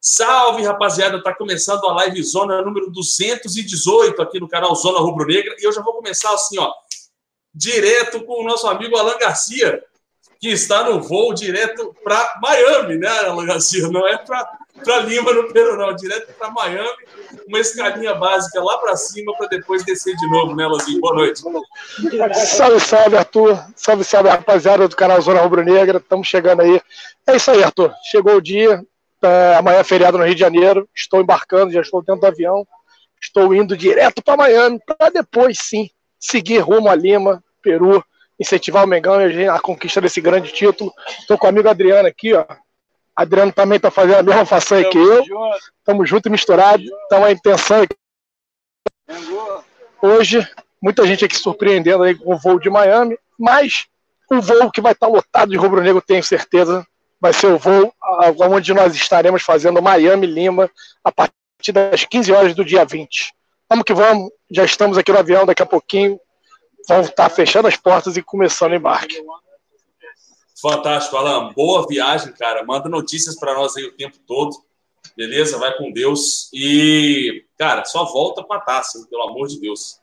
Salve, rapaziada! Tá começando a live zona número 218 aqui no canal Zona Rubro Negra e eu já vou começar assim, ó, direto com o nosso amigo Alan Garcia, que está no voo direto para Miami, né, Alan Garcia? Não é para Lima, no Peru, não, direto para Miami, uma escalinha básica lá para cima para depois descer de novo, né, Alanzinho? Boa noite. Salve, salve, Arthur. Salve, salve, rapaziada do canal Zona Rubro Negra. Estamos chegando aí. É isso aí, Arthur. Chegou o dia. É, amanhã é feriado no Rio de Janeiro. Estou embarcando, já estou dentro do avião. Estou indo direto para Miami para depois, sim, seguir rumo a Lima, Peru, incentivar o Mengão e a conquista desse grande título. Estou com o amigo Adriano aqui, ó. Adriano também está fazendo a mesma façanha que eu. Estamos juntos e misturados. Então a intenção é hoje, muita gente aqui surpreendendo aí com o voo de Miami, mas o voo que vai estar lotado de rubro-negro, tenho certeza, vai ser o voo onde nós estaremos fazendo Miami-Lima a partir das 15 horas do dia 20. Vamos que vamos, já estamos aqui no avião, daqui a pouquinho vão estar fechando as portas e começando o embarque. Fantástico, Alan. Boa viagem, cara. Manda notícias para nós aí o tempo todo. Beleza? Vai com Deus. E, cara, só volta com a taça, pelo amor de Deus.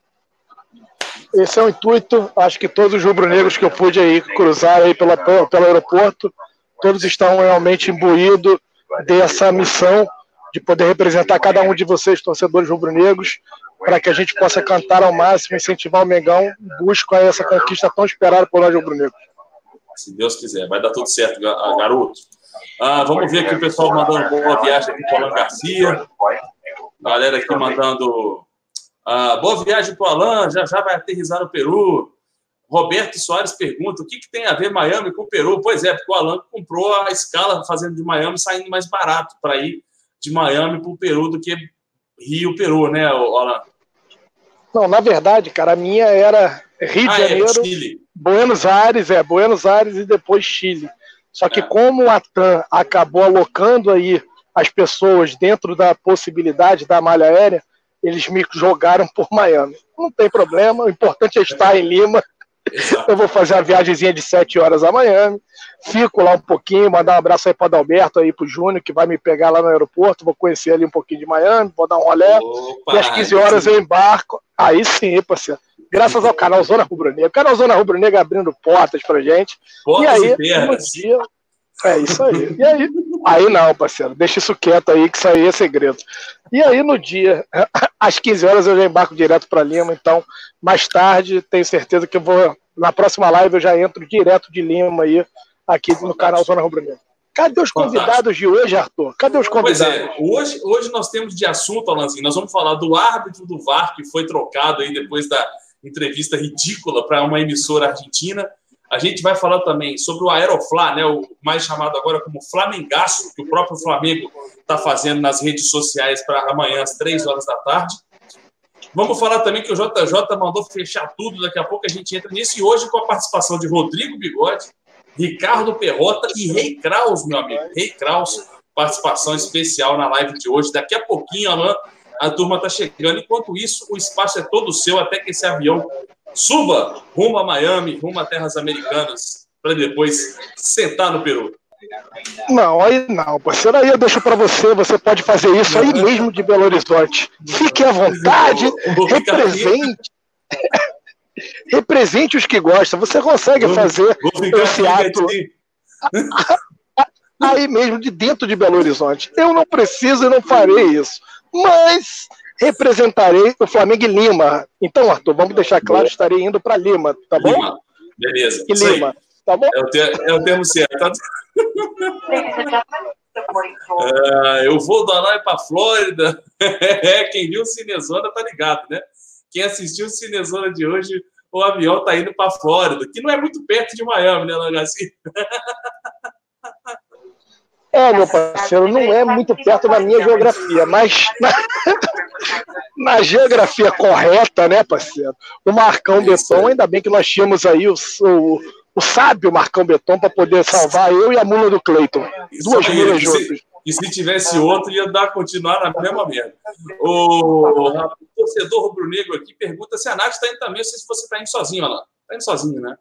Esse é o intuito. Acho que todos os rubro-negros que eu pude aí cruzar aí pela, pelo aeroporto, todos estão realmente imbuídos dessa missão de poder representar cada um de vocês, torcedores rubro-negros, para que a gente possa cantar ao máximo, incentivar o Mengão, busca essa conquista tão esperada por nós rubro-negros. Se Deus quiser, vai dar tudo certo, garoto. Ah, vamos ver aqui o pessoal mandando boa viagem aqui para o Alan Garcia. Galera aqui mandando ah, boa viagem para o Alan, já já vai aterrizar no Peru. Roberto Soares pergunta o que, que tem a ver Miami com o Peru? Pois é, porque o Alan comprou a escala fazendo de Miami, saindo mais barato para ir de Miami para o Peru do que Rio, Peru, né, Alan? Não, na verdade, cara, a minha era Rio ah, de é, Janeiro, é, Buenos Aires, é, Buenos Aires e depois Chile. Só que é. como a TAM acabou alocando aí as pessoas dentro da possibilidade da malha aérea, eles me jogaram por Miami. Não tem problema, o importante é estar em Lima Exato. Eu vou fazer uma viagemzinha de sete horas amanhã. Fico lá um pouquinho, mandar um abraço aí para Adalberto aí pro Júnior, que vai me pegar lá no aeroporto. Vou conhecer ali um pouquinho de Miami, vou dar um rolé. Opa, e às 15 horas eu embarco. Aí sim, parceiro. Graças ao canal Zona Rubro Negra. O canal Zona Rubro Negra abrindo portas pra gente. Portas e aí, e no dia. É isso aí. E aí, aí não, parceiro. Deixa isso quieto aí, que isso aí é segredo. E aí, no dia, às 15 horas, eu já embarco direto para Lima. Então, mais tarde, tenho certeza que eu vou. Na próxima live, eu já entro direto de Lima aí, aqui no canal Zona Rubro Negra. Cadê os convidados de hoje, Arthur? Cadê os convidados? Pois é, hoje, hoje nós temos de assunto, Alanzinho, nós vamos falar do árbitro do VAR que foi trocado aí depois da entrevista ridícula para uma emissora argentina. A gente vai falar também sobre o Aeroflá, né, o mais chamado agora como Flamengaço, que o próprio Flamengo está fazendo nas redes sociais para amanhã às três horas da tarde. Vamos falar também que o JJ mandou fechar tudo, daqui a pouco a gente entra nisso, e hoje com a participação de Rodrigo Bigode, Ricardo Perrota e Rei Kraus, meu amigo. Rei Kraus, participação especial na live de hoje. Daqui a pouquinho, Alain, a turma está chegando. Enquanto isso, o espaço é todo seu até que esse avião suba rumo a Miami, rumo a terras americanas, para depois sentar no Peru. Não, aí não, parceiro. Aí eu deixo para você, você pode fazer isso aí mesmo de Belo Horizonte. Fique à vontade, represente. represente os que gostam. Você consegue fazer esse ato aí mesmo de dentro de Belo Horizonte. Eu não preciso e não farei isso. Mas representarei o Flamengo em Lima. Então, Arthur, vamos deixar claro, estarei indo para Lima, tá bom? Lima. Beleza. E Lima, tá bom? É o, ter, é o termo certo. Tá? uh, eu vou do Anaí para Flórida. É, quem viu o Cinezona tá ligado, né? Quem assistiu o Cinezona de hoje, o avião tá indo para Flórida, que não é muito perto de Miami, né, Lagaci? É, meu parceiro, não é muito perto da minha geografia, mas na, na geografia correta, né, parceiro? O Marcão Beton, ainda bem que nós tínhamos aí o, o, o sábio Marcão Beton para poder salvar eu e a mula do Cleiton. Duas mulas juntas. E se tivesse outro, ia dar continuar na mesma merda. O, o torcedor rubro-negro aqui pergunta se a Nath está indo também, ou se você está indo sozinho, lá. Está indo sozinho, né?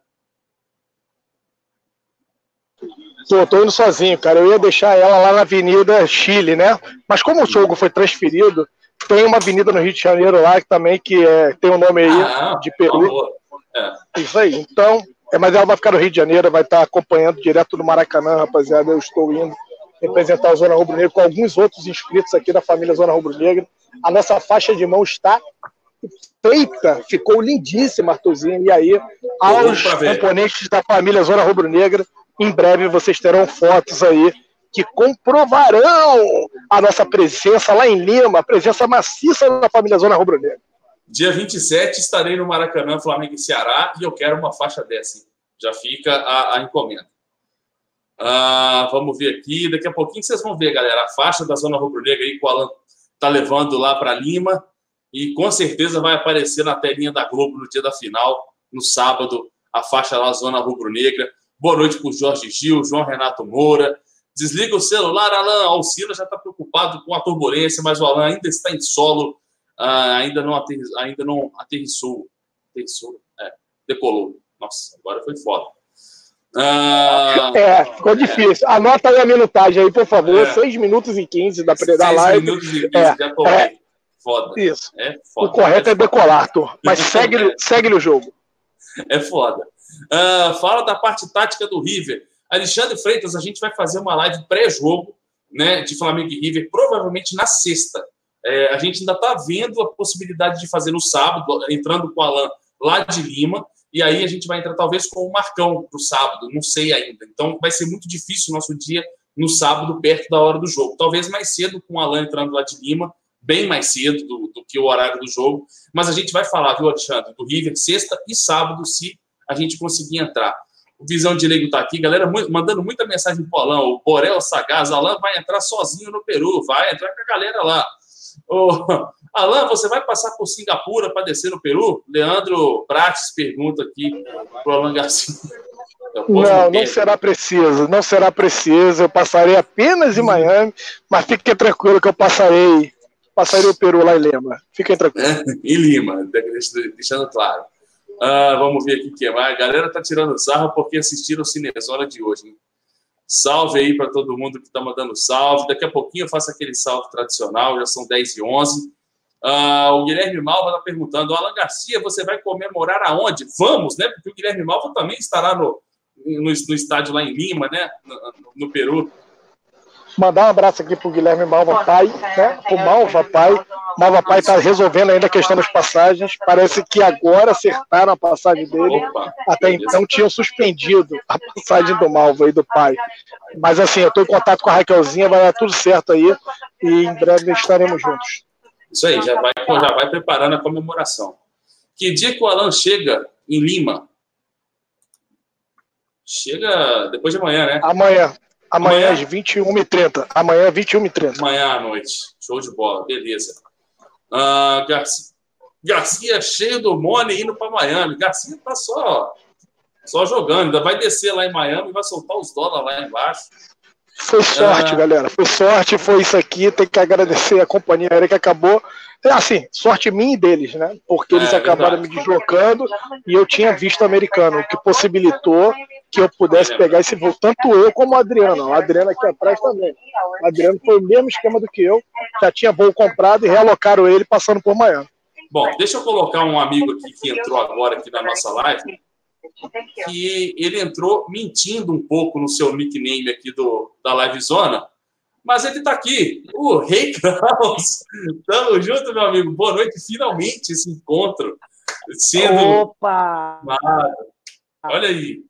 Tô, tô indo sozinho, cara. Eu ia deixar ela lá na Avenida Chile, né? Mas como o jogo foi transferido, tem uma avenida no Rio de Janeiro lá que também que é, tem o um nome aí ah, de Peru. É. Isso aí. Então, é, mas ela vai ficar no Rio de Janeiro, vai estar acompanhando direto do Maracanã, rapaziada. Eu estou indo representar a Zona Rubro Negra com alguns outros inscritos aqui da família Zona Rubro Negra. A nossa faixa de mão está feita, ficou lindíssima, Arthurzinho. E aí, aos componentes da família Zona Rubro Negra, em breve vocês terão fotos aí que comprovarão a nossa presença lá em Lima, a presença maciça da família Zona Rubro Negra. Dia 27 estarei no Maracanã, Flamengo e Ceará, e eu quero uma faixa dessa. Já fica a, a encomenda. Ah, vamos ver aqui. Daqui a pouquinho vocês vão ver, galera, a faixa da Zona Rubro Negra aí que o Alan tá levando lá para Lima. E com certeza vai aparecer na telinha da Globo no dia da final, no sábado, a faixa lá, Zona Rubro Negra. Boa noite para o Jorge Gil, João Renato Moura. Desliga o celular, Alan. Alcina já está preocupado com a turbulência, mas o Alan ainda está em solo, ah, ainda, não aterrissou, ainda não aterrissou. Aterrissou? É, decolou. Nossa, agora foi foda. Ah, é, ficou difícil. Anota aí a minutagem aí, por favor. É. 6 minutos e 15 da, da live. 6 minutos e 15, é, já é, Foda. Isso. É foda. O correto é, é decolar, Arthur. Mas segue, segue o jogo. É foda. Uh, fala da parte tática do River. Alexandre Freitas, a gente vai fazer uma live pré-jogo né, de Flamengo e River, provavelmente na sexta. É, a gente ainda está vendo a possibilidade de fazer no sábado, entrando com o Alan lá de Lima, e aí a gente vai entrar talvez com o Marcão para o sábado, não sei ainda. Então vai ser muito difícil o nosso dia no sábado, perto da hora do jogo. Talvez mais cedo com o Alan entrando lá de Lima, bem mais cedo do, do que o horário do jogo. Mas a gente vai falar, viu, Alexandre, do River sexta e sábado, se a gente conseguir entrar. O Visão de Leigo está aqui, galera mandando muita mensagem pro Alan. O Borel Sagaz, Alan vai entrar sozinho no Peru, vai entrar com a galera lá. O Alan, você vai passar por Singapura para descer no Peru? Leandro Prates pergunta aqui pro Alan Garcia. Não, não será preciso, não será preciso. Eu passarei apenas em Miami, mas fique tranquilo que eu passarei, passarei o Peru lá em Lima. Fiquem tranquilos. É, em Lima, deixando claro. Ah, vamos ver aqui o que mais. A galera tá tirando sarro porque assistiram o Cinezona de hoje. Hein? Salve aí para todo mundo que está mandando salve. Daqui a pouquinho eu faço aquele salve tradicional, já são 10 e 11. Ah, o Guilherme Malva está perguntando: Alan Garcia, você vai comemorar aonde? Vamos, né? Porque o Guilherme Malva também estará no, no, no estádio lá em Lima, né? No, no Peru. Mandar um abraço aqui pro Guilherme Malva Pai, né? O Malva Pai. Malva Pai está resolvendo ainda a questão das passagens. Parece que agora acertaram a passagem dele. Opa, Até então tinham suspendido a passagem do Malva e do pai. Mas assim, eu estou em contato com a Raquelzinha, vai dar tudo certo aí. E em breve estaremos juntos. Isso aí, já vai, já vai preparando a comemoração. Que dia que o Alan chega em Lima? Chega depois de amanhã, né? Amanhã. Amanhã, às 21h30. Amanhã, 21h30. Amanhã à noite. Show de bola, beleza. Uh, Garcia, Garcia cheio do money indo para Miami. Garcia tá só, só jogando. Ainda vai descer lá em Miami e vai soltar os dólares lá embaixo. Foi sorte, uh, galera. Foi sorte, foi isso aqui. Tem que agradecer a companhia aérea que acabou é assim, sorte minha e deles, né? Porque eles é, acabaram verdade. me deslocando e eu tinha visto americano, o que possibilitou que eu pudesse pegar esse voo, tanto eu como a Adriana. A Adriana aqui atrás também. A Adriana foi o mesmo esquema do que eu, já tinha voo comprado e realocaram ele passando por Miami. Bom, deixa eu colocar um amigo aqui que entrou agora aqui na nossa live, que ele entrou mentindo um pouco no seu nickname aqui do, da Live Zona, mas ele está aqui, o Rei Kraus. Tamo junto, meu amigo. Boa noite. Finalmente esse encontro sendo. Opa! Olha aí.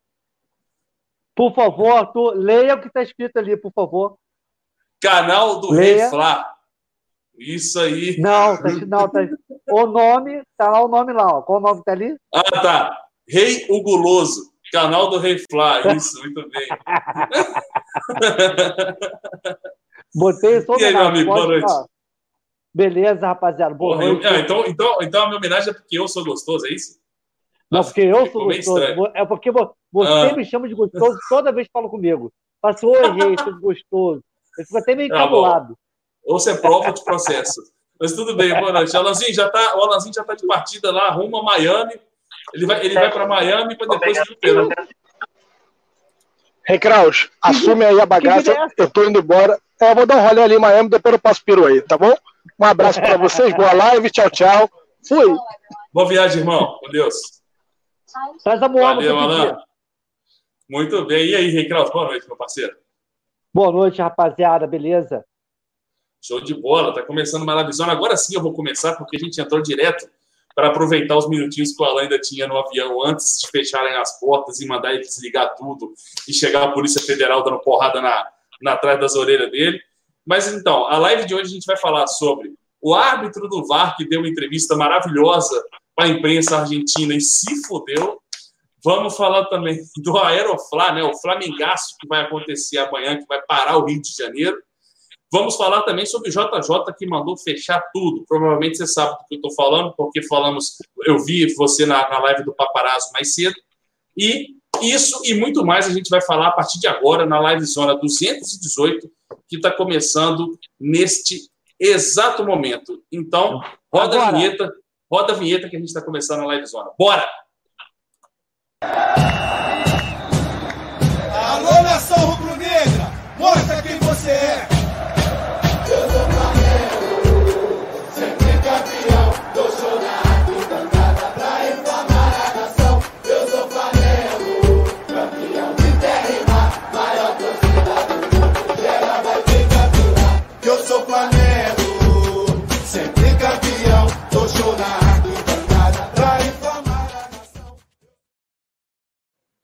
Por favor, Arthur, leia o que está escrito ali, por favor. Canal do leia. Rei Flá. Isso aí. Não, tá, não tá, o nome, tá lá o nome lá, ó. Qual o nome tá ali? Ah, tá. Rei Uguloso. Canal do Rei Flá. Isso, muito bem. Botei só E aí, meu amigo, boa noite. Beleza, rapaziada. Boa Porra, noite. Eu, então, então, então a minha homenagem é porque eu sou gostoso, é isso? Não, porque eu sou gostoso. É porque você ah. me chama de gostoso toda vez que fala comigo. Faço, oi, rei, sou gostoso. Eu fico até meio encabulado. Tá ou você prova de processo. Mas tudo bem, boa noite. O Alanzinho já está, o Alanzinho já tá de partida lá, rumo a Miami. Ele vai, ele vai para Miami para depois ir para o Peru. Rei Kraus, assume aí a bagaça, é eu tô indo embora. É, eu vou dar um rolê ali em Miami, depois eu passo peru aí, tá bom? Um abraço para vocês, boa live, tchau, tchau. Fui. Boa viagem, irmão. Com Deus. Traz a Moama. Valeu, Alan. Muito bem. E aí, Kraus, boa noite, meu parceiro. Boa noite, rapaziada, beleza? Show de bola, tá começando uma Maravizona. Agora sim eu vou começar, porque a gente entrou direto para aproveitar os minutinhos que o Alan ainda tinha no avião antes de fecharem as portas e mandar ele desligar tudo e chegar a Polícia Federal dando porrada na, na trás das orelhas dele. Mas então, a live de hoje a gente vai falar sobre o árbitro do VAR que deu uma entrevista maravilhosa a imprensa argentina e se fodeu. Vamos falar também do Aeroflá, né, o Flamengaço que vai acontecer amanhã, que vai parar o Rio de Janeiro. Vamos falar também sobre o JJ que mandou fechar tudo. Provavelmente você sabe do que eu estou falando, porque falamos, eu vi você na, na live do Paparazzo mais cedo. E isso e muito mais a gente vai falar a partir de agora na live zona 218, que está começando neste exato momento. Então, roda agora. a vinheta, roda a vinheta que a gente está começando a live zona. Bora! Alô, nação rubro-negra! Mostra quem você é!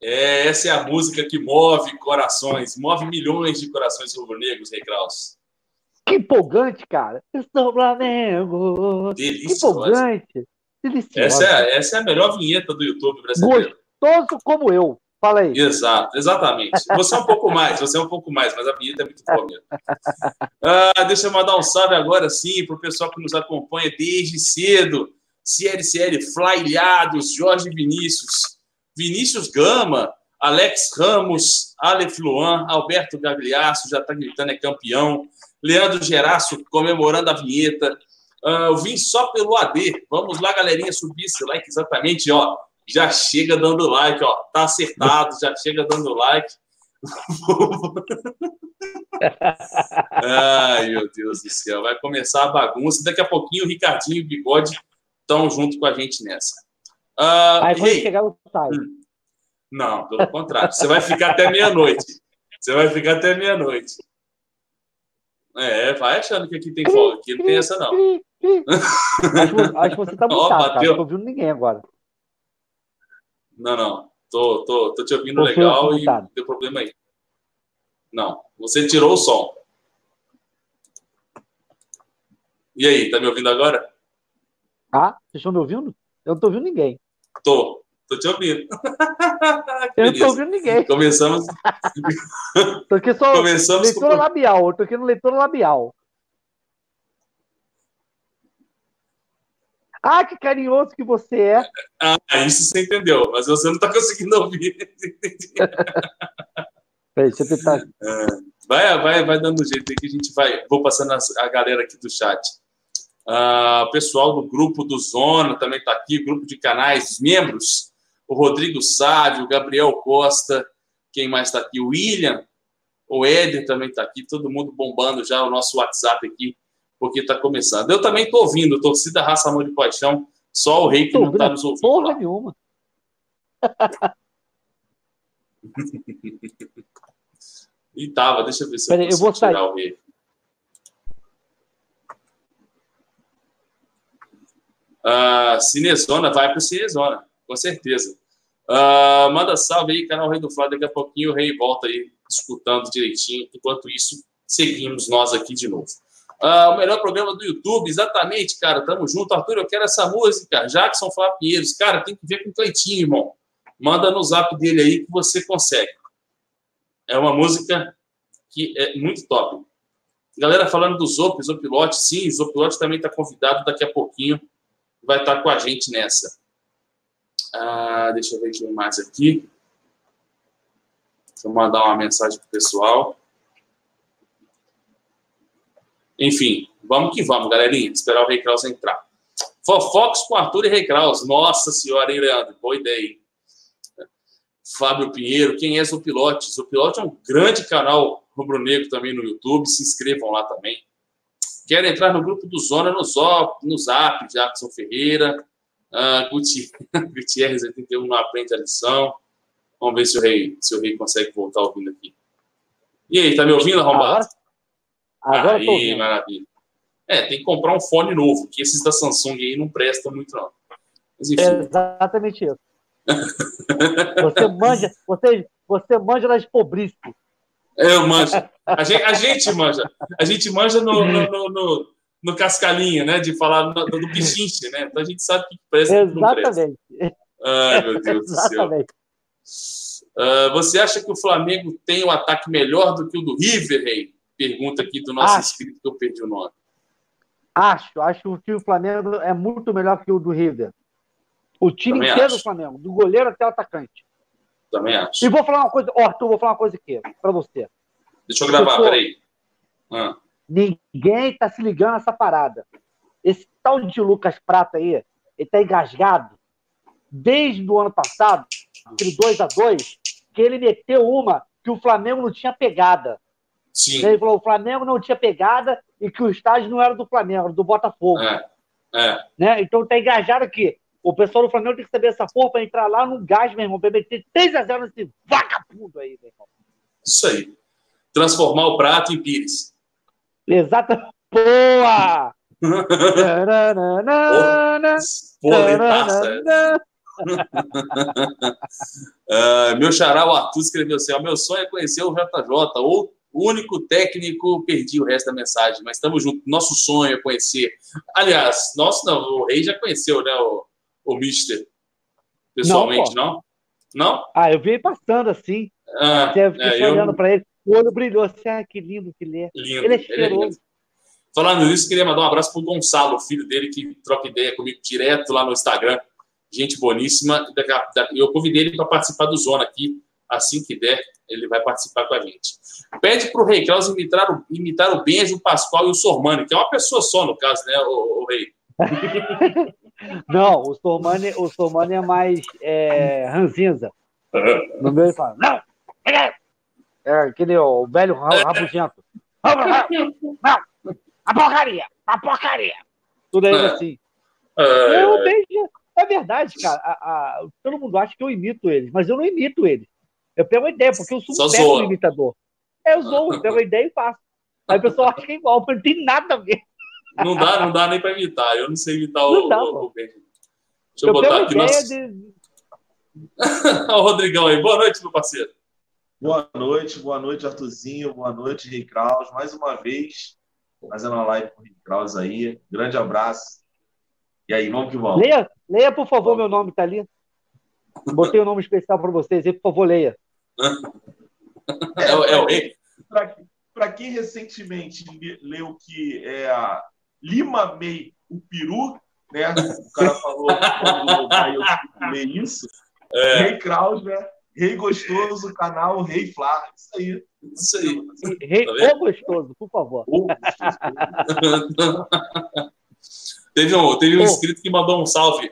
É, essa é a música que move corações, move milhões de corações rubro-negros, Rei Kraus. Que empolgante, cara. Estou Flamengo. Delícia. Que empolgante. Delicioso. Essa é, essa é a melhor vinheta do YouTube brasileiro. Gostoso como eu. Fala aí. Exato, exatamente. Você é um pouco mais, você é um pouco mais, mas a vinheta é muito boa mesmo. Ah, deixa eu mandar um salve agora sim para o pessoal que nos acompanha desde cedo. CLCL, Flyilhados, Jorge Vinícius, Vinícius Gama, Alex Ramos, Aleph Luan, Alberto Gagliasso, já está gritando, é campeão. Leandro Geraço comemorando a vinheta. Uh, eu vim só pelo AD. Vamos lá, galerinha, subir esse like exatamente, ó. Já chega dando like, ó. Tá acertado, já chega dando like. Ai, meu Deus do céu. Vai começar a bagunça. Daqui a pouquinho o Ricardinho e o Bigode estão junto com a gente nessa. Uh, Aí quando chegar o sai. Hum. Não, pelo contrário. Você vai ficar até meia-noite. Você vai ficar até meia-noite. É, vai achando que aqui tem folga. Aqui não tem essa, não. acho, acho que você tá mutado, oh, cara. Não tô ouvindo ninguém agora. Não, não. Tô, tô, tô te ouvindo tô legal e deu problema aí. Não, você tirou o som. E aí, tá me ouvindo agora? Ah, vocês estão me ouvindo? Eu não tô ouvindo ninguém. Tô, tô te ouvindo. eu não tô ouvindo ninguém. Começamos. tô aqui só Começamos leitura com... labial, eu tô aqui no leitura labial. Ah, que carinhoso que você é. Ah, isso você entendeu, mas você não está conseguindo ouvir. Peraí, deixa eu tentar. É, vai, vai, vai dando jeito aí que a gente vai. Vou passando a galera aqui do chat. Uh, o pessoal do grupo do Zona também está aqui, grupo de canais, membros. O Rodrigo Sádio, o Gabriel Costa, quem mais está aqui? O William, o Éder também está aqui, todo mundo bombando já o nosso WhatsApp aqui porque está começando. Eu também estou ouvindo, torcida Raça Amor de Paixão, só o rei que não está nos ouvindo. Porra lá. nenhuma. e tava, deixa eu ver se Pera eu, eu vou tirar sair. o rei. Uh, Cinezona vai para o Cinezona, com certeza. Uh, manda salve aí, canal Rei do Flávio. Daqui a pouquinho o Rei volta aí, escutando direitinho. Enquanto isso, seguimos nós aqui de novo. Ah, o melhor programa do YouTube, exatamente, cara. Tamo junto. Arthur, eu quero essa música. Jackson Flávio Pinheiros. Cara, tem que ver com o Cleitinho, irmão. Manda no zap dele aí que você consegue. É uma música que é muito top. Galera falando do Zop, Zopilote. Sim, o Zopilote também está convidado daqui a pouquinho. Vai estar com a gente nessa. Ah, deixa eu ver quem mais aqui. Deixa eu mandar uma mensagem pro pessoal. Enfim, vamos que vamos, galerinha. Esperar o Rei Kraus entrar. Fofocos com Arthur e Rei Kraus. Nossa senhora, hein, Leandro? Boa ideia. Fábio Pinheiro, quem é Zopilotes? Zopilote é um grande canal rubro-negro também no YouTube, se inscrevam lá também. Quero entrar no grupo do Zona no, Zop, no Zap, Jackson Ferreira. Uh, Gutierrez 81 não aprende a lição. Vamos ver se o rei, se o rei consegue voltar ouvindo aqui. E aí, tá me ouvindo, arrombado? Agora, agora aí, maravilha. É, tem que comprar um fone novo, que esses da Samsung aí não prestam muito, não. Mas, enfim. É exatamente isso. você manja, você, você manja das pobrices. Eu manjo. A gente, a gente manja. A gente manja no, no, no, no, no né? De falar do, do pichinche, né? Então a gente sabe que presta Exatamente. Ai, meu Deus Exatamente. do céu. Uh, você acha que o Flamengo tem um ataque melhor do que o do River, Rei? Pergunta aqui do nosso acho, inscrito que eu perdi o nome. Acho, acho que o Flamengo é muito melhor que o do River. O time Também inteiro acho. do Flamengo, do goleiro até o atacante. Também acho. E vou falar uma coisa, ó, Arthur, vou falar uma coisa aqui para você. Deixa eu gravar, eu peraí. Ah. Ninguém tá se ligando nessa parada. Esse tal de Lucas Prata aí, ele tá engasgado desde o ano passado, aquele 2 a 2 que ele meteu uma que o Flamengo não tinha pegada. Sim. Ele falou: o Flamengo não tinha pegada e que o estádio não era do Flamengo, era do Botafogo. É. É. Né? Então tá engajado aqui. O pessoal do Flamengo tem que saber essa porra pra entrar lá no gás, meu irmão, pra meter 3x0 nesse vagabundo aí, meu irmão. Isso aí. Transformar o prato em pires. Exato. Boa! uh, meu xará, o Arthur, escreveu assim: meu sonho é conhecer o JJ, ou o único técnico, perdi o resto da mensagem, mas estamos juntos. Nosso sonho é conhecer. Aliás, nosso não, o Rei já conheceu, né, o, o Mister? Pessoalmente, não? Não? não? Ah, eu vi ele passando assim. Ah, eu fiquei é, olhando eu... para ele. O olho brilhou assim, ah, que lindo que ele é. Lindo, ele é cheiroso. Ele é Falando nisso, queria mandar um abraço pro Gonçalo, filho dele, que troca ideia comigo direto lá no Instagram. Gente boníssima. Eu convidei ele para participar do Zona aqui. Assim que der, ele vai participar com a gente. Pede para o Rei Klaus imitar o, imitar o Benjo, o Pascoal e o Sormani, que é uma pessoa só, no caso, né, o, o Rei? Não, o Sormani, o Sormani é mais é, ranzinza. No meu ele fala, não, é aquele o velho rabugento. Não, a porcaria, a porcaria. Tudo aí assim. Eu beijo. É verdade, cara. A, a, todo mundo acha que eu imito eles, mas eu não imito eles. Eu pego a ideia, porque eu sou um péssimo imitador. Eu sou, eu pego a ideia e faço. Aí o pessoal acha que é igual, mas não tem nada a ver. Não dá, não dá nem para imitar. Eu não sei imitar não o, dá, o, o Deixa eu, eu botar aqui. Nossa... De... o Rodrigão aí. Boa noite, meu parceiro. Boa noite, boa noite, Artuzinho. Boa noite, Rei Kraus. Mais uma vez, fazendo uma live com o Rei Kraus aí. Grande abraço. E aí, vamos que vamos. Leia, leia por favor, meu nome tá ali. Botei um nome especial para vocês aí, por favor, leia. É, é o rei. Para quem recentemente leu que é a Lima Mei o peru, né? O cara falou que eu ler isso. É. Rei Kraus, né? Rei Gostoso, canal Rei Flá. Isso aí. Isso aí. Rei tá Gostoso, por favor. teve um, teve um inscrito que mandou um salve.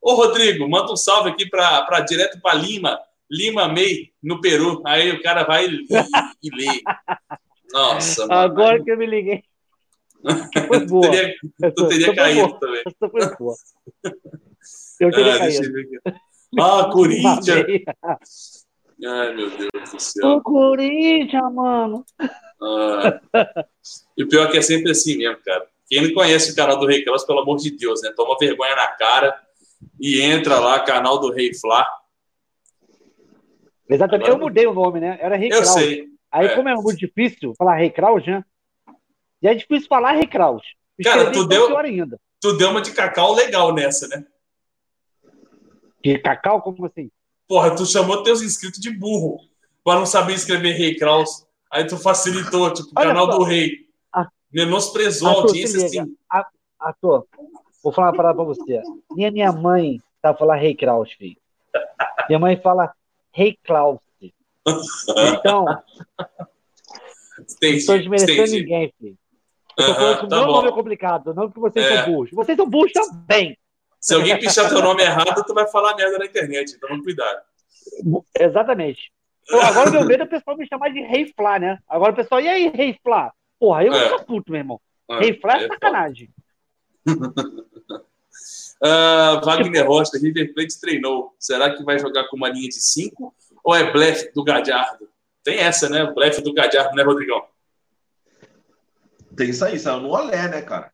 Ô, Rodrigo, manda um salve aqui para direto para Lima. Lima Mei, no Peru. Aí o cara vai e, e lê. Nossa. Agora mano. que eu me liguei. Foi boa. teria, tu teria caído boa. também. Essa foi boa. Eu teria ah, caído. Ah, Corinthians. Ai, meu Deus do céu. O Corinthians, mano. Ah. E o pior é que é sempre assim mesmo, cara. Quem não conhece o canal do Rei Claus, pelo amor de Deus, né? Toma vergonha na cara e entra lá, canal do Rei Flá. Exatamente. Agora, eu mudei o nome, né? Era Rei Eu Kraus. sei. Aí, é. como é muito difícil falar Rei Kraus, né? E é difícil falar Rei Kraus. Cara, tu deu, ainda. tu deu uma de cacau legal nessa, né? De cacau? Como assim? Porra, tu chamou teus inscritos de burro para não saber escrever Rei Kraus. Aí tu facilitou, tipo, Olha canal só. do Rei. A... Menosprezou a audiência assim. Ator, vou falar uma parada pra você. Nem a minha mãe tá falando Rei Kraus, filho. Minha mãe fala Rei Klaus. Então, não estou desmerecendo ninguém, filho. Falando que tá meu bom. nome é complicado, não que vocês é. são burros. Vocês são burros também. Se alguém pichar teu nome errado, tu vai falar merda na internet, então vamos cuidar. Exatamente. Então, agora o meu medo é o pessoal me chamar de Rei Flá, né? Agora o pessoal, e aí, Rei Flá? Porra, eu é. fico puto, meu irmão. É. Rei Flá é, é sacanagem. uh, Wagner Rocha, River Plate treinou. Será que vai jogar com uma linha de 5 ou é blefe do Gadiardo? Tem essa, né? Blefe do Gadiardo, né, Rodrigão? Tem isso aí, saiu no Olé, né, cara?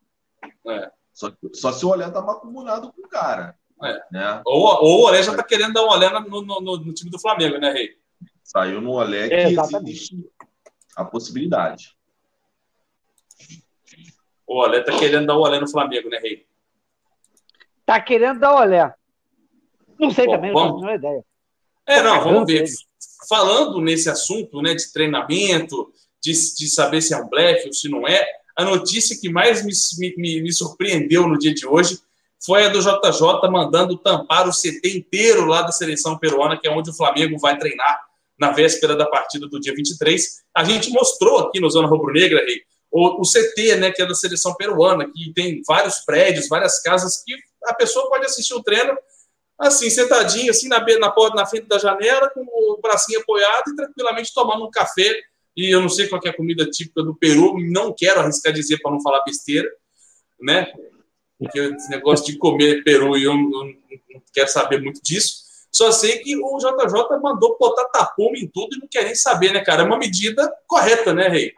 É. Só, só se o Olé tá acumulado com o cara. É. Né? Ou, ou o Olé já tá querendo dar um Olé no, no, no, no time do Flamengo, né, Rei? Saiu no Olé que existe a possibilidade. O Olé tá querendo dar o Olé no Flamengo, né, Rei? Tá querendo dar o Olé. Não sei Bom, também, vamos... não tenho ideia. É, não, vamos ver. Falando nesse assunto, né, de treinamento, de, de saber se é um blefe ou se não é, a notícia que mais me, me, me surpreendeu no dia de hoje foi a do JJ mandando tampar o CT inteiro lá da seleção peruana, que é onde o Flamengo vai treinar na véspera da partida do dia 23. A gente mostrou aqui no Zona Rubro Negra, Rei, o, o CT, né, que é da seleção peruana, que tem vários prédios, várias casas que a pessoa pode assistir o treino assim, sentadinho, assim, na, na na frente da janela, com o bracinho apoiado e tranquilamente tomando um café. E eu não sei qual é a comida típica do Peru, não quero arriscar dizer para não falar besteira, né? Porque esse negócio de comer Peru, eu, eu não quero saber muito disso. Só sei que o JJ mandou botar tapume em tudo e não quer nem saber, né, cara? É uma medida correta, né, Rei?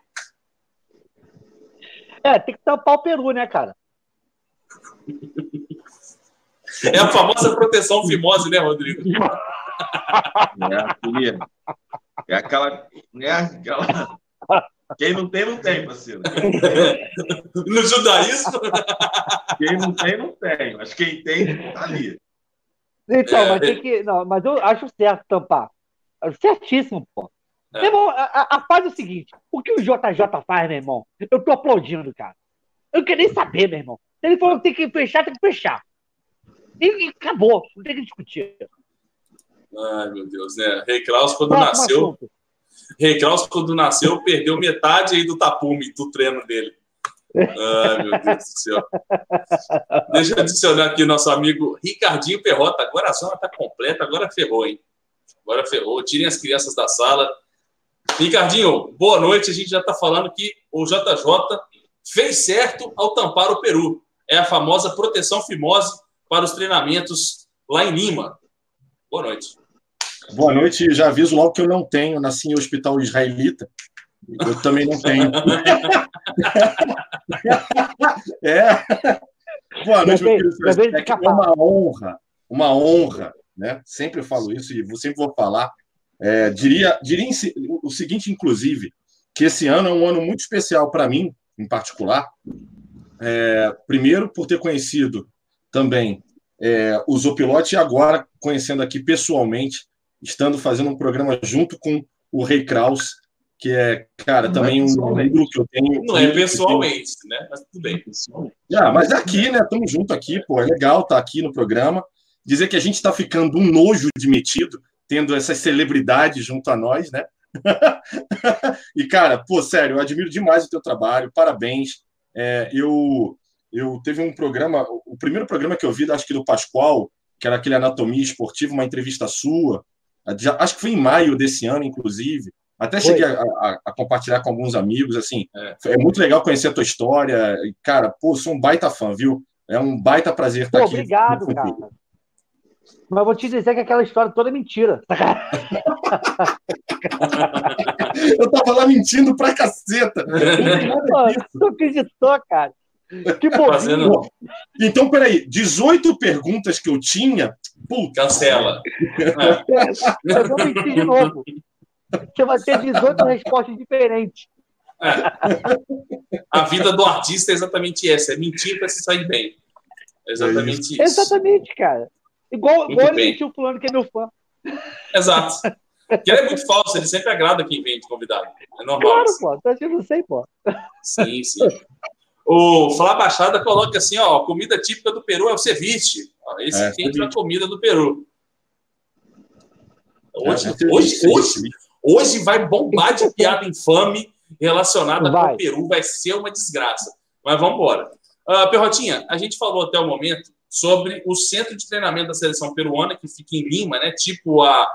É, tem que tampar o Peru, né, cara? É a famosa proteção fimose, né, Rodrigo? É, é aquela, é aquela. Quem não tem, não tem, parceiro. No judaísmo? Quem não tem, não tem. Mas quem tem, tá ali. Então, é. mas tem que. Não, mas eu acho certo tampar. Certíssimo, pô. É. Meu irmão, a, a, faz é o seguinte: o que o JJ faz, meu irmão? Eu tô aplaudindo, cara. Eu não quero nem saber, meu irmão. Ele falou que tem que fechar, tem que fechar. E, e acabou, não tem que discutir. Ai, meu Deus, né? Rei Kraus, quando Próximo nasceu. Assunto. Rei quando nasceu, perdeu metade aí do tapume do treino dele. Ai, meu Deus do céu. Deixa eu adicionar aqui nosso amigo Ricardinho Perrota. Agora a zona está completa, agora ferrou, hein? Agora ferrou. Tirem as crianças da sala. Ricardinho, boa noite. A gente já está falando que o JJ fez certo ao tampar o Peru. É a famosa proteção fimose para os treinamentos lá em Lima. Boa noite. Boa noite. Já aviso logo que eu não tenho. Nasci em hospital israelita. Eu também não tenho. é. Boa noite, meu querido. É uma honra, uma honra, né? Sempre falo isso e sempre vou falar. É, diria, diria o seguinte, inclusive, que esse ano é um ano muito especial para mim, em particular. É, primeiro, por ter conhecido também é, o Zopilote e agora conhecendo aqui pessoalmente, estando fazendo um programa junto com o Rei Kraus, que é, cara, não também é um livro que eu tenho. Não é pessoalmente, né? Mas tudo bem. Ah, mas é aqui, né? Estamos junto aqui, pô, é legal estar tá aqui no programa. Dizer que a gente está ficando um nojo de metido, tendo essas celebridades junto a nós, né? e, cara, pô, sério, eu admiro demais o teu trabalho, parabéns. É, eu, eu teve um programa, o primeiro programa que eu vi, acho que do Pascoal, que era aquele Anatomia Esportiva, uma entrevista sua, já, acho que foi em maio desse ano, inclusive. Até cheguei a, a, a, compartilhar com alguns amigos, assim. É. é. muito legal conhecer a tua história. E, cara, pô, sou um baita fã, viu? É um baita prazer estar pô, aqui. Obrigado, cara. Mas vou te dizer que aquela história toda é mentira. eu tava lá mentindo pra caceta. Pô, tu acreditou, cara? Que bom. Fazendo... Então, peraí, 18 perguntas que eu tinha. Puta. Cancela. É. Eu vou mentir de novo. Você vai ter 18 respostas diferentes. É. A vida do artista é exatamente essa: é mentir para se sair bem. É exatamente isso. Exatamente, cara. Igual, igual ele mentiu fulano que é meu fã. Exato. Porque ele é muito falso, ele sempre agrada quem vem de convidado. É normal. Claro, assim. pô. Tá achando sei, pô. Sim, sim. O Flá Baixada coloca assim, ó, a comida típica do Peru é o ceviche. esse é, aqui entra a comida do Peru. Hoje, é, hoje, hoje, hoje vai bombar de piada infame relacionada vai. com o Peru, vai ser uma desgraça. Mas vamos embora. Uh, Perrotinha, a gente falou até o momento sobre o centro de treinamento da seleção peruana, que fica em Lima, né? Tipo a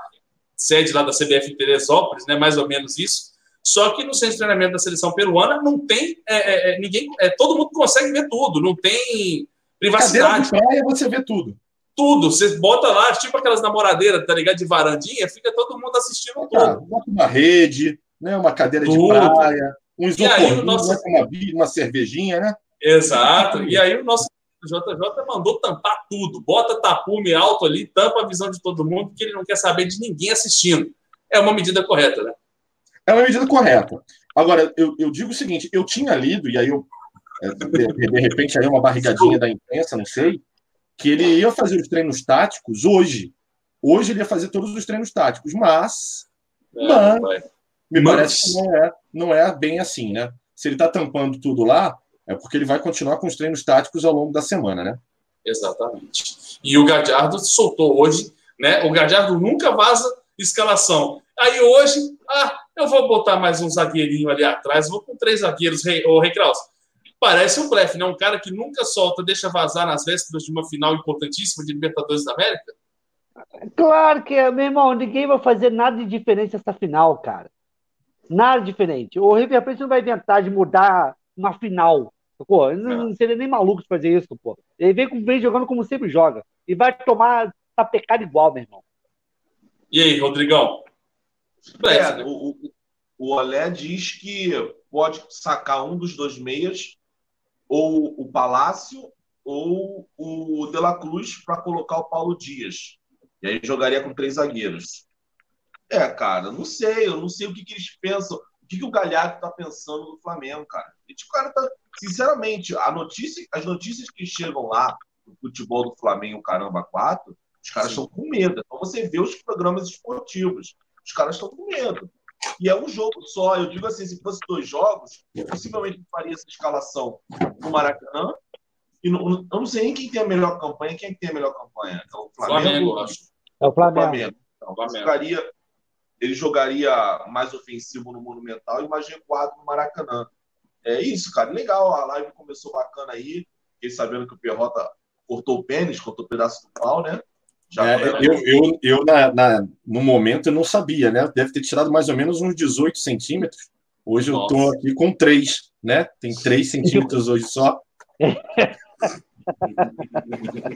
sede lá da CBF em Teresópolis, né? Mais ou menos isso. Só que no centro de treinamento da seleção peruana não tem é, é, é ninguém, é, todo mundo consegue ver tudo, não tem privacidade. Cadeira de praia você vê tudo. Tudo, você bota lá, tipo aquelas namoradeiras, tá ligado? De varandinha, fica todo mundo assistindo tudo. Bota uma rede, né? Uma cadeira tudo. de praia, um isopor, nosso... Né, uma, uma cervejinha, né? Exato. E aí o nosso JJ mandou tampar tudo, bota tapume alto ali, tampa a visão de todo mundo, porque ele não quer saber de ninguém assistindo. É uma medida correta, né? É uma medida correta. Agora, eu, eu digo o seguinte: eu tinha lido, e aí eu, é, de, de repente, aí uma barrigadinha da imprensa, não sei, que ele ia fazer os treinos táticos hoje. Hoje ele ia fazer todos os treinos táticos, mas, é, mas me mas... parece que não é, não é bem assim, né? Se ele está tampando tudo lá, é porque ele vai continuar com os treinos táticos ao longo da semana, né? Exatamente. E o Gadiardo soltou hoje, né? O Gadiardo nunca vaza escalação. Aí hoje, ah, eu vou botar mais um zagueirinho ali atrás, vou com três zagueiros, o Rei Kraus. Parece um blefe, né? Um cara que nunca solta, deixa vazar nas vésperas de uma final importantíssima de Libertadores da América. Claro que é, meu irmão, ninguém vai fazer nada de diferente essa final, cara. Nada diferente. O River Plate não vai inventar de mudar uma final. Pô, não, não seria nem maluco de fazer isso, pô. Ele vem, vem jogando como sempre joga. E vai tomar tapecada igual, meu irmão. E aí, Rodrigão? O, o Olé diz que pode sacar um dos dois meias ou o Palácio ou o De La Cruz para colocar o Paulo Dias. E aí jogaria com três zagueiros. É, cara, não sei, eu não sei o que, que eles pensam, o que, que o Galhardo está pensando no Flamengo, cara. Esse cara tá, sinceramente, a notícia, as notícias que chegam lá no futebol do Flamengo, caramba, quatro, os caras estão com medo. Então você vê os programas esportivos, os caras estão com medo. E é um jogo só. Eu digo assim, se fosse dois jogos, possivelmente faria essa escalação no Maracanã. E no, eu não sei nem quem tem a melhor campanha. Quem tem a melhor campanha? É o Flamengo? Flamengo acho. É o Flamengo. Flamengo. Então, Flamengo. Ficaria, ele jogaria mais ofensivo no Monumental e mais recuado no Maracanã. É isso, cara. Legal. A live começou bacana aí. Fiquei sabendo que o Perrota cortou o pênis, cortou o um pedaço do pau, né? É, eu, eu, eu na, na, no momento, eu não sabia, né? Deve ter tirado mais ou menos uns 18 centímetros. Hoje Nossa. eu estou aqui com 3, né? Tem 3 centímetros hoje só.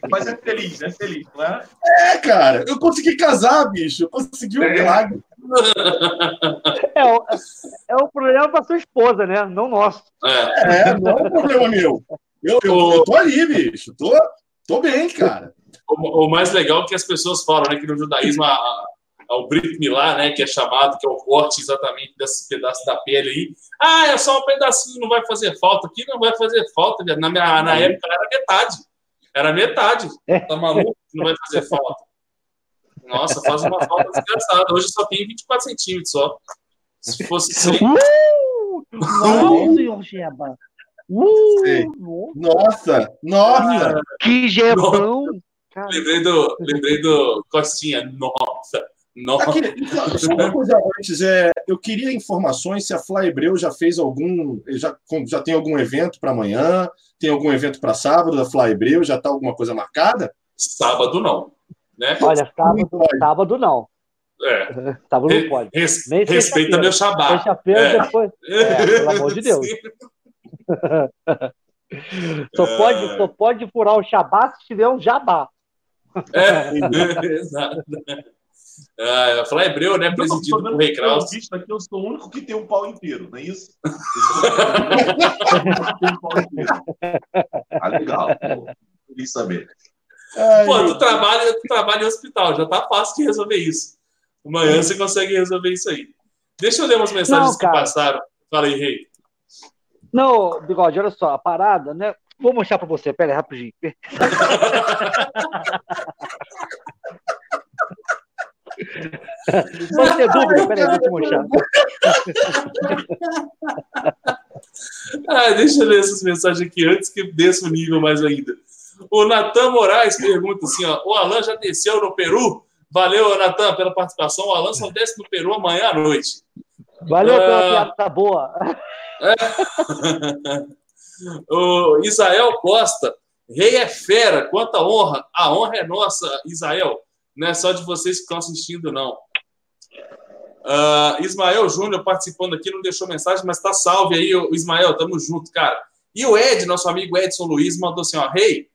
Mas é feliz, é feliz, não é? É, cara, eu consegui casar, bicho. Eu consegui um é. milagre. É, o, é o problema para sua esposa, né? Não nosso. É, é não é um problema meu. Eu, eu, eu tô ali, bicho. Tô, tô bem, cara o, o, mais legal é que as pessoas falam, né, que no judaísmo a, a, o Brit Milá, né, que é chamado, que é o corte exatamente desse pedaço da pele aí. Ah, é só um pedacinho, não vai fazer falta. Aqui não vai fazer falta. Na, minha, na época era metade. Era metade. Tá maluco? Não vai fazer falta. Nossa, faz uma falta desgraçada. Hoje só tem 24 centímetros só. Se fosse 100... Uh! Nossa. Uh! Nossa, nossa! Que gebão! Lembrei do, lembrei do Costinha. Nossa, nossa. Aqui, só uma coisa antes, é, eu queria informações se a Flybreu já fez algum, já, já tem algum evento para amanhã, tem algum evento para sábado da Flybreu, já está alguma coisa marcada? Sábado não, né? Olha, sábado, sábado não. É. Sábado não pode. Res, respeita meu xabá. Sexta-feira é. depois. É, pelo amor de Deus. só, pode, só pode furar o xabá se tiver um jabá. É, exato. Ah, Hebreu, né? Presidido por Rei Kraus. Aqui, eu sou o único que tem um pau inteiro, não é isso? ah, legal. Queria saber. Pô, tu trabalha, tu trabalha em hospital, já tá fácil de resolver isso. Amanhã você consegue resolver isso aí. Deixa eu ler umas mensagens não, que passaram. Fala aí, Rei. Não, Bigode, olha só, a parada, né? Vou mostrar para você, pera aí, rapidinho. Pode ter dúvida, peraí, vou te mostrar. ah, deixa eu ler essas mensagens aqui antes que desça o nível mais ainda. O Natan Moraes pergunta assim: ó, o Alan já desceu no Peru? Valeu, Natan, pela participação. O Alan só desce no Peru amanhã à noite. Valeu pela uh... piada, tá boa. O Isael Costa, rei é fera, quanta honra. A honra é nossa, Isael. Não é só de vocês que estão assistindo, não. Uh, Ismael Júnior participando aqui, não deixou mensagem, mas tá salve aí, Ismael, tamo junto, cara. E o Ed, nosso amigo Edson Luiz, mandou assim: ó, Rei, hey,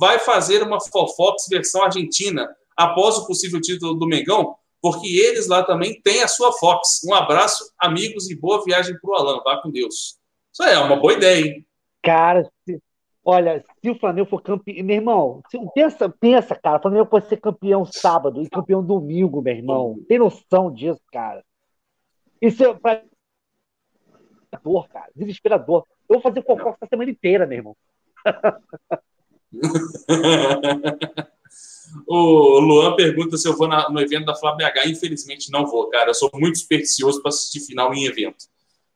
vai fazer uma Fofox versão argentina após o possível título do Mengão, porque eles lá também têm a sua Fox. Um abraço, amigos, e boa viagem pro Alan. Vá com Deus. Isso é uma boa ideia, hein? Cara, se, olha, se o Flamengo for campeão. Meu irmão, se, pensa, pensa, cara, o Flamengo pode ser campeão sábado e campeão domingo, meu irmão. Tem noção disso, cara? Isso é pra... desesperador, cara. Desesperador. Eu vou fazer fofoca essa semana inteira, meu irmão. o Luan pergunta se eu vou na, no evento da Flávia BH. Infelizmente, não vou, cara. Eu sou muito supersticioso para assistir final em evento.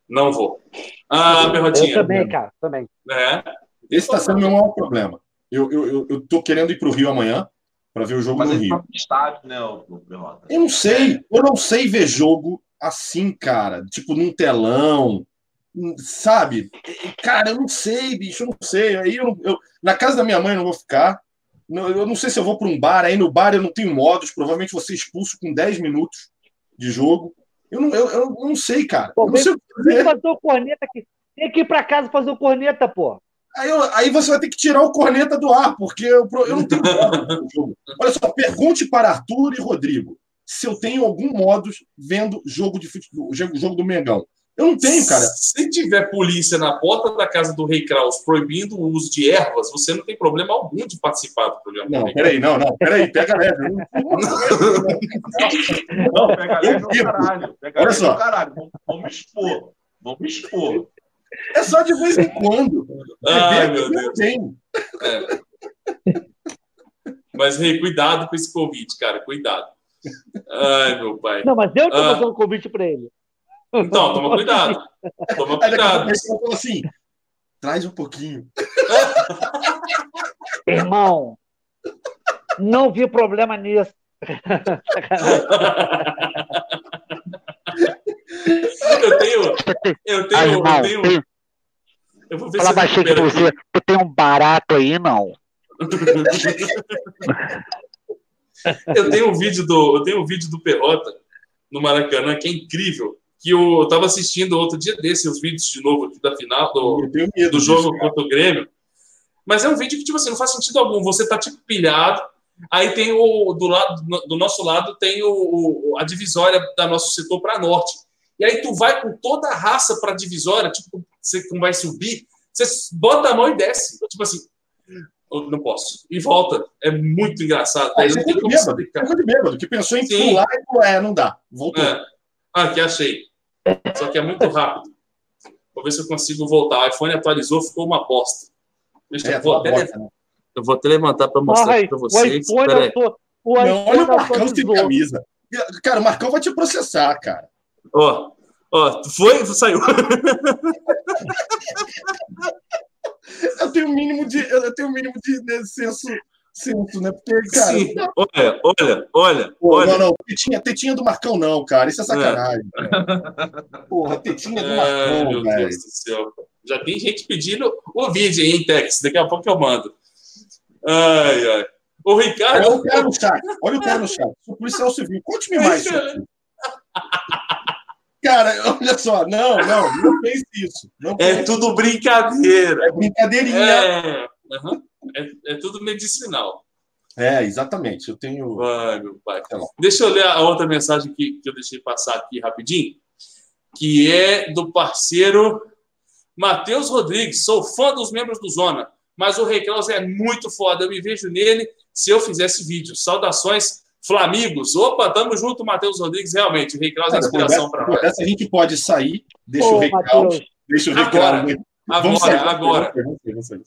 Não vou. Ah, Perrotinha. Eu também, cara, também. É. Esse está sendo o meu maior problema. Eu, eu, eu, eu tô querendo ir para o Rio amanhã para ver o jogo Mas no Rio. Tá estádio, né, o, Perrota? Eu não sei. Eu não sei ver jogo assim, cara. Tipo, num telão. Sabe? Cara, eu não sei, bicho. Eu não sei. Aí eu, eu na casa da minha mãe eu não vou ficar. Eu não sei se eu vou para um bar. Aí no bar eu não tenho modos. Provavelmente vou ser expulso com 10 minutos de jogo. Eu não, eu, eu não sei, cara. Pô, não sei o que fazer o corneta aqui. Tem que ir para casa fazer o corneta, pô. Aí, eu, aí você vai ter que tirar o corneta do ar, porque eu, eu não tenho jogo. Olha só, pergunte para Arthur e Rodrigo se eu tenho algum modo vendo jogo de futebol, jogo do Mengão. Eu não tenho, cara. Se tiver polícia na porta da casa do Rei Kraus proibindo o uso de ervas, você não tem problema algum de participar do programa. Não, peraí, não, não, peraí, pega leve. Não, pega leve no caralho. Pega Olha só. caralho. Vamos, vamos expor. Vamos expor. É só de vez em quando. Ai, meu Deus. Tem. É. Mas, Rei, cuidado com esse convite, cara. Cuidado. Ai, meu pai. Não, mas eu tô ah. fazendo um convite para ele. Então, toma cuidado. Toma cuidado. assim, traz um pouquinho. Irmão, não vi problema nisso. eu tenho. Eu tenho. Ai, eu tenho. Eu vou ver Fala baixinho que você. Tu tem um barato aí, não? eu tenho um vídeo do. Eu tenho um vídeo do Perrota no Maracanã que é incrível que eu estava assistindo outro dia desses os vídeos de novo aqui da final do, do jogo disso, contra o Grêmio. Mas é um vídeo que, tipo assim, não faz sentido algum. Você tá, tipo, pilhado, aí tem o, do, lado, do nosso lado, tem o, a divisória da nosso setor para norte. E aí tu vai com toda a raça para a divisória, tipo, você vai subir, você bota a mão e desce. Tipo assim, não posso. E volta. É muito engraçado. Ah, não tem como bêbado, de bêbado, que pensou em Sim. pular e é, não dá. Voltou. É. Ah, aqui achei. Só que é muito rápido. Vou ver se eu consigo voltar. O iPhone atualizou, ficou uma bosta. Deixa é, eu, vou até, bosta, né? eu vou até levantar para mostrar para vocês. O iPhone, tô, o iPhone Não, olha o Marcão sem camisa. Cara, o Marcão vai te processar, cara. Ó, ó, foi saiu. eu tenho o um mínimo de, eu tenho o um mínimo de, de senso Sinto, né? Porque, cara. Sim. Olha, olha, olha, Pô, olha. Não, não, tetinha, tetinha do Marcão, não, cara. Isso é sacanagem. É. Porra, tetinha do Marcão, meu velho. Deus do céu. Já tem gente pedindo o vídeo aí, em Tex. Daqui a pouco eu mando. Ai, ai. O Ricardo. Olha o cara no chat. Olha o cara no chat. O policial civil. Conte-me mais. Cara, olha só, não, não, não pense isso. Não é tudo brincadeira. É brincadeirinha. É. Uhum. É, é tudo medicinal. É, exatamente. Eu tenho. Ai, meu pai. Deixa eu ler a outra mensagem que, que eu deixei passar aqui rapidinho, que é do parceiro Matheus Rodrigues. Sou fã dos membros do Zona, mas o Reclaus é muito foda. Eu me vejo nele se eu fizesse vídeo. Saudações, Flamigos. Opa, tamo junto, Matheus Rodrigues. Realmente, o Reclaus é inspiração para nós. Essa a gente pode sair, deixa Ô, o Reclaus. Deixa o Reclaus. Agora, agora, agora. Vamos sair, vamos sair.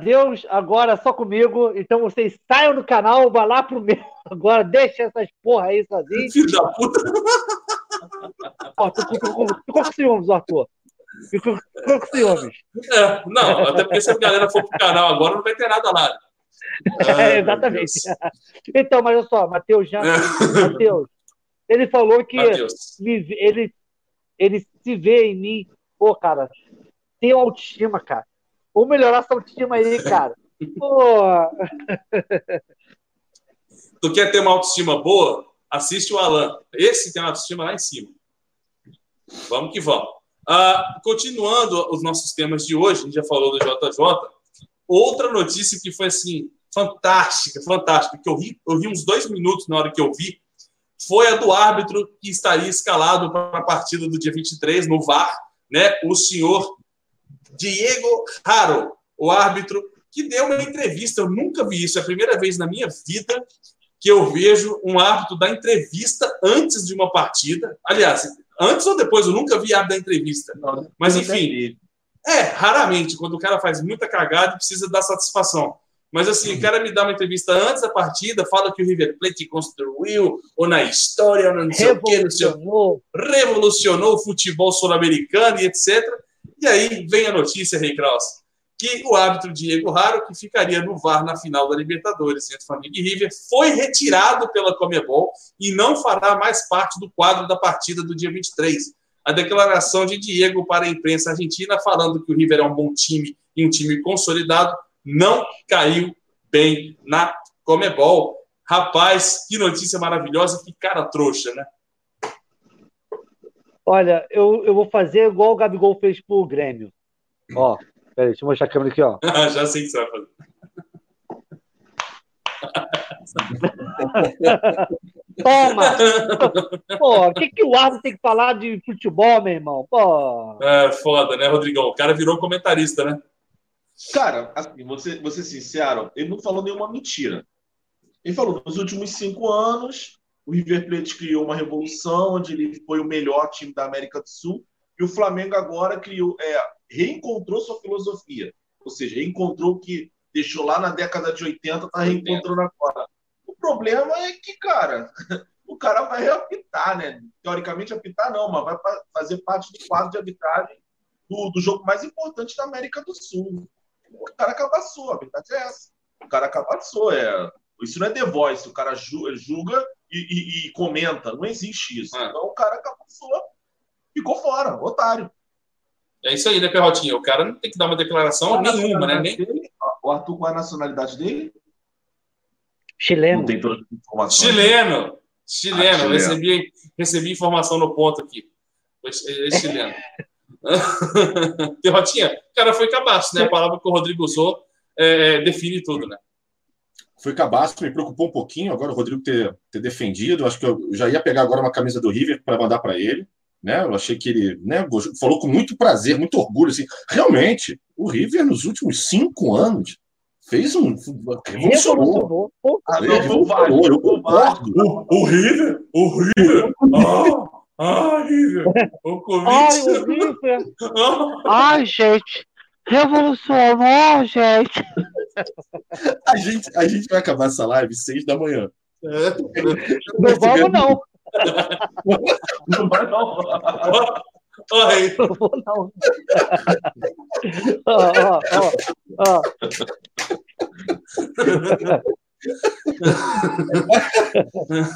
Deus, agora só comigo. Então vocês saiam do canal, vá lá pro meu. Agora deixa essas porra aí sozinho. Filho da puta. Ó, tu ficou com ciúmes, Arthur. Ficou com ciúmes. É, não, até porque se a galera for pro canal agora, não vai ter nada lá. É, exatamente. Então, mas olha só, Matheus já. Matheus, ele falou que ele, ele se vê em mim. Pô, cara, tem autoestima, cara. Vamos melhorar essa autoestima aí, cara. Pô. Tu quer ter uma autoestima boa? Assiste o Alan. Esse tem uma autoestima lá em cima. Vamos que vamos. Uh, continuando os nossos temas de hoje, a gente já falou do JJ. Outra notícia que foi assim, fantástica, fantástica, que eu ri, eu ri uns dois minutos na hora que eu vi, foi a do árbitro que estaria escalado para a partida do dia 23 no VAR, né? O senhor Diego Haro, o árbitro que deu uma entrevista. Eu nunca vi isso, é a primeira vez na minha vida que eu vejo um árbitro dar entrevista antes de uma partida. Aliás, antes ou depois, eu nunca vi árbitro dar entrevista. Não, Mas, enfim, é, raramente, quando o cara faz muita cagada, precisa dar satisfação. Mas assim, o cara me dá uma entrevista antes da partida, fala que o River Plate construiu, ou na história, ou não sei o quê, não sei o revolucionou o futebol sul-americano e etc. E aí vem a notícia, Rei Kraus, que o árbitro Diego Raro, que ficaria no VAR na final da Libertadores entre Flamengo e River, foi retirado pela Comebol e não fará mais parte do quadro da partida do dia 23. A declaração de Diego para a imprensa argentina, falando que o River é um bom time e um time consolidado, não caiu bem na Comebol. Rapaz, que notícia maravilhosa, que cara trouxa, né? Olha, eu, eu vou fazer igual o Gabigol fez pro Grêmio. Ó, Peraí, deixa eu mostrar a câmera aqui, ó. Já sei que você vai fazer. Toma! Pô, o que, que o árbitro tem que falar de futebol, meu irmão? Pô. É foda, né, Rodrigão? O cara virou comentarista, né? Cara, assim, você, você sincero, ele não falou nenhuma mentira. Ele falou nos últimos cinco anos, o River Plate criou uma revolução, onde ele foi o melhor time da América do Sul, e o Flamengo agora criou, é, reencontrou sua filosofia. Ou seja, reencontrou o que deixou lá na década de 80, está reencontrando agora. O problema é que, cara, o cara vai apitar, né? Teoricamente, apitar não, mas vai fazer parte do quadro de arbitragem do, do jogo mais importante da América do Sul. O cara cabaçou, a verdade é essa. O cara cabaçou. É... Isso não é The Voice, o cara julga e, e, e comenta. Não existe isso. É. Então o cara cabaçou, ficou fora, otário. É isso aí, né, Perrotinha? O cara não tem que dar uma declaração nenhuma, né? Nem... Dele? O Arthur, qual é a nacionalidade dele? Chileno. Não tem todas as informações. Chileno. Chileno. Ah, Recebi, recebi informação no ponto aqui. É, é chileno. Perrotinha, o cara foi cabaço, né? A palavra que o Rodrigo usou é, é, define tudo, né? Foi cabaço, me preocupou um pouquinho agora o Rodrigo ter, ter defendido. Acho que eu já ia pegar agora uma camisa do River para mandar para ele. Né? Eu achei que ele né, falou com muito prazer, muito orgulho. Assim. Realmente, o River, nos últimos cinco anos, fez um. Revolucionou. Ah, revolucionou. Eu concordo. O, o River? O River? Ah, ah River! O Ai, o River! Ai, gente! Revolucionou, gente! A gente, a gente vai acabar essa live seis da manhã. É. Não vamos, não. Não vai não. Oi. Não vou não. Ó, ó, ó,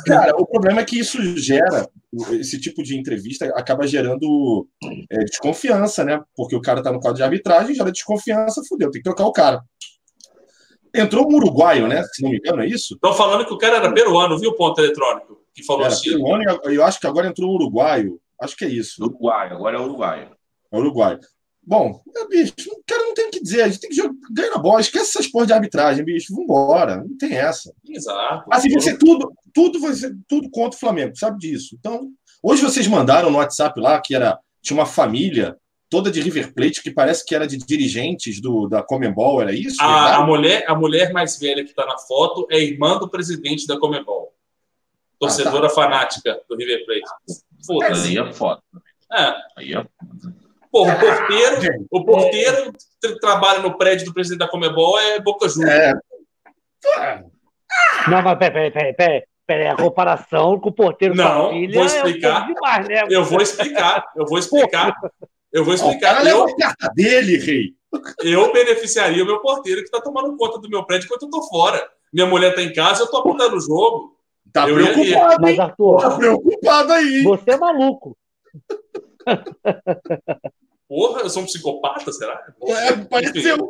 Cara, o problema é que isso gera, esse tipo de entrevista acaba gerando é, desconfiança, né? Porque o cara tá no quadro de arbitragem, gera desconfiança, fudeu, tem que trocar o cara. Entrou um uruguaio, né? Se não me engano, é isso? Estão falando que o cara era peruano, viu, ponto eletrônico? Que falou era assim. Peruano, eu acho que agora entrou um uruguaio. Acho que é isso. Uruguai, agora é uruguaio. É uruguaio. Bom, é, bicho, o cara não tem o que dizer, a gente tem que jogar, ganhar na bola, esquece essas porras de arbitragem, bicho, vambora, não tem essa. Exato. Assim, vai ser tudo, tudo vai ser tudo contra o Flamengo, sabe disso. Então, hoje vocês mandaram no WhatsApp lá que era tinha uma família toda de River Plate, que parece que era de dirigentes do, da Comembol, era isso? A, a mulher, a mulher mais velha que está na foto é irmã do presidente da Comembol. Torcedora ah, tá. fanática do River Plate. Foda-se. Aí é foda. É. Aí é Pô, o porteiro, o porteiro que trabalha no prédio do presidente da Comebol é Boca Juniors. É. Não, mas peraí, peraí, peraí. Peraí, a comparação com o porteiro não, família vou explicar. É demais, né? Eu vou explicar, eu vou explicar. Eu vou explicar. eu, a carta dele, rei. Eu beneficiaria o meu porteiro que está tomando conta do meu prédio enquanto eu estou fora. Minha mulher está em casa, eu estou apontando o jogo. Tá eu preocupado, ia... Mas, Arthur, tá preocupado aí. Você é maluco. Porra, eu sou um psicopata, será? É, pareceu.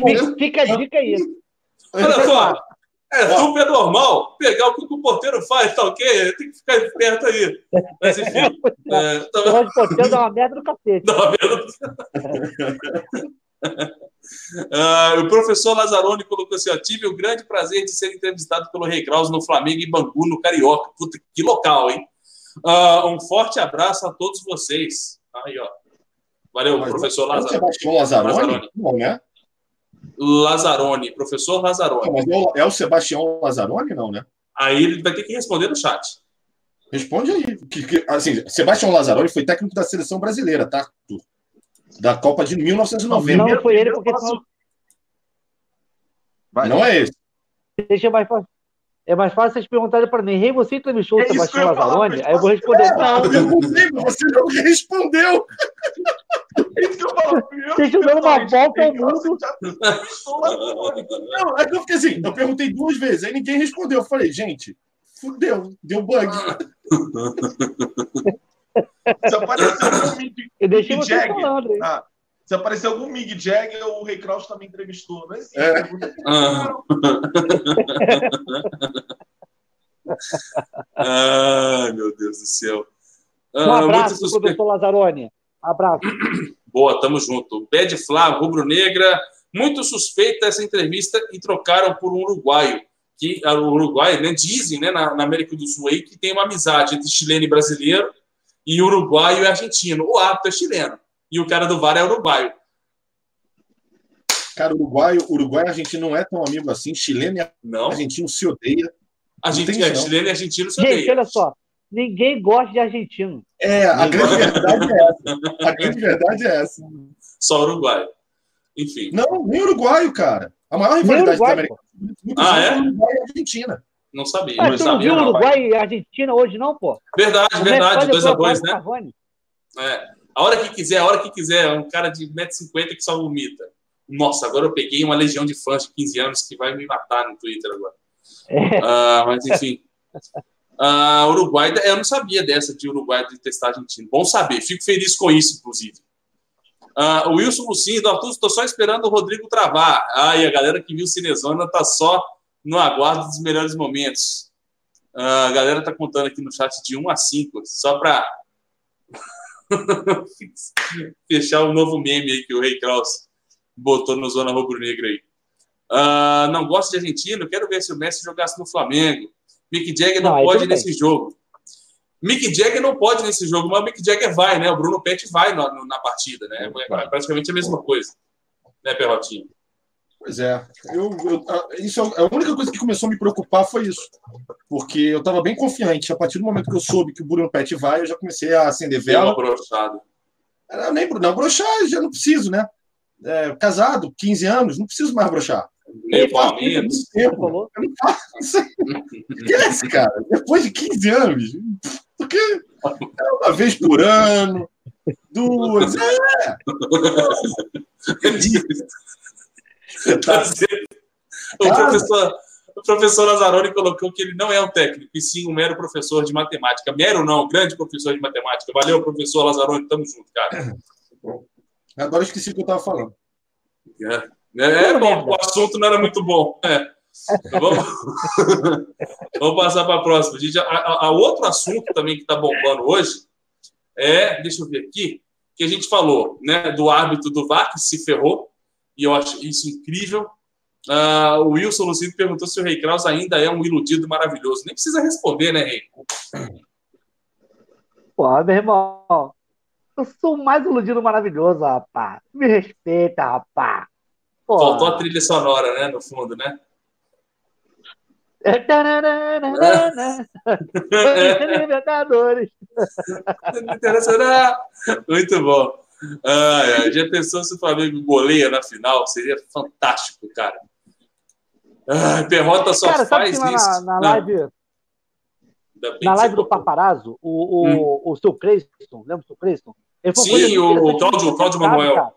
Pareceu? Fica a dica aí. Olha só, é super normal pegar o que o porteiro faz, tá ok? Tem que ficar esperto aí. Mas enfim. é, tá... O porteiro dá uma merda no cacete. Dá uma merda uh, o professor Lazzaroni colocou assim: ó, tive o grande prazer de ser entrevistado pelo Rei Kraus no Flamengo e Bangu, no Carioca. Puta, que local, hein? Uh, um forte abraço a todos vocês. Aí, ó. Valeu, Mas professor? Lazzaroni. Não, né? Lazarone, professor Lazarone. Não, é o Sebastião Lazarone, não, né? Aí ele vai ter que responder no chat. Responde aí. Que, que, assim, Sebastião Lazarone foi técnico da seleção brasileira, tá? Da Copa de 1990. Não foi ele porque não. Não é esse. Deixa mais fácil. É mais fácil vocês perguntarem para mim, Rei, você entrevistou o é Sebastião Lazzaroni? Aí eu vou responder. Não, eu não sei, você não respondeu. É isso que eu falo. Vocês estão dando uma volta ao mundo. Não, é que eu fiquei assim, eu perguntei duas vezes, aí ninguém respondeu. Eu falei, gente, fudeu, deu bug. Se aparecer algum Mick, Mick Jagger, ah, se aparecer algum Mick Jagger, o Rei Kraus também entrevistou. Não existe. É. Ah. Ai, meu Deus do céu. Um ah, abraço, professor Lazzaroni. Abraço. Boa, tamo junto. Bad Flávio, Rubro Negra. Muito suspeita essa entrevista e trocaram por um uruguaio. Que, ah, o Uruguai, né, dizem né, na, na, América do Sul aí que tem uma amizade entre chileno e brasileiro, e uruguaio e argentino. O árbitro é chileno e o cara do VAR é uruguaio. Cara, uruguaio, uruguai e argentino não é tão amigo assim. Chileno e não. argentino se odeia. Argentina, é, chileno e argentino se odeia. Gente, olha só. Ninguém gosta de argentino. É, a grande verdade é essa. A grande verdade é essa. Só uruguaio. Enfim. Não, nem uruguaio, cara. A maior rivalidade da América ah, é? Uruguai e Argentina. Não sabia. Mas tu não viu Uruguai e Argentina hoje, não, pô? Verdade, verdade. 2x2, né? É. A hora que quiser, a hora que quiser. É um cara de 1,50m que só vomita. Nossa, agora eu peguei uma legião de fãs de 15 anos que vai me matar no Twitter agora. Uh, mas enfim. Uh, Uruguai, eu não sabia dessa de Uruguai de testar argentino. Bom saber, fico feliz com isso, inclusive. Uh, o Wilson Lucinho, Arthur, estou só esperando o Rodrigo travar. Ah, e a galera que viu Cinezona está só no aguardo dos melhores momentos. Uh, a galera está contando aqui no chat de 1 a 5, só para fechar o novo meme aí que o Rei Kraus botou no Zona Rubro Negra aí. Uh, não gosto de argentino, quero ver se o Messi jogasse no Flamengo. Mick Jagger não, não pode nesse jogo. Mick Jagger não pode nesse jogo, mas o Mick Jagger vai, né? O Bruno Pet vai na, na partida, né? É praticamente a mesma coisa, né, Perrotinho? Pois é. Eu, eu, isso, é a única coisa que começou a me preocupar foi isso. Porque eu estava bem confiante. A partir do momento que eu soube que o Bruno Pet vai, eu já comecei a acender vela. Brochado. Nem, não, brochar já não preciso, né? É, casado, 15 anos, não preciso mais brochar. Tempo. Eu não faço Quem é esse cara? Depois de 15 anos. Porque é uma vez por ano, duas. É. Tá o, professor, o professor Lazzaroni colocou que ele não é um técnico, e sim um mero professor de matemática. Mero não, grande professor de matemática. Valeu, professor Lazzaroni, tamo junto, cara. Agora esqueci o que eu estava falando. É. É, é bom, o assunto não era muito bom. É. Vamos... Vamos passar para a próxima. Gente, a, a, a, outro assunto também que está bombando hoje é, deixa eu ver aqui, que a gente falou, né, do árbitro do VAR que se ferrou, e eu acho isso incrível. Uh, o Wilson Lucido perguntou se o Rei Kraus ainda é um iludido maravilhoso. Nem precisa responder, né, Rei? Pô, meu irmão, eu sou o mais iludido maravilhoso, rapaz. Me respeita, rapaz. Pô. Faltou a trilha sonora, né, no fundo, né? Libertadores. Muito bom. Ah, já pensou se o Flamengo goleia na final? Seria fantástico, cara. Ah, Perrota só cara, faz isso. Na, na live, na live do Paparazzo, o, o, hum. o seu Creston, lembra o seu Creston? Sim, o Cláudio, Cláudio Manuel. Cara.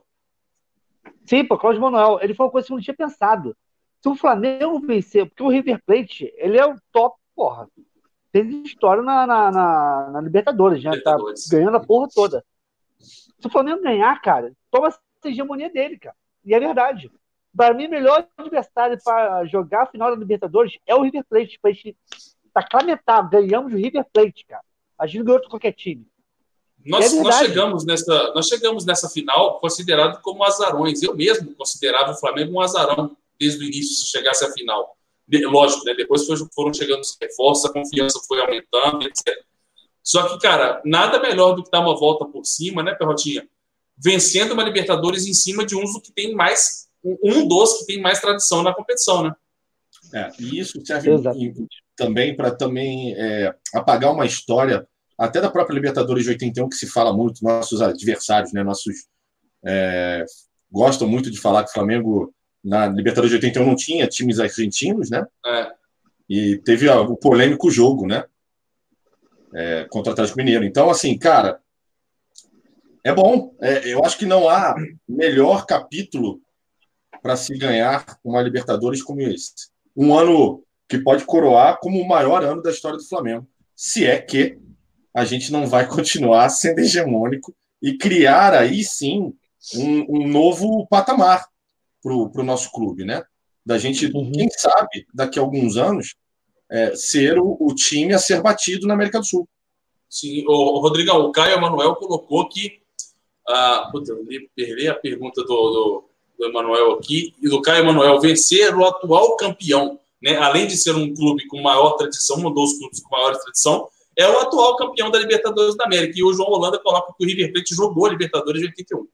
Sim, pô, Cláudio Manuel. Ele foi uma coisa que eu não tinha pensado. Se o Flamengo vencer, porque o River Plate, ele é o top, porra. Tem história na, na, na, na Libertadores, já tá ganhando a porra toda. Se o Flamengo ganhar, cara, toma essa hegemonia dele, cara. E é verdade. Para mim, o melhor adversário para jogar a final da Libertadores é o River Plate. Para a gente sacramentar, ganhamos o River Plate, cara. A gente ganhou qualquer time. Nós, é nós, chegamos nessa, nós chegamos nessa final considerado como azarões. Eu mesmo considerava o Flamengo um azarão desde o início, se chegasse à final. Lógico, né? Depois foram chegando os reforços, a confiança foi aumentando, etc. Só que, cara, nada melhor do que dar uma volta por cima, né, Perrotinha? Vencendo uma Libertadores em cima de um dos que tem mais, um dos que tem mais tradição na competição, né? É, e isso serve também para também é, apagar uma história até da própria Libertadores de 81 que se fala muito, nossos adversários, né, nossos é, gostam muito de falar que o Flamengo na Libertadores de 81 não tinha times argentinos, né? É. E teve o polêmico jogo, né? É, contra o Atlético Mineiro. Então, assim, cara, é bom. É, eu acho que não há melhor capítulo para se ganhar uma Libertadores como esse. Um ano que pode coroar como o maior ano da história do Flamengo. Se é que a gente não vai continuar sendo hegemônico e criar aí sim um, um novo patamar para o nosso clube, né? Da gente, uhum. quem sabe, daqui a alguns anos, é, ser o, o, time a ser batido na América do Sul. Sim, o, o Rodrigão, o Caio Emanuel colocou que. Ah, puta, eu perdi a pergunta do, do, do Emanuel aqui, e do Caio Emanuel, vencer o atual campeão, né? Além de ser um clube com maior tradição, um dos clubes com maior tradição, é o atual campeão da Libertadores da América. E o João Holanda coloca que o River Plate jogou a Libertadores de 81.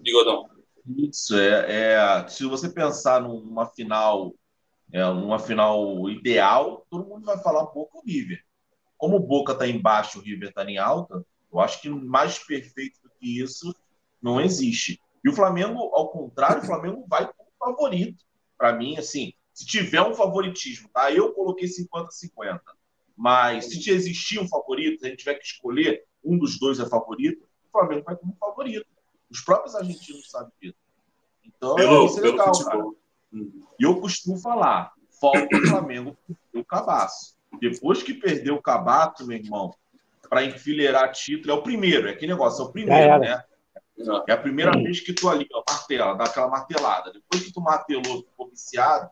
Bigodão. Isso, é, é, se você pensar numa final, é, numa final ideal, todo mundo vai falar Boca ou River. Como o Boca está embaixo, o River está em alta, eu acho que mais perfeito do que isso não existe. E o Flamengo, ao contrário, o Flamengo vai como favorito. Para mim, assim, se tiver um favoritismo, tá? Eu coloquei 50-50. Mas se existir um favorito, se a gente tiver que escolher um dos dois é favorito, o Flamengo vai como favorito. Os próprios argentinos sabem disso. Então, pelo, isso é legal, cara. E eu costumo falar, falta o Flamengo o cabaço. Depois que perdeu o cabaço, meu irmão, para enfileirar título, é o primeiro, é aquele negócio, é o primeiro, é, né? É a primeira Sim. vez que tu ali, ó, martela, dá aquela martelada. Depois que tu martelou, ficou viciado,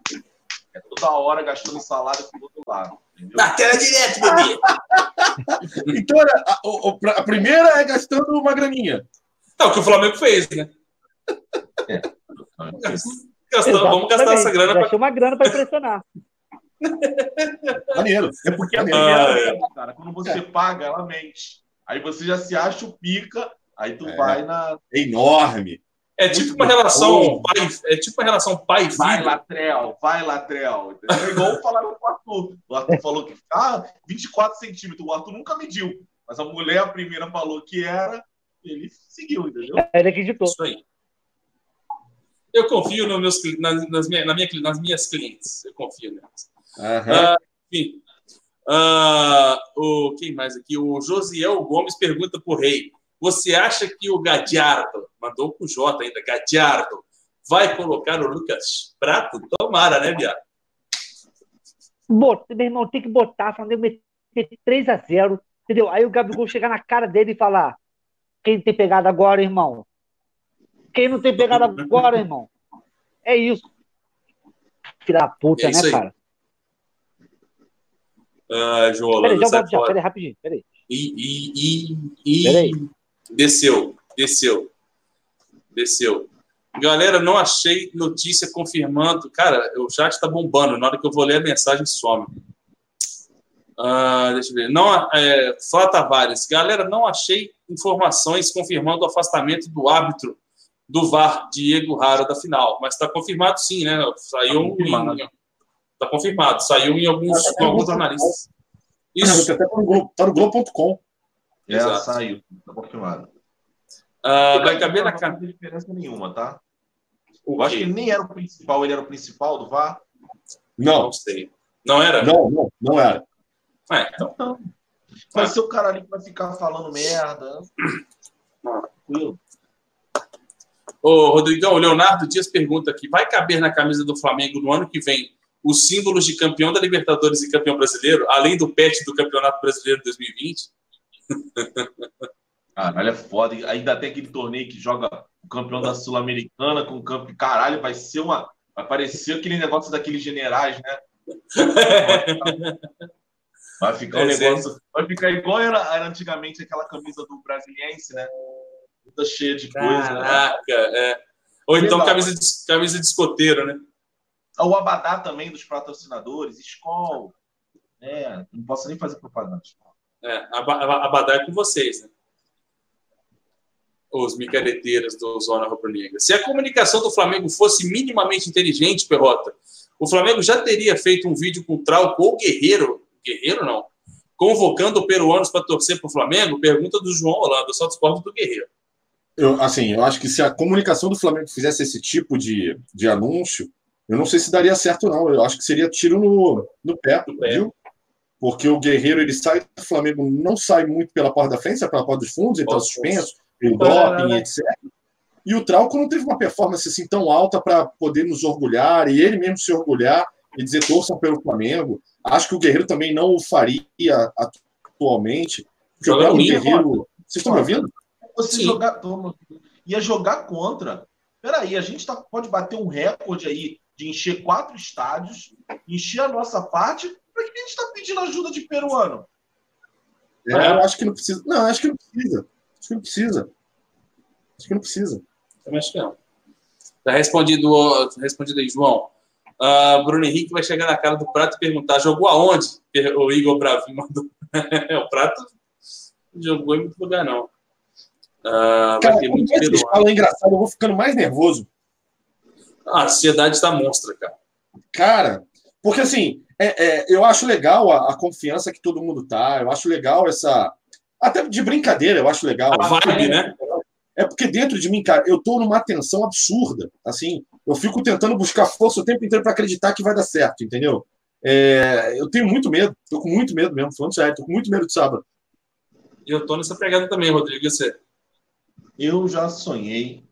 é toda hora gastando salário pro outro lado. Martela direto, bebê. então, a, a, a, primeira é gastando uma graninha. É o que o Flamengo fez, né? É. vamos gastar essa grana. Pra... uma grana para impressionar. Maneiro. É porque a primeira ah, é. cara, quando você paga, ela mente. Aí você já se acha o pica, aí tu é. vai na. É enorme. É tipo uma relação pai, é tipo uma relação pai filho. Vai Latrel, vai Latrel. É igual falaram com o Arthur. O Arthur falou que ah, 24 centímetros. O Arthur nunca mediu. Mas a mulher, a primeira, falou que era, ele seguiu, entendeu? Ele acreditou. Isso aí. Eu confio no meus, nas, nas, minha, na minha, nas minhas clientes. Eu confio nelas. Uhum. Uh, enfim. Uh, o, quem mais aqui? O Josiel Gomes pergunta por Rei. Você acha que o Gadiardo, mandou com J ainda, Gadiardo, vai colocar o Lucas Prato? Tomara, né, Bia? Bota, meu irmão, tem que botar, Flamengo meter 3 a 0 entendeu? Aí o Gabigol chegar na cara dele e falar: quem tem pegado agora, irmão? Quem não tem pegado agora, irmão? É isso. Filha da puta, é né, cara? Ah, João, peraí, já volto já, peraí, rapidinho, peraí. E, e, e, e... Peraí. Desceu, desceu, desceu. Galera, não achei notícia confirmando. Cara, o chat tá bombando. Na hora que eu vou ler a mensagem, some. Uh, deixa eu ver. Não, é, Flá Tavares. Galera, não achei informações confirmando o afastamento do árbitro do VAR, Diego Rara, da final. Mas está confirmado sim, né? Saiu tá confirmado. Em, tá confirmado. Saiu em alguns, tá, alguns jornalistas. Isso. Até tá no Globo.com. É, Exato. saiu. Está confirmado. Uh, vai caber na cara. Não tem diferença nenhuma, tá? Eu acho que ele nem era o principal, ele era o principal do VAR. Não. Não sei. Não era? Não, não, não era. É, então. então vai ser o cara ali que vai ficar falando merda. Tranquilo. Ô, Rodrigão, o Leonardo Dias pergunta aqui: vai caber na camisa do Flamengo no ano que vem os símbolos de campeão da Libertadores e campeão brasileiro, além do pet do Campeonato Brasileiro de 2020? Caralho, é foda. Ainda tem aquele torneio que joga o campeão da Sul-Americana com o campo. Caralho, vai ser uma. Vai parecer aquele negócio daqueles generais, né? Vai ficar um negócio. Vai ficar igual era, era antigamente aquela camisa do Brasiliense, né? Toda cheia de coisa. Né? Caraca, né? é. Ou então camisa de, camisa de escoteiro, né? O Abadá também dos patrocinadores, Skol. É, não posso nem fazer propaganda. É, Abadá é com vocês, né? Os micareteiros do Zona Rubro-Negra. Se a comunicação do Flamengo fosse minimamente inteligente, Perrota, o Flamengo já teria feito um vídeo com o Trauco ou Guerreiro, Guerreiro não, convocando peruanos para torcer para o Flamengo? Pergunta do João Holanda, só discordo do Guerreiro. Eu, assim, eu acho que se a comunicação do Flamengo fizesse esse tipo de, de anúncio, eu não sei se daria certo, não. Eu acho que seria tiro no, no pé, pé. viu? Porque o Guerreiro ele sai do Flamengo, não sai muito pela porta da frente, sai pela porta dos fundos, ele está suspenso, pelo doping, etc. E o Trauco não teve uma performance assim tão alta para poder nos orgulhar, e ele mesmo se orgulhar e dizer torçam pelo Flamengo. Acho que o Guerreiro também não o faria atualmente. Jogar o Guerreiro. Vocês estão me ouvindo? Você jogar. Ia jogar contra. Peraí, a gente tá, pode bater um recorde aí de encher quatro estádios, encher a nossa parte. Para que a gente está pedindo ajuda de peruano? É, eu acho que não precisa. Não, acho que não precisa. Acho que não precisa. Acho que não precisa. Também acho que não. Tá respondido, respondido aí, João. Uh, Bruno Henrique vai chegar na cara do Prato e perguntar: jogou aonde? O Igor Bravinho mandou. o Prato não jogou em muito lugar, não. Uh, cara, vai muito vocês falam engraçado, eu vou ficando mais nervoso. A ansiedade está monstra, cara. Cara, porque assim, é, é, eu acho legal a, a, confiança que todo mundo tá, eu acho legal essa. Até de brincadeira, eu acho legal. A vibe, né? É porque dentro de mim, cara, eu tô numa tensão absurda. Assim, eu fico tentando buscar força o tempo inteiro para acreditar que vai dar certo, entendeu? É, eu tenho muito medo, tô com muito medo mesmo, falando sério, tô com muito medo de sábado. E eu tô nessa pegada também, Rodrigo, e você? Eu já sonhei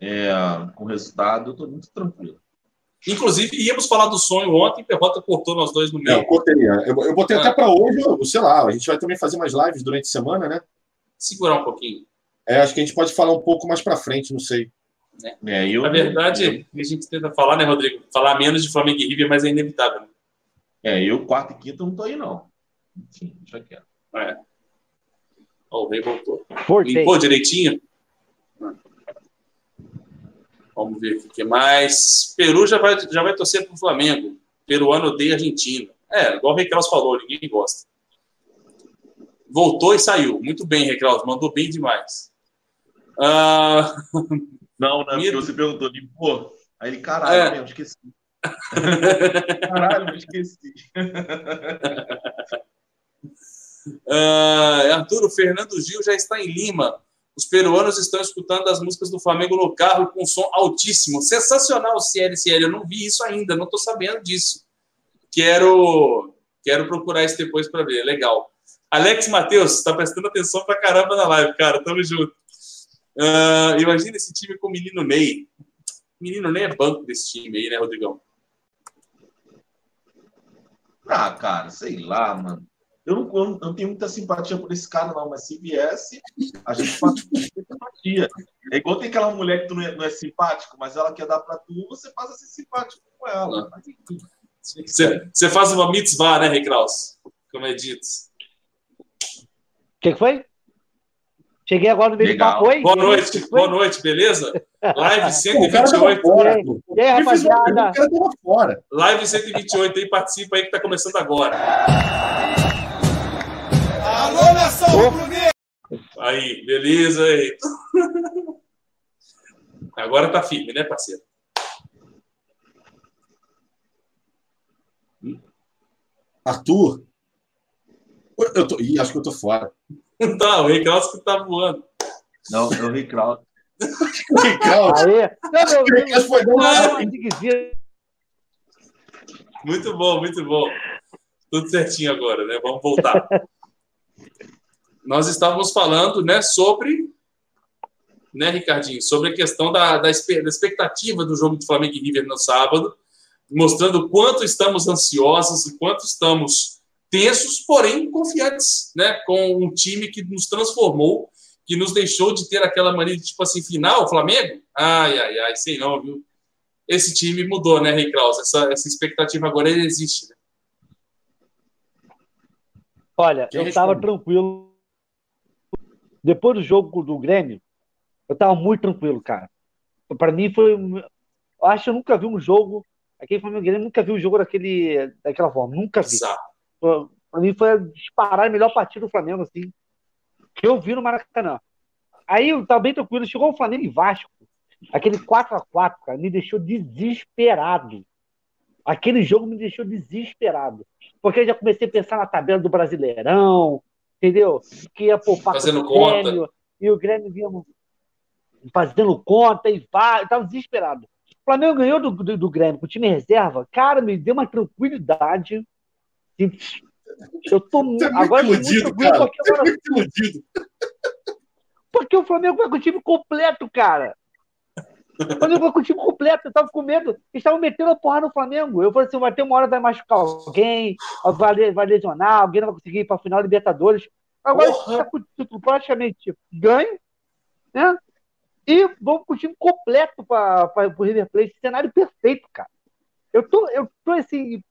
é, com o resultado, eu tô muito tranquilo. Inclusive, íamos falar do sonho ontem, Perrota cortou nós dois no meio. É, eu cortei. Eu, eu botei ah. até para hoje, sei lá, a gente vai também fazer mais lives durante a semana, né? Segurar um pouquinho. É, acho que a gente pode falar um pouco mais para frente, não sei. É, é eu, Na verdade, eu... a gente tenta falar, né, Rodrigo? Falar menos de Flamengo e River, mas é inevitável. Né? É, eu, quarta e quinta, não tô aí, não. Enfim, já quero. É. Ó, o rei voltou. Limpou direitinho? Vamos ver o que mais. Peru já vai, já vai torcer para o Flamengo. Peruano odeia Argentina. É, igual o Reclaus falou, ninguém gosta. Voltou e saiu. Muito bem, Reclaus, mandou bem demais. Uh... Não, não, porque você perguntou, pô. Aí ele, caralho, é. mesmo, esqueci. caralho, esqueci. uh, Arturo, Fernando Gil já está em Lima. Os peruanos estão escutando as músicas do Flamengo no carro com som altíssimo. Sensacional, CL, CL. Eu não vi isso ainda, não estou sabendo disso. Quero, quero procurar isso depois para ver. Legal. Alex Matheus, está prestando atenção pra caramba na live, cara. Tamo junto. Uh, imagina esse time com o menino Ney. O menino Ney é banco desse time aí, né, Rodrigão? Ah, cara, sei lá, mano. Eu não, eu não tenho muita simpatia por esse cara, não, mas se viesse, a gente faz simpatia. É igual tem aquela mulher que tu não é, não é, simpático, mas ela quer dar pra tu, você faz a ser simpático com ela. Você, você faz uma mitzvah, né, Recraus? Como é dito. O que, que foi? Cheguei agora no meio Legal. do papo. Boa noite, boa noite, beleza? Live 128. Fora, e aí, rapaziada? Fora. Live 128 aí, participa aí que tá começando agora. Aí, beleza aí. Agora tá firme, né, parceiro? Arthur? Eu tô... Ih, acho que eu tô fora. Tá, o Kraus que tá voando. Não, é o Rei Kraus. o Rei Kraus. Aê! Não, o Rei Kraus foi Muito bom, muito bom. Tudo certinho agora, né? Vamos voltar. Nós estávamos falando, né, sobre, né, Ricardinho, sobre a questão da, da, expectativa do jogo de Flamengo e River no sábado, mostrando quanto estamos ansiosos e quanto estamos tensos, porém confiantes, né? Com um time que nos transformou, que nos deixou de ter aquela mania de, tipo assim, final, Flamengo? Ai, ai, ai, sei não, viu? Esse time mudou, né, Rei Kraus? Essa, essa expectativa agora existe, né? Olha, Quem eu estava tranquilo. Depois do jogo do Grêmio, eu estava muito tranquilo, cara. Para mim foi. Eu acho que eu nunca vi um jogo. Aquele Flamengo Grêmio nunca vi um jogo daquele, daquela forma. Nunca vi. Para mim foi disparar a melhor partida do Flamengo, assim, que eu vi no Maracanã. Aí eu tava bem tranquilo. Chegou o Flamengo e Vasco. Aquele 4x4, cara, me deixou desesperado. Aquele jogo me deixou desesperado. Porque eu já comecei a pensar na tabela do Brasileirão, entendeu? Que ia poupar Fazendo o Grêmio, conta. E o Grêmio vinha fazendo conta e vai. Eu tava desesperado. O Flamengo ganhou do, do, do Grêmio com o time reserva. Cara, me deu uma tranquilidade. Eu tô muito. Agora iludido, muito cara. Porque, agora... muito iludido. porque o Flamengo vai com o time completo, cara. Quando eu vou com o time completo, eu tava com medo. Eles estavam metendo a porra no Flamengo. Eu falei assim: vai ter uma hora vai machucar alguém, vai, vai lesionar, alguém não vai conseguir ir para a final da Libertadores. Agora está com o título praticamente ganho, né? E vamos com o time completo para o River Plate. Cenário perfeito, cara. Eu tô, eu tô assim.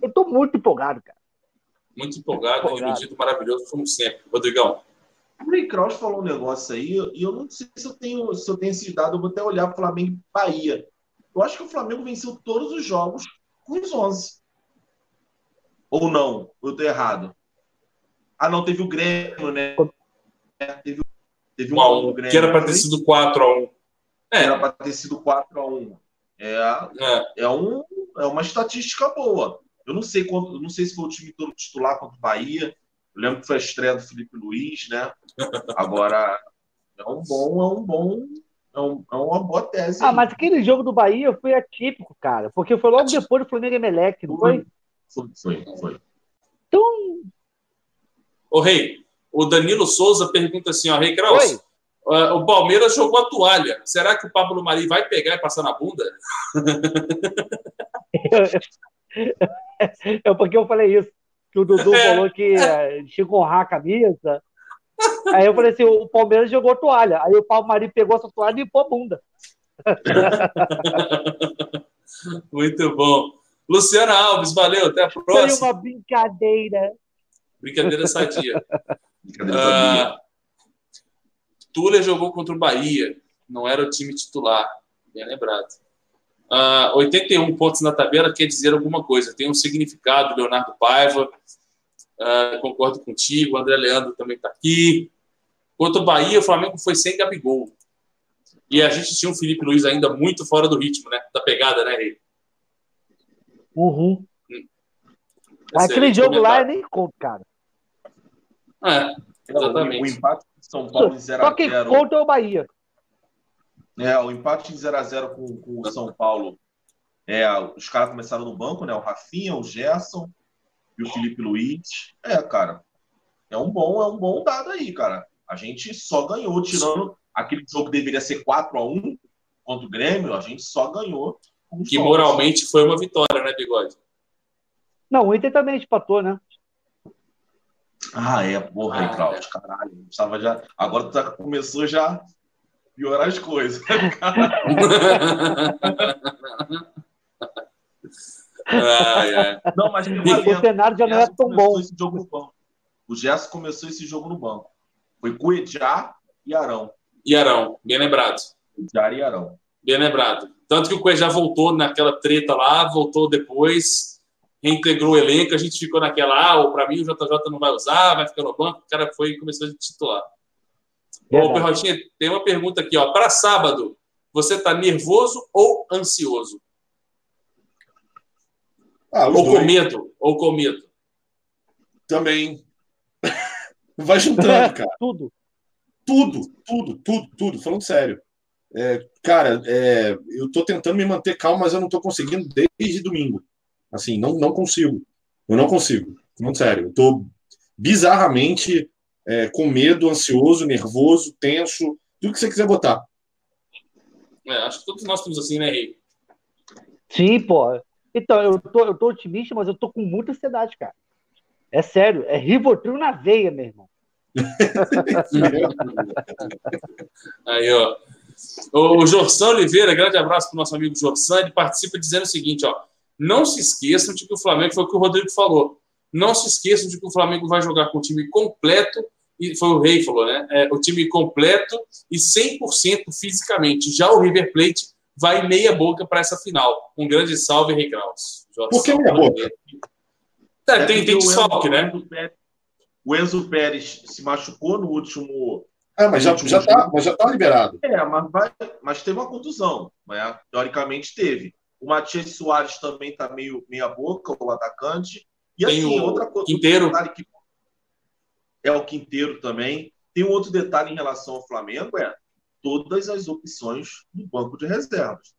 Eu tô muito empolgado, cara. Muito empolgado, muito empolgado. iludido, maravilhoso, como sempre. Rodrigão. O Ray Kraus falou um negócio aí, e eu não sei se eu tenho, se eu tenho esse dado, eu vou até olhar o Flamengo e Bahia. Eu acho que o Flamengo venceu todos os jogos com os 11. Ou não? Eu tô errado. Ah, não, teve o Grêmio, né? Teve, teve um, Grêmio. Que era para ter sido 4x1. É. Era para ter sido 4x1. É, é. É, um, é uma estatística boa. Eu não sei quando, não sei se foi o time todo titular contra o Bahia. Eu lembro que foi a estreia do Felipe Luiz, né? Agora, é um bom, é um bom, é, um, é uma boa tese. Ah, aí. mas aquele jogo do Bahia foi atípico, cara, porque foi logo depois do Flamengo Emelec, não foi? Foi, foi, foi. Então. Ô, Rei, o Danilo Souza pergunta assim, ó, Rei Kraus, uh, o Palmeiras jogou a toalha. Será que o Pablo Mari vai pegar e passar na bunda? é porque eu falei isso que o Dudu é. falou que é, tinha que honrar a camisa. Aí eu falei assim: o Palmeiras jogou toalha. Aí o Palmari pegou essa toalha e limpou a bunda. Muito bom. Luciana Alves, valeu, até a próxima. Foi uma brincadeira. Brincadeira sadia. brincadeira uh, Túlia jogou contra o Bahia, não era o time titular, bem lembrado. Uh, ah, 81 pontos na tabela quer dizer alguma coisa, tem um significado, Leonardo Paiva, uh, concordo contigo, o André Leandro também está aqui. Contra o Bahia, o Flamengo foi sem Gabigol. E a gente tinha o Felipe Luiz ainda muito fora do ritmo, né? Da pegada, né, Rei? Uhum. Hum. Aquele jogo lá é nem conta, cara. É, exatamente. O, empate de São Paulo em 0 Só quem conta é o Bahia. É, o empate em 0x0 com, com o São Paulo. É, os caras começaram no banco, né? O Rafinha, o Gerson e o Felipe Luiz. É, cara. É um bom, é um bom dado aí, cara. A gente só ganhou, tirando aquele jogo que deveria ser 4 a 1 contra o Grêmio, a gente só ganhou. Que moralmente foi uma vitória, né, Bigode? Não, o Inter também empatou, né? Ah, é, porra, ah, aí, Claudio, é. caralho. já... Agora tá, começou já piorar as coisas. ai, ai. Não, mas o cenário já não é tão bom. Esse jogo no banco. O Gerson começou esse jogo no banco. Foi Cuejá e Arão. E Arão, bem lembrado. Cuejá e Arão. Bem lembrado. Tanto que o Cuejá voltou naquela treta lá, voltou depois, reintegrou o elenco, a gente ficou naquela, ah, para mim o JJ não vai usar, vai ficar no banco, o cara foi e começou a titular. Ô, Perrotinha, tem uma pergunta aqui, ó. Para sábado, você está nervoso ou ansioso? Ah, ou dois. com medo? Ou com medo? Também. Vai juntando, cara. tudo. Tudo, tudo, tudo, tudo. Falando sério. É, cara, é, eu estou tentando me manter calmo, mas eu não estou conseguindo desde domingo. Assim, não, não consigo. Eu não consigo. Falando sério. Eu estou bizarramente é, com medo, ansioso, nervoso, tenso, tudo que você quiser botar. É, acho que todos nós estamos assim, né, Rei? Sim, pô. Então, eu tô, eu tô otimista, mas eu tô com muita ansiedade, cara. É sério, é Rivotril na veia, meu irmão. Aí, ó. O Jorsan Oliveira, grande abraço para o nosso amigo Jorsan, ele participa dizendo o seguinte, ó. Não se esqueçam de que o Flamengo, foi o que o Rodrigo falou, não se esqueçam de que o Flamengo vai jogar com o time completo, e foi o Rei falou, né? É, o time completo e 100% fisicamente. Já o River Plate vai meia boca para essa final. Um grande salve, Rei Kraus. Por que meia boca? É, tem, tem desfalque, né? O Enzo Pérez se machucou no último. Ah, mas já, já, tá, mas já tá liberado. É, mas, vai, mas teve uma contusão. Né? Teoricamente teve. O Matias Soares também tá meio meia boca, o atacante. E tem assim, o outra coisa. Quinteiro. Que é o Quinteiro também. Tem um outro detalhe em relação ao Flamengo: é todas as opções do banco de reservas.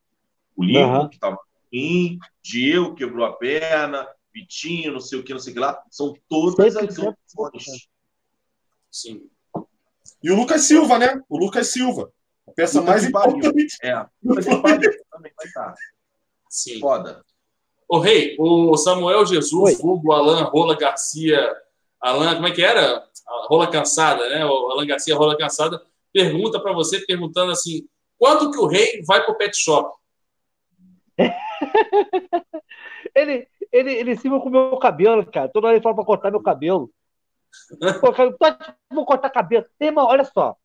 O Lincoln, uhum. que estava ruim, Diego quebrou a perna, Vitinho, não sei o que, não sei o que lá. São todas as opções. Sim. E o Lucas Silva, né? O Lucas Silva. A peça mais importante. É, também vai estar. Sim. Foda. O Rei, o Samuel Jesus, Hugo, Alan, Rola Garcia, Alan, como é que era? Rola Cansada, né? O Alan Garcia, Rola Cansada, pergunta para você, perguntando assim: quando que o Rei vai pro pet shop? ele, ele, ele cima com o meu cabelo, cara. Toda hora ele fala pra cortar meu cabelo. Pô, cara, vou cortar cabelo. Irmão, olha só.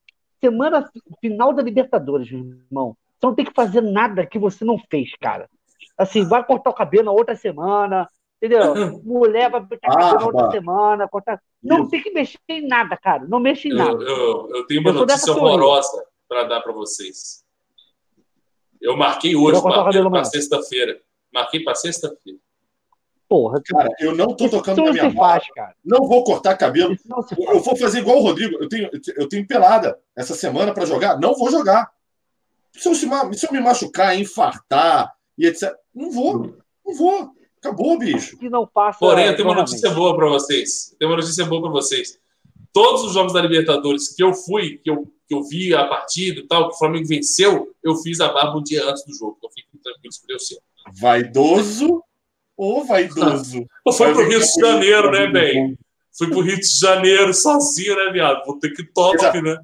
Semana final da Libertadores, meu irmão. Você não tem que fazer nada que você não fez, cara. Assim, vai cortar o cabelo na outra semana, entendeu? Mulher vai cortar o cabelo outra semana. Cortar... Não tem que mexer em nada, cara. Não mexe em nada. Eu, eu, eu tenho uma eu notícia horrorosa para dar para vocês. Eu marquei hoje para sexta-feira. Marquei para sexta-feira. Porra, cara, eu não tô tocando na minha se faz, cara. Não vou cortar cabelo. Eu vou fazer igual o Rodrigo. Eu tenho, eu tenho pelada essa semana para jogar. Não vou jogar. Se eu, se, se eu me machucar, infartar e etc. Não vou. Não vou. Acabou, bicho. Que não passa. Porém, eu tenho uma notícia boa para vocês. Tenho uma notícia boa para vocês. Todos os jogos da Libertadores que eu fui, que eu, que eu vi a partida e tal, que o Flamengo venceu, eu fiz a barba um dia antes do jogo. Eu fico tranquilo sobre o seu. Vaidoso ou vaidoso? Foi pro Rio de Janeiro, né, bem? Fui pro Rio de Janeiro sozinho, né, viado? Vou ter que top, fez né?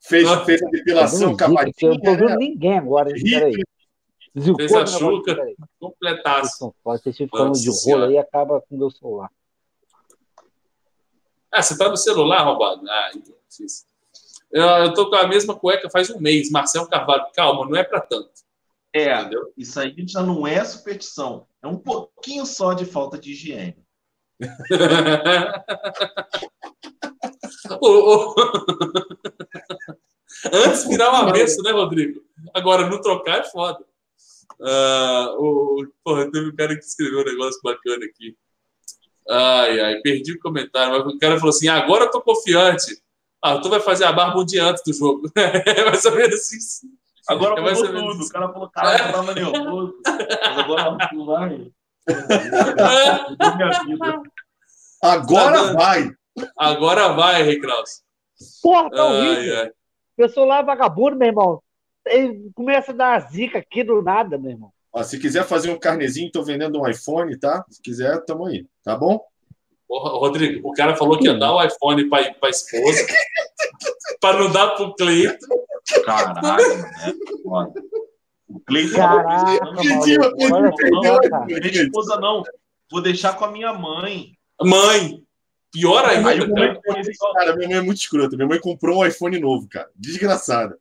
Fez, fez a depilação cavalinha. Eu não tô vendo né? ninguém agora. Peraí. Fez a chuca, completaço. Pode ter falando de rolo aí acaba com o meu celular. Ah, você tá no celular, roubado? Ah, então, eu, eu tô com a mesma cueca faz um mês. Marcel Carvalho, calma, não é para tanto. É, Entendeu? isso aí já não é superstição. É um pouquinho só de falta de higiene. Antes virar uma avesso, né, Rodrigo? Agora, não trocar é foda. Uh, o, porra, teve um cara que escreveu um negócio bacana aqui. Ai, ai, perdi o comentário. Mas o cara falou assim: agora eu tô confiante. Ah, tu vai fazer a barba um dia antes do jogo. é mais ou menos isso. Agora é mudou tudo. Isso. O cara falou: eu tava nervoso. Mas agora não vai. Agora vai. Agora vai, Rei Kraus. Porra, tá horrível. Ai, ai. Pessoa lá é vagabundo, meu irmão. Ele começa a dar zica aqui do nada, meu irmão. Ó, se quiser fazer um carnezinho, tô vendendo um iPhone, tá? Se quiser, tamo aí, tá bom? Rodrigo, o cara falou que ia dar o iPhone pra, pra esposa, pra não dar pro Cleiton. Caralho, né? O Cleiton Caraca, não, minha esposa não. Vou deixar com a minha mãe. Mãe! Pior ainda. Aí, cara. cara, minha mãe é muito escrota. Minha mãe comprou um iPhone novo, cara. Desgraçada.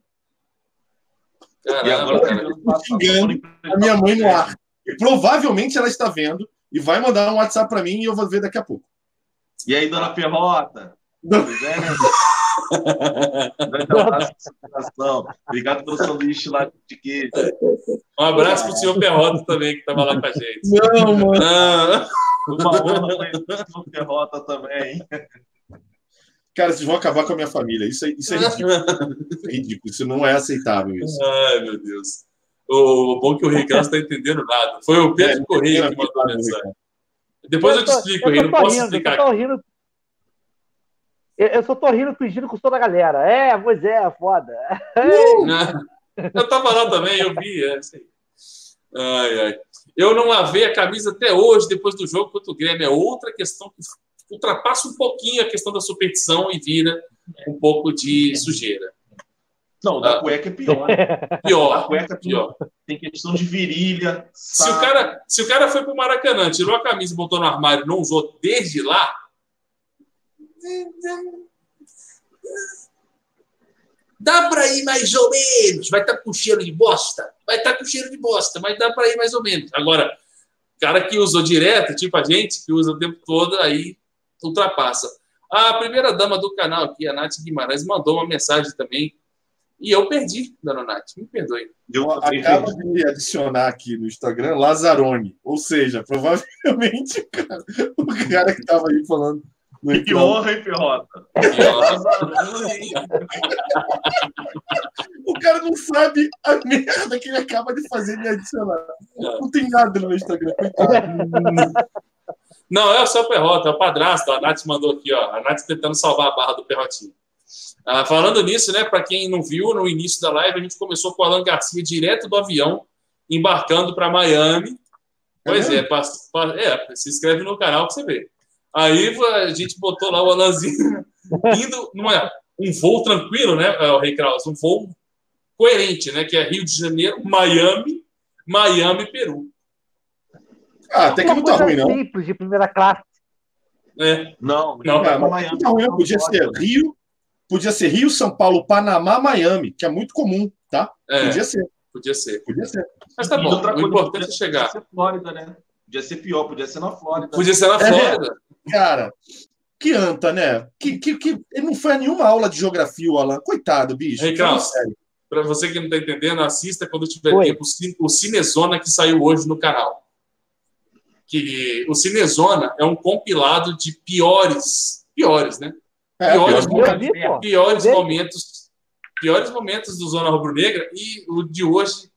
Caramba, e agora tá xingando a minha mãe no ar. E provavelmente ela está vendo e vai mandar um WhatsApp para mim e eu vou ver daqui a pouco. E aí, dona Ferrota? Pois é, né? Obrigado pelo sanduíche lá de queijo. Um abraço pro senhor Ferrota também, que estava lá com a gente. Não, mano. Ah. Uma honra conhecer o senhor Ferrota também. Cara, vocês vão acabar com a minha família. Isso é, isso é ridículo. Isso é ridículo. Isso não é aceitável. Isso. Ai, meu Deus. O bom é que o Ricardo não está entendendo nada. Foi o Pedro é, Correia que mandou a mensagem. Depois eu, eu te explico, Rei. Não posso rindo, explicar. Eu, rindo, eu só tô rindo fingindo com toda a galera. É, pois é, foda. Uh! eu tava lá também, eu vi. É, assim. ai, ai. Eu não lavei a camisa até hoje, depois do jogo contra o Grêmio. É outra questão que ultrapassa um pouquinho a questão da superstição e vira um pouco de sujeira. Não, da ah, cueca é pior. Pior. A cueca é pior. Tem questão de virilha. Se o, cara, se o cara foi pro Maracanã, tirou a camisa e botou no armário não usou desde lá. Dá para ir mais ou menos. Vai estar tá com cheiro de bosta. Vai estar tá com cheiro de bosta, mas dá para ir mais ou menos. Agora, cara que usou direto, tipo a gente, que usa o tempo todo, aí ultrapassa. A primeira dama do canal aqui, a Nath Guimarães, mandou uma mensagem também e eu perdi, Dona Nath, me perdoe. Eu acabo de adicionar aqui no Instagram Lazarone, ou seja, provavelmente cara, o cara que estava aí falando. Que honra, hein, Pirrota? o cara não sabe a merda que ele acaba de fazer me adicionar. Não tem nada no meu Instagram, coitado. Não, é o seu Perrota, é o padrasto. A Nath mandou aqui, ó. A Nath tentando salvar a barra do Perrotinho. Ah, falando nisso, né, para quem não viu, no início da live a gente começou com o Alan Garcia direto do avião, embarcando para Miami. Pois é, é, é, se inscreve no canal que você vê. Aí a gente botou lá o Alanzinho indo numa, um voo tranquilo, né, o Rei Kraus, um voo coerente, né, que é Rio de Janeiro, Miami, Miami, Peru. Ah, até que não tá ruim, não. simples, de primeira classe. É. Não, não, não, não, não tá ruim, podia ser Rio, Podia ser Rio, São Paulo, Panamá, Miami, que é muito comum, tá? É, podia ser. Podia ser. Podia ser. Mas tá bom, o importante é chegar. Podia ser Flórida, né? Podia ser pior, podia ser na Flórida. Podia ser na é, Flórida. É, cara, que anta, né? Que, que, que, ele não foi a nenhuma aula de geografia, o Alan. Coitado, bicho. Ei, para você que não está entendendo, assista quando tiver Oi. tempo o Cinezona que saiu hoje no canal. Que o Cinezona é um compilado de piores, piores, né? É, piores, momentos, piores momentos, piores momentos do Zona Rubro Negra e o de hoje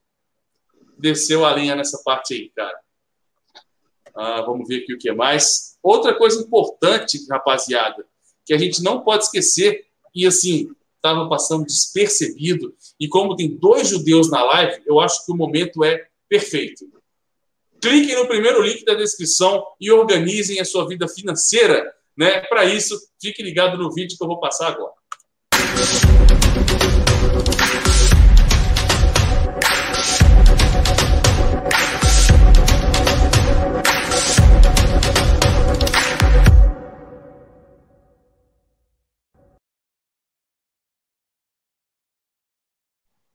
desceu a linha nessa parte aí, cara. Ah, vamos ver aqui o que mais. Outra coisa importante, rapaziada, que a gente não pode esquecer, e assim, estava passando despercebido, e como tem dois judeus na live, eu acho que o momento é perfeito. Cliquem no primeiro link da descrição e organizem a sua vida financeira né? Para isso, fique ligado no vídeo que eu vou passar agora.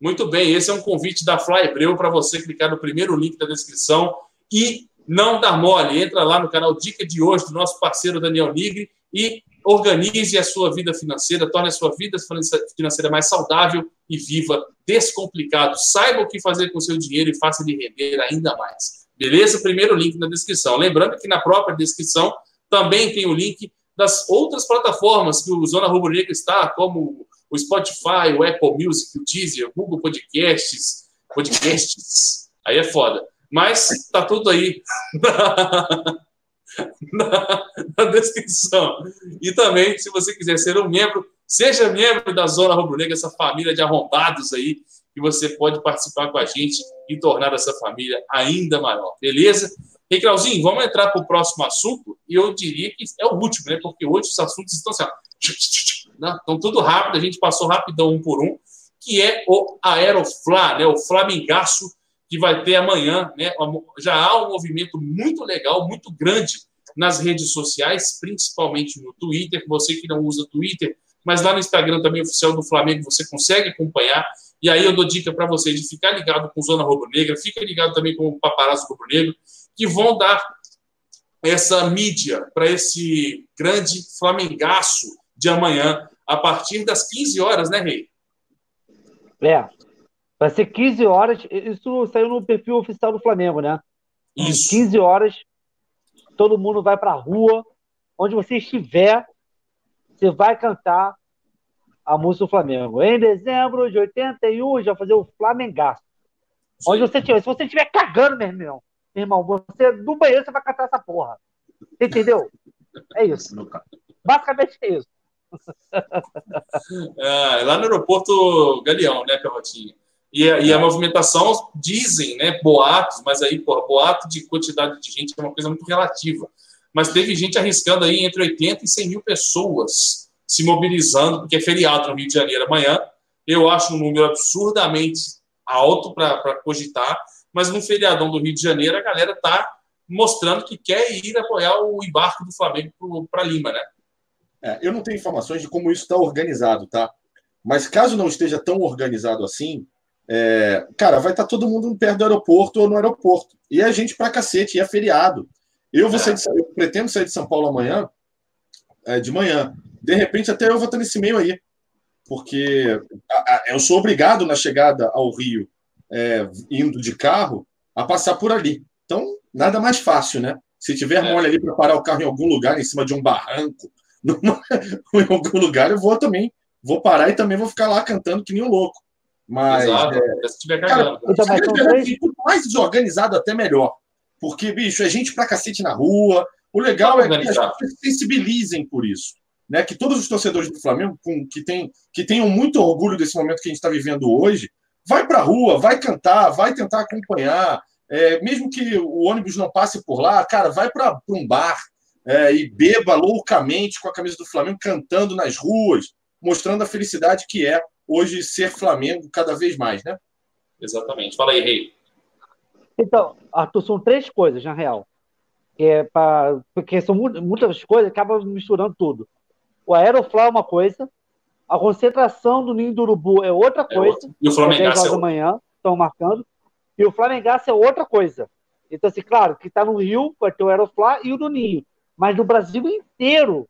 Muito bem, esse é um convite da Fly Hebreu para você clicar no primeiro link da descrição e não dar mole. Entra lá no canal Dica de hoje do nosso parceiro Daniel Nigri e organize a sua vida financeira, torne a sua vida financeira mais saudável e viva descomplicado. Saiba o que fazer com o seu dinheiro e faça ele render ainda mais. Beleza? Primeiro link na descrição. Lembrando que na própria descrição também tem o link das outras plataformas que o Zona Rubro Negra está, como o Spotify, o Apple Music, o Deezer, o Google Podcasts, podcasts. Aí é foda. Mas tá tudo aí na, na, descrição. E também, se você quiser ser um membro, seja membro da Zona Rubro Negra, essa família de arrombados aí, que você pode participar com a gente e tornar essa família ainda maior. Beleza? E, Clauzinho, vamos entrar para o próximo assunto, e eu diria que é o último, né? Porque hoje os assuntos estão assim, ó, né? estão tudo rápido, a gente passou rapidão um por um, que é o Aeroflá, né? o Flamengaço que vai ter amanhã. Né? Já há um movimento muito legal, muito grande nas redes sociais, principalmente no Twitter. Você que não usa Twitter, mas lá no Instagram também oficial do Flamengo você consegue acompanhar. E aí eu dou dica para você de ficar ligado com Zona Rubro Negra, fica ligado também com o Paparazzo Rubro Negro, que vão dar essa mídia para esse grande flamengaço de amanhã, a partir das 15 horas, né, Rei? É, Vai ser 15 horas. Isso saiu no perfil oficial do Flamengo, né? Isso. 15 horas, todo mundo vai para a rua. Onde você estiver, você vai cantar a música do Flamengo. Em dezembro de 81, já fazer o Flamengaço. Onde você estiver. Se você estiver cagando, meu irmão, meu irmão, você no banheiro você vai cantar essa porra. Entendeu? É isso. Basicamente é isso. É, lá no aeroporto Galeão, né, Perrotinho? E, e, a movimentação, dizem, né, boatos, mas aí, porra, boato de quantidade de gente é uma coisa muito relativa. Mas teve gente arriscando aí entre 80 e 100 mil pessoas se mobilizando, porque é feriado no Rio de Janeiro amanhã. Eu acho um número absurdamente alto para cogitar, mas no feriadão do Rio de Janeiro a galera está mostrando que quer ir apoiar o embarque do Flamengo para Lima, né? É, eu não tenho informações de como isso está organizado, tá? Mas caso não esteja tão organizado assim, é, cara, vai estar tá todo mundo perto do aeroporto ou no aeroporto. E a gente pra cacete, e é feriado. Eu vou sair de, eu pretendo sair de São Paulo amanhã, é, de manhã. De repente, até eu vou estar nesse meio aí. Porque a, a, eu sou obrigado na chegada ao Rio, é, indo de carro, a passar por ali. Então, nada mais fácil, né? Se tiver é. mole ali para parar o carro em algum lugar, em cima de um barranco, numa, em algum lugar, eu vou também. Vou parar e também vou ficar lá cantando que nem um louco. Mas. Exato, é, se tiver cara, então, mas mais desorganizado, até melhor. Porque, bicho, é gente pra cacete na rua. O legal é que as pessoas sensibilizem por isso. Né? Que todos os torcedores do Flamengo, com, que, tem, que tenham muito orgulho desse momento que a gente está vivendo hoje, vai para a rua, vai cantar, vai tentar acompanhar, é, mesmo que o ônibus não passe por lá, cara, vai para um bar é, e beba loucamente com a camisa do Flamengo, cantando nas ruas, mostrando a felicidade que é hoje ser Flamengo cada vez mais, né? Exatamente. Fala aí, Rei. Então, Arthur, são três coisas, na real. É pra, porque são muitas coisas, acaba misturando tudo. O Aeroflá é uma coisa, a concentração do Ninho do Urubu é outra é coisa. É e o Flamengo é da manhã, estão marcando. E o Flamengaço é outra coisa. Então, assim, claro, que está no Rio vai ter o Aeroflá e o do Ninho. Mas no Brasil inteiro,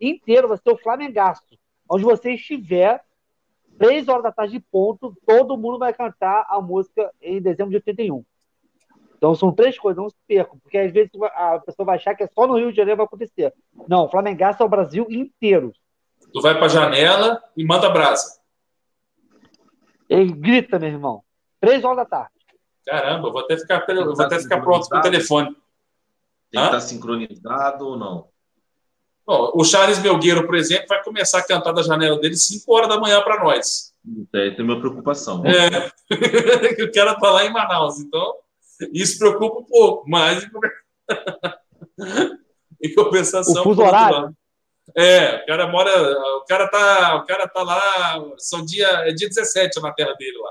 inteiro vai ser o Flamengaço. Onde você estiver, três horas da tarde de ponto, todo mundo vai cantar a música em dezembro de 81. Então são três coisas, não se percam, porque às vezes a pessoa vai achar que é só no Rio de Janeiro vai acontecer. Não, o Flamengaço é o Brasil inteiro. Tu vai para a janela e manda brasa. Ele grita, meu irmão. Três horas da tarde. Caramba, vou até ficar, vou tá até ficar pronto com o telefone. Tem que estar sincronizado ou não? Bom, o Charles Melgueiro, por exemplo, vai começar a cantar da janela dele 5 horas da manhã para nós. É, tem minha preocupação. É, o cara tá lá em Manaus, então isso preocupa um pouco, mas em compensação. O fuso horário. É, o cara mora, o cara tá, o cara tá lá, são dia, é dia 17 na terra dele lá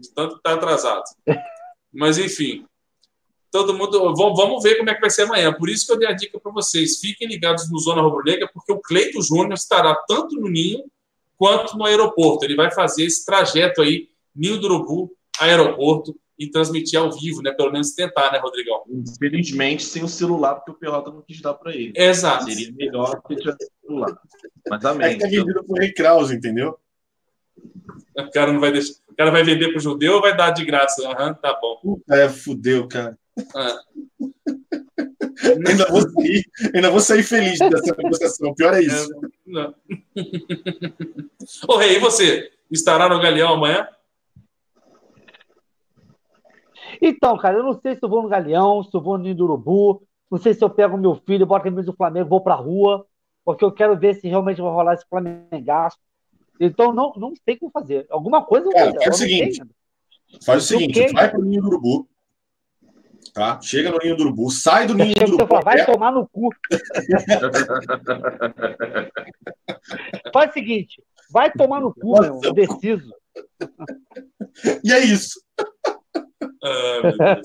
de tanto que está atrasado. Mas, enfim, todo mundo. Vamos ver como é que vai ser amanhã. Por isso que eu dei a dica para vocês. Fiquem ligados no Zona Rubro-Negra, porque o Cleito Júnior estará tanto no Ninho quanto no aeroporto. Ele vai fazer esse trajeto aí, Ninho do Urubu, aeroporto, e transmitir ao vivo, né? Pelo menos tentar, né, Rodrigão? Infelizmente, sem o celular, porque o Pelota não quis dar para ele. Exato. Seria melhor que tivesse celular. Mas amém. É que tá vendido por Rei Kraus, entendeu? O cara não vai deixar. O cara vai vender para o judeu ou vai dar de graça? Uhum, tá bom. É, fudeu, cara. Ah. ainda, vou sair, ainda vou sair feliz dessa negociação. Pior é isso. É, não. Ô, Rei, e você? Estará no Galeão amanhã? Então, cara, eu não sei se eu vou no Galeão, se eu vou no Ninho do Urubu, não sei se eu pego meu filho, boto a camisa do Flamengo, vou pra rua, porque eu quero ver se realmente vai rolar esse Flamengaço. Então, não, não sei o que fazer. Alguma coisa eu vou fazer. Faz o seguinte: faz o seguinte, vai para o Ninho do Urubu. Tá? Chega no Ninho do Urubu, sai do Ninho do Urubu. Fala, vai tomar no cu. faz o seguinte: vai tomar no cu, Nossa, meu, deciso. E é isso. Ah, meu Deus,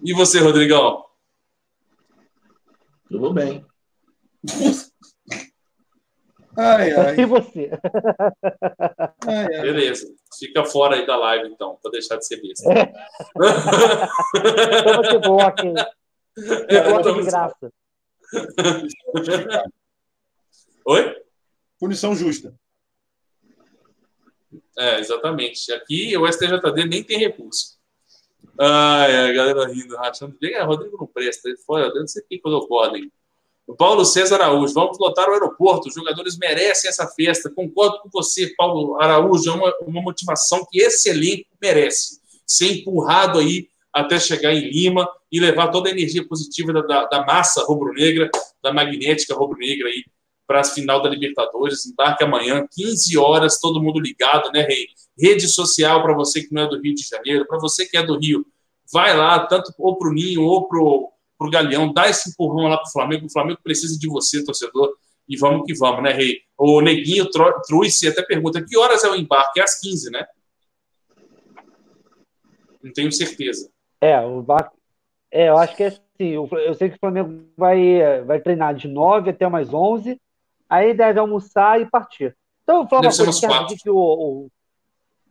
e você, Rodrigão? Tudo bem. Ai, ai. E você? Ai, ai. Beleza. Fica fora aí da live, então, para deixar de ser besta. É. Toma que bloque. Que bloque de graça. Oi? Punição justa. É, exatamente. Aqui o STJD nem tem recurso. Ai, a galera rindo, rachando. É, Rodrigo não presta. Ele foi, eu não sei quem colocou ordem. O Paulo César Araújo, vamos lotar o aeroporto. Os jogadores merecem essa festa. Concordo com você, Paulo Araújo. É uma, uma motivação que esse elenco merece. Ser empurrado aí até chegar em Lima e levar toda a energia positiva da, da, da massa rubro-negra, da magnética rubro-negra aí para a final da Libertadores. Embarque amanhã, 15 horas, todo mundo ligado, né, Rei? Rede social para você que não é do Rio de Janeiro, para você que é do Rio, vai lá, tanto ou para o Ninho ou para pro Galeão, dá esse empurrão lá pro Flamengo. O Flamengo precisa de você, torcedor. E vamos que vamos, né, Rei? O Neguinho Truice até pergunta: que horas é o embarque? É às 15, né? Não tenho certeza. É, o embarque. É, eu acho que é assim. Eu sei que o Flamengo vai, vai treinar de 9 até mais 11, aí deve almoçar e partir. Então, eu coisa que o, o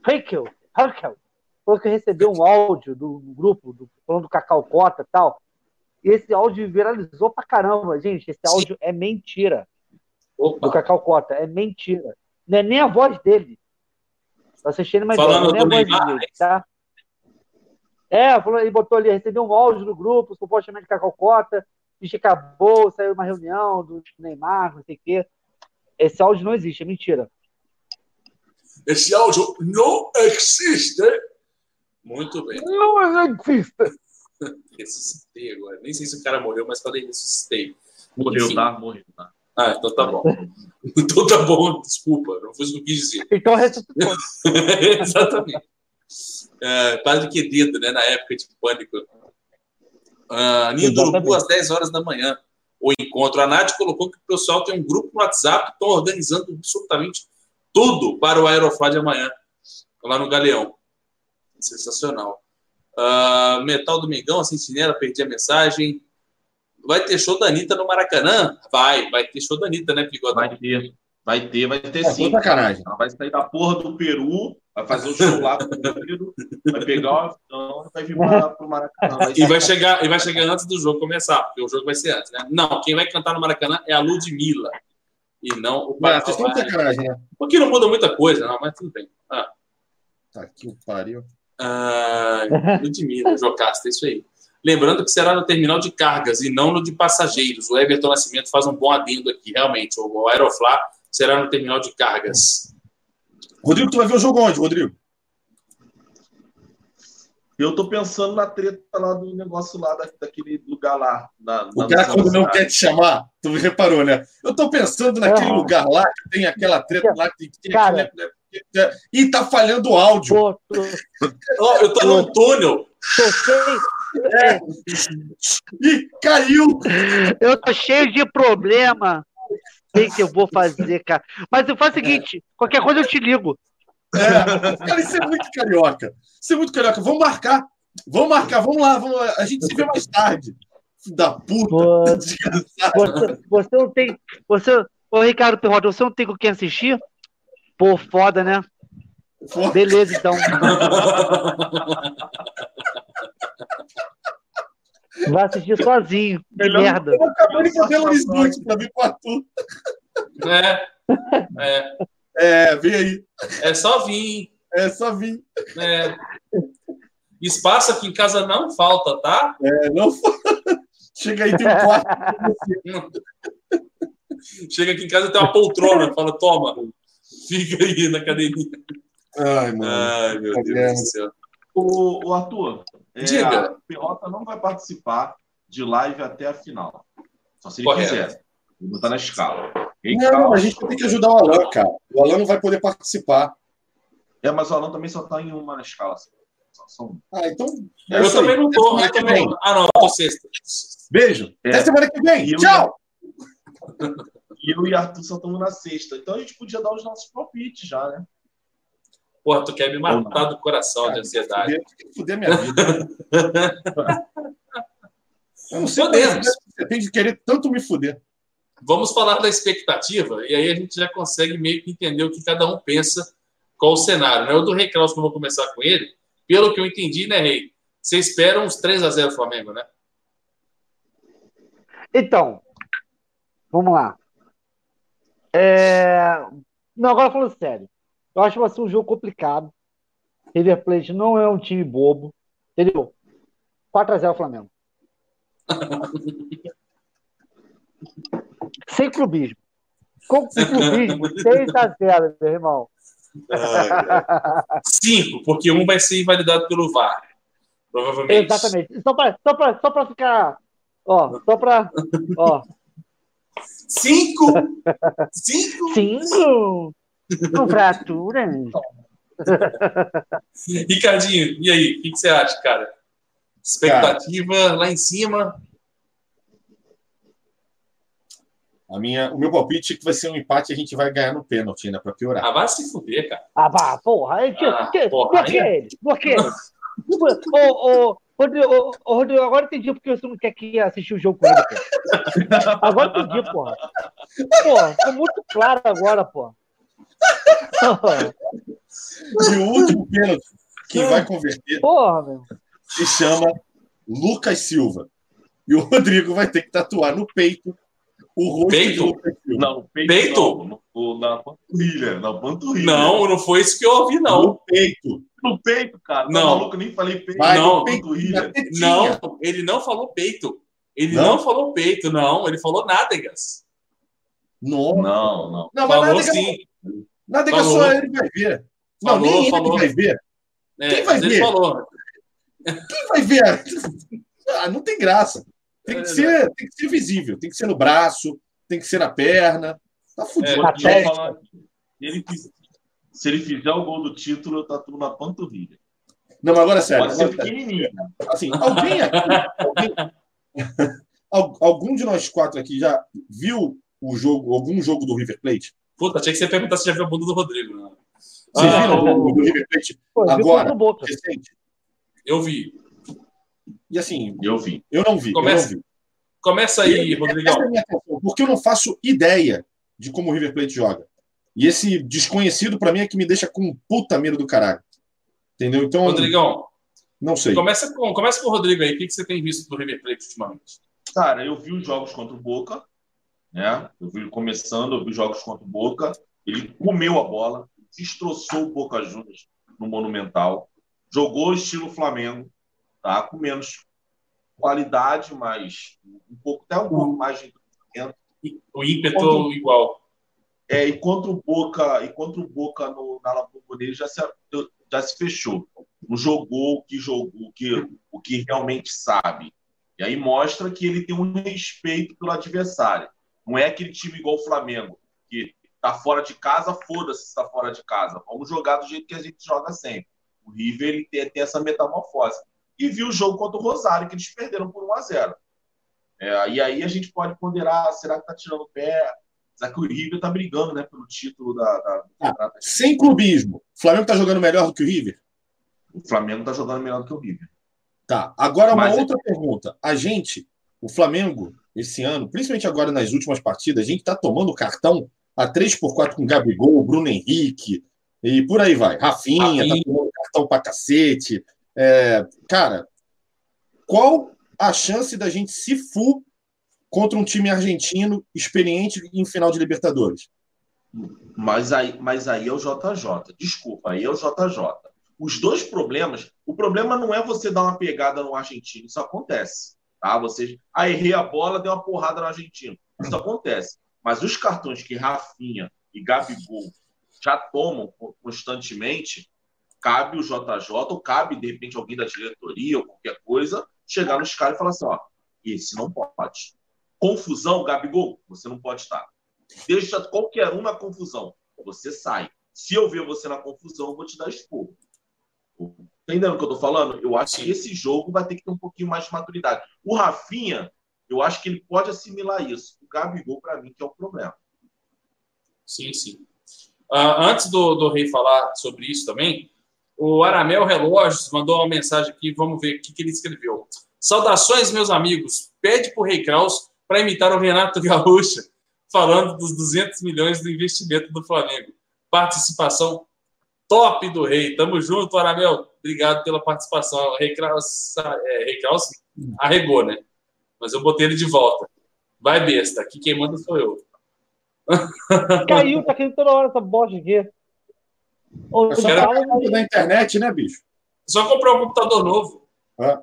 Heikel, Heikel falou que recebeu um áudio do, do grupo, do, falando do Cacau Cota e tal. E esse áudio viralizou pra caramba, gente. Esse áudio Sim. é mentira. Opa. Do Cacau Cota. É mentira. Não é nem a voz dele. Tá assistindo mais Falando ideia, não é a voz dele, tá? É, falou, ele botou ali, recebeu um áudio do grupo, supostamente Cacau Cota, que acabou, saiu uma reunião do Neymar, não sei o quê. Esse áudio não existe, é mentira. Esse áudio não existe. Muito bem. Não existe. Ressuscitei agora. Nem sei se o cara morreu, mas falei ressuscitei. Morreu, Enfim. tá? Morreu, tá. Ah, então tá bom. então tá bom, desculpa, não foi isso que eu quis dizer. Então ressuscitou. Exatamente. É, quase que dedo, né? Na época de pânico. Uh, Ninho do Urubu, às 10 horas da manhã. O encontro. A Nath colocou que o pessoal tem um grupo no WhatsApp, estão organizando absolutamente tudo para o Aeroflá de amanhã, lá no Galeão. Sensacional. Uh, Metal Domingão, a Sentinela, perdi a mensagem. Vai ter show da Anitta no Maracanã? Vai, vai ter show da Anitta, né, Pigota? Vai ter, vai ter, vai ter é, sim. Sacanagem. Ela vai sair da porra do Peru, vai fazer o show lá com o Peru, vai pegar o avião e vai vir para o Maracanã. Vai e, vai chegar, e vai chegar antes do jogo começar, porque o jogo vai ser antes, né? Não, quem vai cantar no Maracanã é a Ludmilla. E não o Mas, vocês sacanagem, né? Porque não muda muita coisa, não, mas tudo bem. Ah. Tá aqui o pariu. Ah, Ludmilla, Jocasta, é isso aí. Lembrando que será no terminal de cargas e não no de passageiros. O Everton Nascimento faz um bom adendo aqui, realmente. O Aeroflá será no terminal de cargas. Rodrigo, tu vai ver o jogo onde, Rodrigo? Eu tô pensando na treta lá do negócio lá daquele lugar lá. Na, na o cara, quando não quer te chamar, tu reparou, né? Eu tô pensando naquele uhum. lugar lá que tem aquela treta lá que tem cara, aquele... E tá falhando o áudio. Pô, tô... oh, eu tô no túnel. É. E caiu. Eu tô cheio de problema. O que eu vou fazer, cara? Mas eu faço o seguinte: qualquer coisa eu te ligo. É, cara, isso é muito carioca. Isso é muito carioca. Vamos marcar. Vamos marcar. Vamos lá. Vamos lá. A gente se vê mais tarde. Da puta. Você, você não tem. Você, ô, Ricardo Perrota, você não tem com quem assistir? Pô, foda, né? Foda. Beleza, então. Vai assistir sozinho. Que merda. Eu acabei de fazer um Snut pra vir com o Arthur. É. É. É, vem aí. É só vir. É só vir. É. Espaço aqui em casa não falta, tá? É, não falta. Chega aí, tem um quarto. Chega aqui em casa tem uma poltrona. Fala, toma, fica aí na academia. Ai, mano. Ai, meu Deus do céu. O, o Arthur, é, Diga. a Pelota não vai participar de live até a final. Só se ele Correto. quiser. Ele não tá na escala. não, a gente tem que ajudar o Alan, cara. O Alan não vai poder participar. É, mas o Alan também só tá em uma na escala. Só Ah, então. É eu também não tô. Eu também... Ah, não, eu tô sexta. Beijo. É. Até semana que vem. Tchau! E eu e Arthur só estamos na sexta. Então a gente podia dar os nossos palpites já, né? Porra, tu quer me matar do coração cara, de ansiedade. Fuder, fuder minha vida. eu não sei Podemos. Você tem de querer tanto me fuder. Vamos falar da expectativa, e aí a gente já consegue meio que entender o que cada um pensa, qual o cenário. Né? O do Rei que eu vou começar com ele, pelo que eu entendi, né, Rei? Você espera uns 3 a 0 Flamengo, né? Então, vamos lá. É... Não, agora falando sério. Eu acho que vai ser um jogo complicado. River Plate não é um time bobo. Entendeu? 4x0 Flamengo. Sem clubismo. Com clubismo, 6x0, meu irmão. Cinco, porque um vai ser invalidado pelo VAR. Provavelmente. Exatamente. Só para só pra, só pra ficar. Ó, só para. Ó. Cinco? Cinco? Cinco? Com fraturas. Ricardinho, e aí? O que, que, você acha, cara? Expectativa cara, lá em cima? A minha, o meu palpite é que vai ser um empate e a gente vai ganhar no pênalti ainda, pra piorar. Ah, vai se fuder, cara. Ah, vá, porra. Aí, Ah, que, porra, bloqueia aí- ele, bloqueia ele. Ô, ô, Rodrigo, ô, ô, Rodrigo, agora entendi porque você não quer que assistir o jogo com ele, pô. Agora entendi, porra. Porra, ficou muito claro agora, pô. E o último pênalti, quem vai converter, Porra, meu. se chama Lucas Silva. E o Rodrigo vai ter que tatuar no peito o rosto Peito? Não, peito, Peito? não, no- na panturrilha, na panturrilha. Não, não foi isso que eu ouvi, não. No peito. No peito, cara. Tá Não. maluco, eu nem falei peito. Vai Não, panturrilha. Não, ele não falou peito. Ele Não? não, falou peito, não. Ele falou nádegas. Não, não, Não, não. mas Falou nada, sim. Falou. só ele vai ver. Não, Falou, nem ele falou. vai ver. É, Quem vai mas ele ver? falou. Quem vai ver? Ah, não tem graça. Tem que, É, ser, tem que ser visível. Tem que ser no braço, tem que ser na perna. Tá fudido. É, te testa. falar ele, se ele fizer o gol do título, eu tatuo na panturrilha. Não, mas agora sério. Pode ser pequenininho. Assim, alguém aqui, alguém- Al- algum de nós quatro aqui já viu o jogo, algum jogo do River Plate? Puta, tinha que você perguntar se já viu a bunda do Rodrigo. Né? Vocês Ah, viram o do River Plate Pô, eu vi Agora. recente? Eu vi. E assim, Eu vi. eu não vi. Começa- Eu não vi. Começa aí, Rodrigão. é atenção, porque eu não faço ideia de como o River Plate joga. E esse desconhecido, pra mim, é que me deixa com um puta medo do caralho. Entendeu? Então, Rodrigão, não sei. começa com, começa com o Rodrigo aí. O que, que você tem visto do River Plate ultimamente? Cara, eu vi os jogos contra o Boca, né? Eu vi ele começando, eu vi os jogos contra o Boca. Ele comeu a bola, destroçou o Boca Juniors no Monumental, jogou estilo Flamengo, tá? Com menos qualidade, mas um pouco, até um pouco mais de O ímpeto Quando- igual. É, e contra o Boca, e contra o Boca no, na La Bombonera já se, já se fechou. Não jogou o que jogou, o que, o que realmente sabe. E aí mostra que ele tem um respeito pelo adversário. Não é aquele time igual o Flamengo, que tá fora de casa, foda-se se tá fora de casa. Vamos jogar do jeito que a gente joga sempre. O River ele tem, tem essa metamorfose. E viu o jogo contra o Rosário, que eles perderam por 1 a 0 É, e aí a gente pode ponderar, será que tá tirando o pé? Será que o River tá brigando, né, pelo título da, da, Ah? Sem clubismo. O Flamengo tá jogando melhor do que o River? O Flamengo tá jogando melhor do que o River. Tá. Agora, uma Mas- outra pergunta. A gente, o Flamengo, esse ano, principalmente agora nas últimas partidas, a gente tá tomando cartão a 3x4 com Gabigol, Bruno Henrique e por aí vai. Rafinha, tá Rafinha. tomando cartão pra cacete. É, cara, qual a chance da gente se fu contra um time argentino experiente em final de Libertadores? Mas aí, mas aí é o JJ. Desculpa, aí é o JJ. Os dois problemas, o problema não é você dar uma pegada no argentino, isso acontece. Tá? Você, ah, errei a bola, deu uma porrada no argentino. Isso acontece. Mas os cartões que Rafinha e Gabigol já tomam constantemente, cabe o JJ, ou cabe, de repente, alguém da diretoria ou qualquer coisa, chegar nos caras e falar assim: ó, esse não pode. Confusão, Gabigol, você não pode estar. Deixa qualquer um na confusão. Você sai. Se eu ver você na confusão, eu vou te dar. Tá entendendo o que eu tô falando? Eu acho que esse jogo vai ter que ter um pouquinho mais de maturidade. O Rafinha, eu acho que ele pode assimilar isso. O Gabigol, para mim, que é o problema. Sim, sim. Ah, antes do, do Rei falar sobre isso também, o Aramel Relógios mandou uma mensagem aqui, vamos ver o que, que ele escreveu. Saudações, meus amigos. Pede pro Rei Kraus para imitar o Renato Gaúcho, falando dos 200 milhões do investimento do Flamengo. Participação top do Rei. Tamo junto, Aramel. Obrigado pela participação. O Rei Kraus, é, Rei Kraus arregou, né? Mas eu botei ele de volta. Vai, besta. Aqui quem manda sou eu. Caiu, tá caindo toda hora essa bosta aqui. É só tá- pra conta da internet, né, bicho? Só comprar um computador novo. Ah,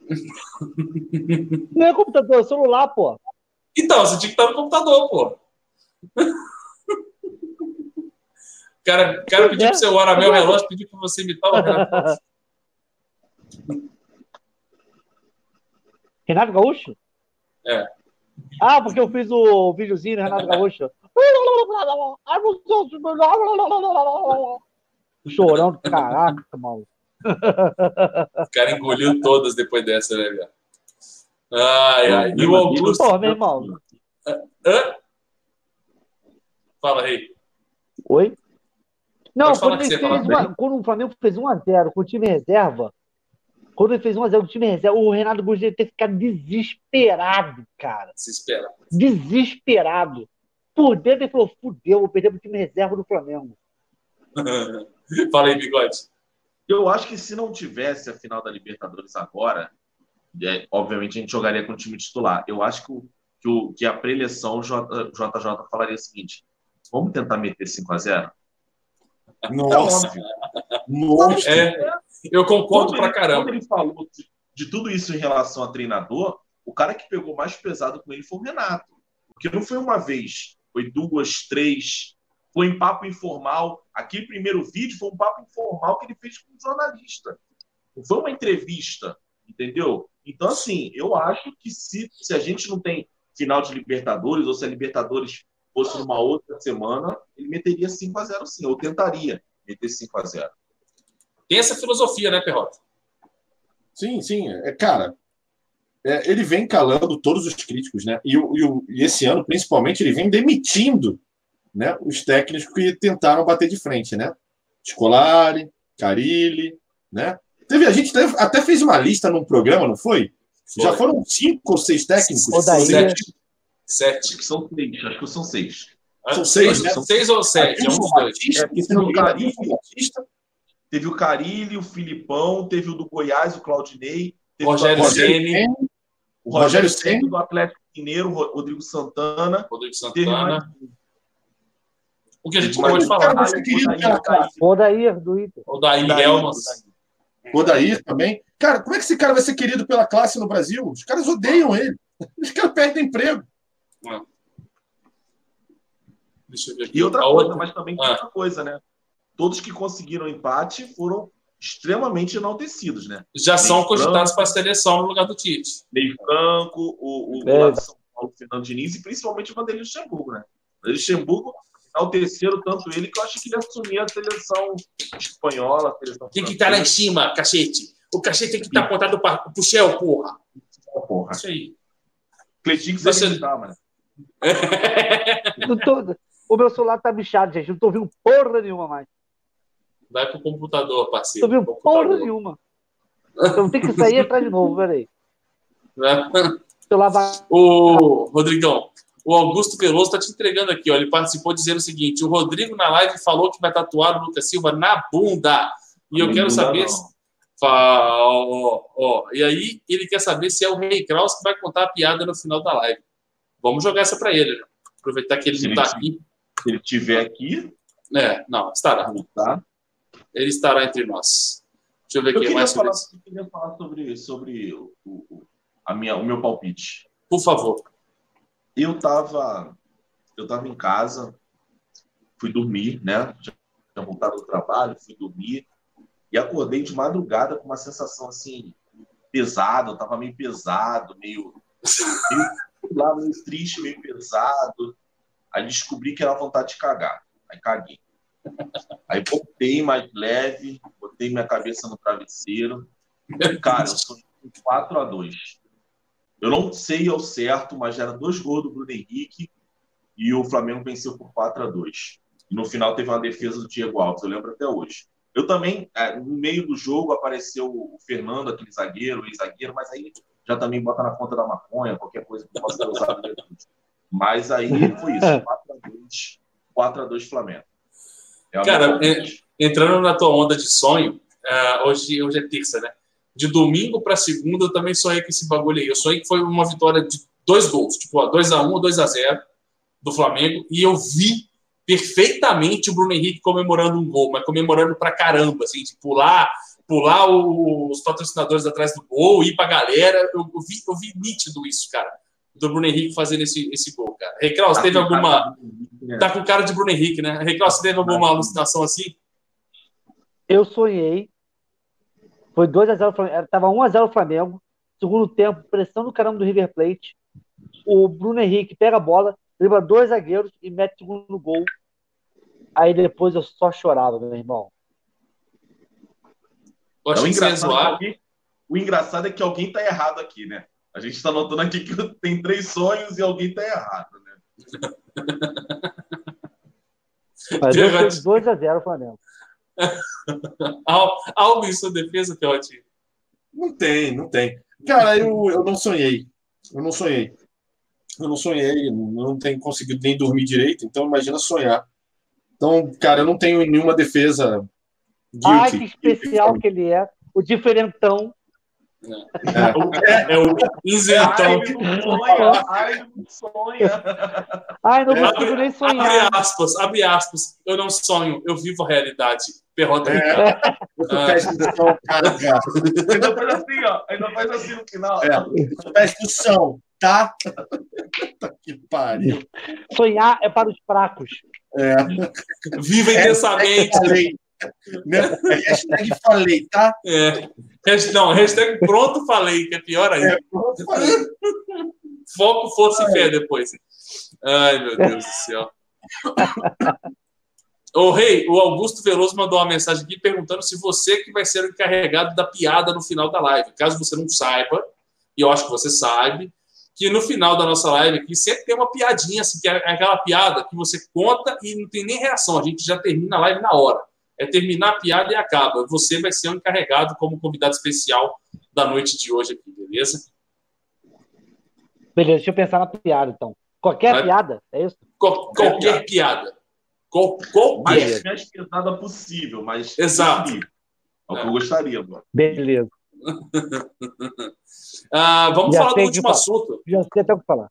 Não é computador, é celular, pô. Então, você tinha que estar no computador, pô. O cara, o cara pediu pro seu Aramel Relógio, pediu pra você imitar o Renato. Renato Gaúcho? É. Ah, porque eu fiz o videozinho do Renato Gaúcho. Chorão do caraca, maluco. O cara engoliu todas depois dessa, né, velho? Ai, ai. E o Augusto. Porra, meu irmão. Hã? Fala aí. Oi? Não, quando, ele fez uma, quando o Flamengo fez 1x0 com o time reserva, quando ele fez 1x0 com o time reserva, o Renato Gaúcho deve ter ficado desesperado, cara. Desesperado. Desesperado. Por dentro ele falou: fudeu, vou perder pro time reserva do Flamengo. Fala aí, bigode. Eu acho que se não tivesse a final da Libertadores agora, é, obviamente a gente jogaria com o time titular. Eu acho que, o, que, o, que a preleção, o JJ falaria o seguinte: vamos tentar meter 5 a 0 Nossa! Nossa. É, eu concordo pra caramba. Quando ele falou de, de, tudo isso em relação a treinador, o cara que pegou mais pesado com ele foi o Renato. Porque não foi uma vez, foi duas, três, foi em papo informal. Aquele primeiro vídeo foi um papo informal que ele fez com um jornalista. Não foi uma entrevista, entendeu? Então, assim, eu acho que se, se a gente não tem final de Libertadores, ou se a Libertadores fosse numa outra semana, ele meteria 5 a 0 sim, ou tentaria meter 5 a 0 Tem essa filosofia, né, Perrota? Sim, sim. É, cara, é, ele vem calando todos os críticos, né? E, e, e, esse ano, principalmente, ele vem demitindo né, os técnicos que tentaram bater de frente, né? Scolari, Carilli, né? Teve, a gente até fez uma lista num programa, não foi? foi. Já foram cinco ou seis técnicos? Sete. Sete. São seis, acho que são seis. São seis, né? São seis ou sete? É um dos dois. É, teve, o Carilli, teve o Carilli, o Filipão, teve o do Goiás, o Claudinei, Rogério Ceni, o Rogério Ceni do Atlético Mineiro, Rodrigo Santana. Rodrigo Santana. O que a gente pode falar. O Odair do Inter. Odair Helmas. Odair também. Cara, como é que esse cara vai ser querido pela classe no Brasil? Os caras odeiam ele. Os caras perdem emprego. Ah. Deixa eu ver aqui. E outra coisa, mas também tem ah. outra coisa, né? Todos que conseguiram empate foram extremamente enaltecidos, né? Já Ney são cogitados para a seleção no lugar do Tite. Ney Franco, o, o, é. São Paulo, Fernando Diniz e principalmente o Vanderlei Luxemburgo, né? O Luxemburgo enalteceram tanto ele que eu acho que ele assumia a seleção espanhola. A seleção tem que estar lá em cima, cachete. O cachete tem que estar apontado para o Shell, porra. porra. Isso aí. Cleitinho que você não tá, mano. o meu celular tá bichado, gente. Não tô ouvindo porra nenhuma mais. Vai pro computador, parceiro. Tô vendo porra nenhuma. Então tem que sair e entrar de novo, peraí. O Rodrigão, o Augusto Veloso está te entregando aqui, ó. Ele participou dizendo o seguinte: o Rodrigo na live falou que vai tatuar o Lucas Silva na bunda. E eu quero saber. Ó, ó, e aí ele quer saber se é o Rei Kraus que vai contar a piada no final da live. Vamos jogar essa para ele, né? Aproveitar que ele não está aqui. Se ele estiver aqui. É, não, estará. Tá ele estará entre nós. Deixa eu ver eu mais falar, sobre Eu queria falar sobre, sobre o, o, a minha, o meu palpite. Por favor. Eu estava eu tava em casa, fui dormir, né? Já tinha voltado do trabalho, fui dormir e acordei de madrugada com uma sensação assim pesada, eu tava meio pesado, meio, meio lá meio triste, meio pesado. Aí descobri que era vontade de cagar. Aí caguei. Aí botei mais leve, botei minha cabeça no travesseiro. Cara, eu sou 4 a 2 Eu não sei ao certo, mas era dois gols do Bruno Henrique e o Flamengo venceu por 4 a 2 E no final teve uma defesa do Diego Alves, eu lembro até hoje. Eu também, é, no meio do jogo, apareceu o Fernando, aquele zagueiro, ex-zagueiro, mas aí já também bota na conta da maconha, qualquer coisa que possa ter usado. Mas aí foi isso, 4x2, 4x2 Flamengo. Cara, entrando na tua onda de sonho, uh, hoje, hoje é terça, né? De domingo para segunda eu também sonhei com esse bagulho aí. Eu sonhei que foi uma vitória de dois gols, tipo 2x1 ou 2x0 do Flamengo, e eu vi perfeitamente o Bruno Henrique comemorando um gol, mas comemorando pra caramba, assim, de pular, pular os patrocinadores atrás do gol, ir pra galera. Eu, eu, vi, eu vi nítido isso, cara do Bruno Henrique fazendo esse, esse gol, cara. Reclaus, tá teve alguma. Né? Tá com cara de Bruno Henrique, né? Reclaus, teve alguma alucinação assim? Eu sonhei. Foi 2x0 Flamengo. Tava 1x0 o Flamengo. Segundo tempo, pressão do caramba do River Plate. O Bruno Henrique pega a bola, dribla dois zagueiros e mete o segundo gol. Aí depois eu só chorava, meu irmão. Eu é, o, engraçado é que, o engraçado é que alguém tá errado aqui, né? A gente está notando aqui que tem três sonhos e alguém está errado, né? Mas deu 2 a 0 Flamengo. Algo em sua defesa, Piotinho? Não tem, não tem. Cara, eu, eu não sonhei. Eu não sonhei. Eu não sonhei, não tenho conseguido nem dormir direito, então imagina sonhar. Então, cara, eu não tenho nenhuma defesa. Guilty. Ai, que especial que ele é. O diferentão. É, é, o isentão. Ai, não sonha. Ai, não consigo nem sonhar. Abre aspas, abre aspas. Eu não sonho, eu vivo a realidade. Perrota. É. Cara. Ainda faz assim, ó. Ainda faz assim no final. É. Presta atenção, tá? que pariu. Sonhar é para os fracos. É. Viva intensamente. Né? É hashtag falei, tá? É. Não, hashtag pronto falei, que é pior ainda. É, pronto. Foco, força e fé depois. Ai, meu Deus do céu. Ô, Rei, o Augusto Veloso mandou uma mensagem aqui perguntando se você que vai ser o encarregado da piada no final da live. Caso você não saiba, e eu acho que você sabe, que no final da nossa live aqui sempre tem uma piadinha, assim, que é aquela piada que você conta e não tem nem reação. A gente já termina a live na hora é terminar a piada e acaba. Você vai ser o encarregado como convidado especial da noite de hoje aqui, beleza? Beleza, deixa eu pensar na piada, então. Qualquer vai... piada, é isso? Qual, qualquer piada. Qual, qualquer. Mais pesada possível, mas. Exato. É o que eu gostaria, mano. Beleza. ah, vamos Já falar do último assunto. Já sei até o que falar.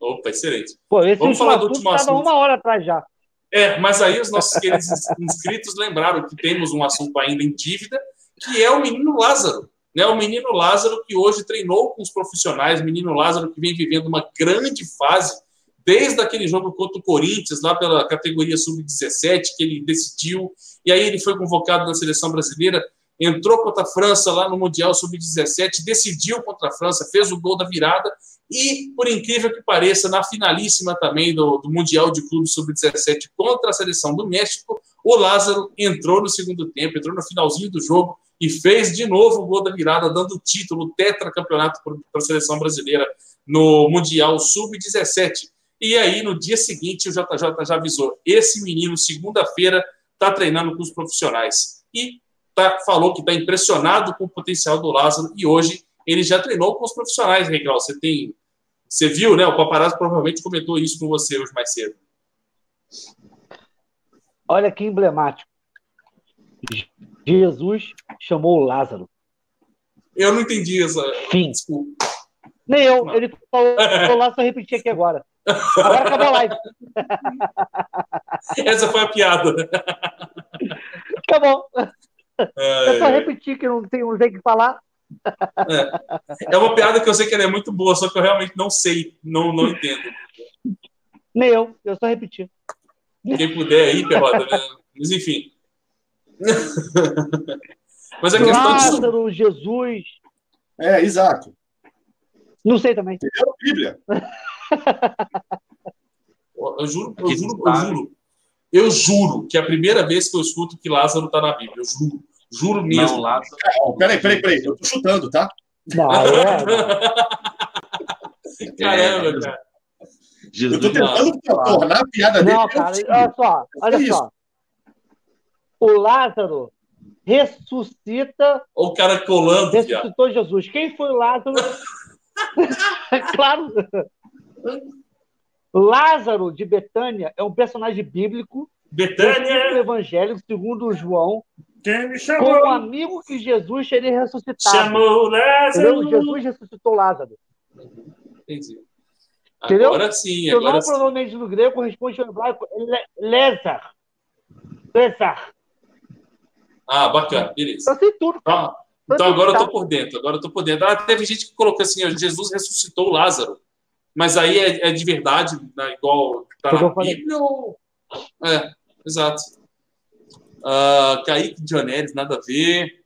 Opa, excelente. Pô, esse vamos falar do último assunto. uma hora atrás já. É, mas aí os nossos queridos inscritos lembraram que temos um assunto ainda em dívida, que é o menino Lázaro. Né? O menino Lázaro que hoje treinou com os profissionais, o menino Lázaro que vem vivendo uma grande fase, desde aquele jogo contra o Corinthians, lá pela categoria sub-17, que ele decidiu, e aí ele foi convocado na seleção brasileira, entrou contra a França lá no Mundial Sub-17, decidiu contra a França, fez o gol da virada e, por incrível que pareça, na finalíssima também do, do Mundial de Clube Sub-17 contra a seleção do México, o Lázaro entrou no segundo tempo, entrou no finalzinho do jogo e fez de novo o gol da virada, dando o título, tetracampeonato para a seleção brasileira no Mundial Sub-17. E aí, no dia seguinte, o JJ já avisou: esse menino, segunda-feira, está treinando com os profissionais. E tá, falou que está impressionado com o potencial do Lázaro e hoje ele já treinou com os profissionais, Regal. Você tem. Você viu, né? O paparazzo provavelmente comentou isso com você hoje mais cedo. Olha que emblemático. Jesus chamou Lázaro. Eu não entendi essa. Fim. Desculpa. Nem eu. Não. Ele falou, falou lá, só repetir aqui agora. Agora acabou a live. Essa foi a piada. Acabou. É, é só repetir que não tem, não tem que falar. É. é uma piada que eu sei que ela é muito boa, só que eu realmente não sei, não, não entendo. Nem eu, eu só repeti. Quem puder aí, Perrota, né? Mas enfim. Mas a questão Lázaro, de... Jesus. É, exato. Não sei também. Entendeu? Bíblia. Eu juro, eu juro, eu juro. Eu juro que é a primeira vez que eu escuto que Lázaro está na Bíblia. Eu juro. Juro mesmo. Não, Lázaro... Peraí, peraí, peraí. Eu tô chutando, tá? Não, é, Caramba, é, cara. Jesus eu tô tentando tornar a piada dele. Não, cara, olha só, olha só. O Lázaro ressuscita. O cara colando. Ressuscitou cara. Jesus. Quem foi o Lázaro? claro. Lázaro de Betânia é um personagem bíblico. Betânia! Do Evangelho, segundo João, quem me chamou? Com o amigo que Jesus teria ressuscitado. Chamou Lázaro. Entendeu? Jesus ressuscitou Lázaro. Entendi. Entendeu? Agora sim. Seu nome provavelmente no grego corresponde ao hebraico Lézar. Lézar. Ah, bacana, beleza. Eu sei tudo. Ah, então agora eu tô por dentro. Agora eu tô por dentro. Ah, teve gente que colocou assim: Jesus ressuscitou Lázaro. Mas aí é, é de verdade, né, igual tá na Bíblia? Ou... É, exato. Uh, Kaique Dionelis, nada a ver.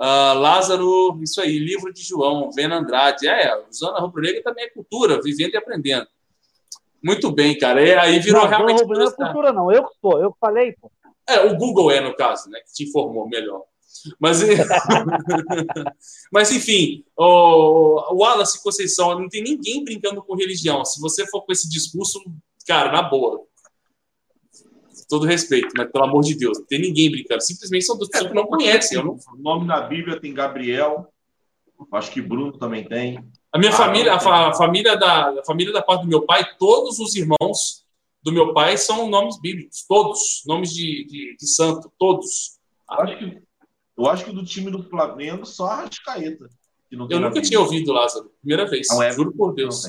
Uh, Lázaro, isso aí, livro de João, Vena Andrade. É, usando a rubro-negra também é cultura, vivendo e aprendendo. Muito bem, cara. E aí virou não, realmente. Não, é cultura, não. Eu que sou, eu que falei, pô. É, o Google é, no caso, né? Que te informou melhor. Mas, mas enfim, o, o Wallace Conceição, não tem ninguém brincando com religião. Se você for com esse discurso, cara, na boa, todo respeito, mas pelo amor de Deus, não tem ninguém brincando. Simplesmente são pessoas que não conhecem. Eu não... O nome na Bíblia tem Gabriel, acho que Bruno também tem. A minha ah, família, a, a, família da a família da parte do meu pai, todos os irmãos do meu pai são nomes bíblicos, todos, nomes de, de, de santo, todos. Eu acho, que, eu acho que do time do Flamengo só a Rascaeta. eu nunca tinha ouvido, Lázaro, primeira vez, não, é, juro por Deus.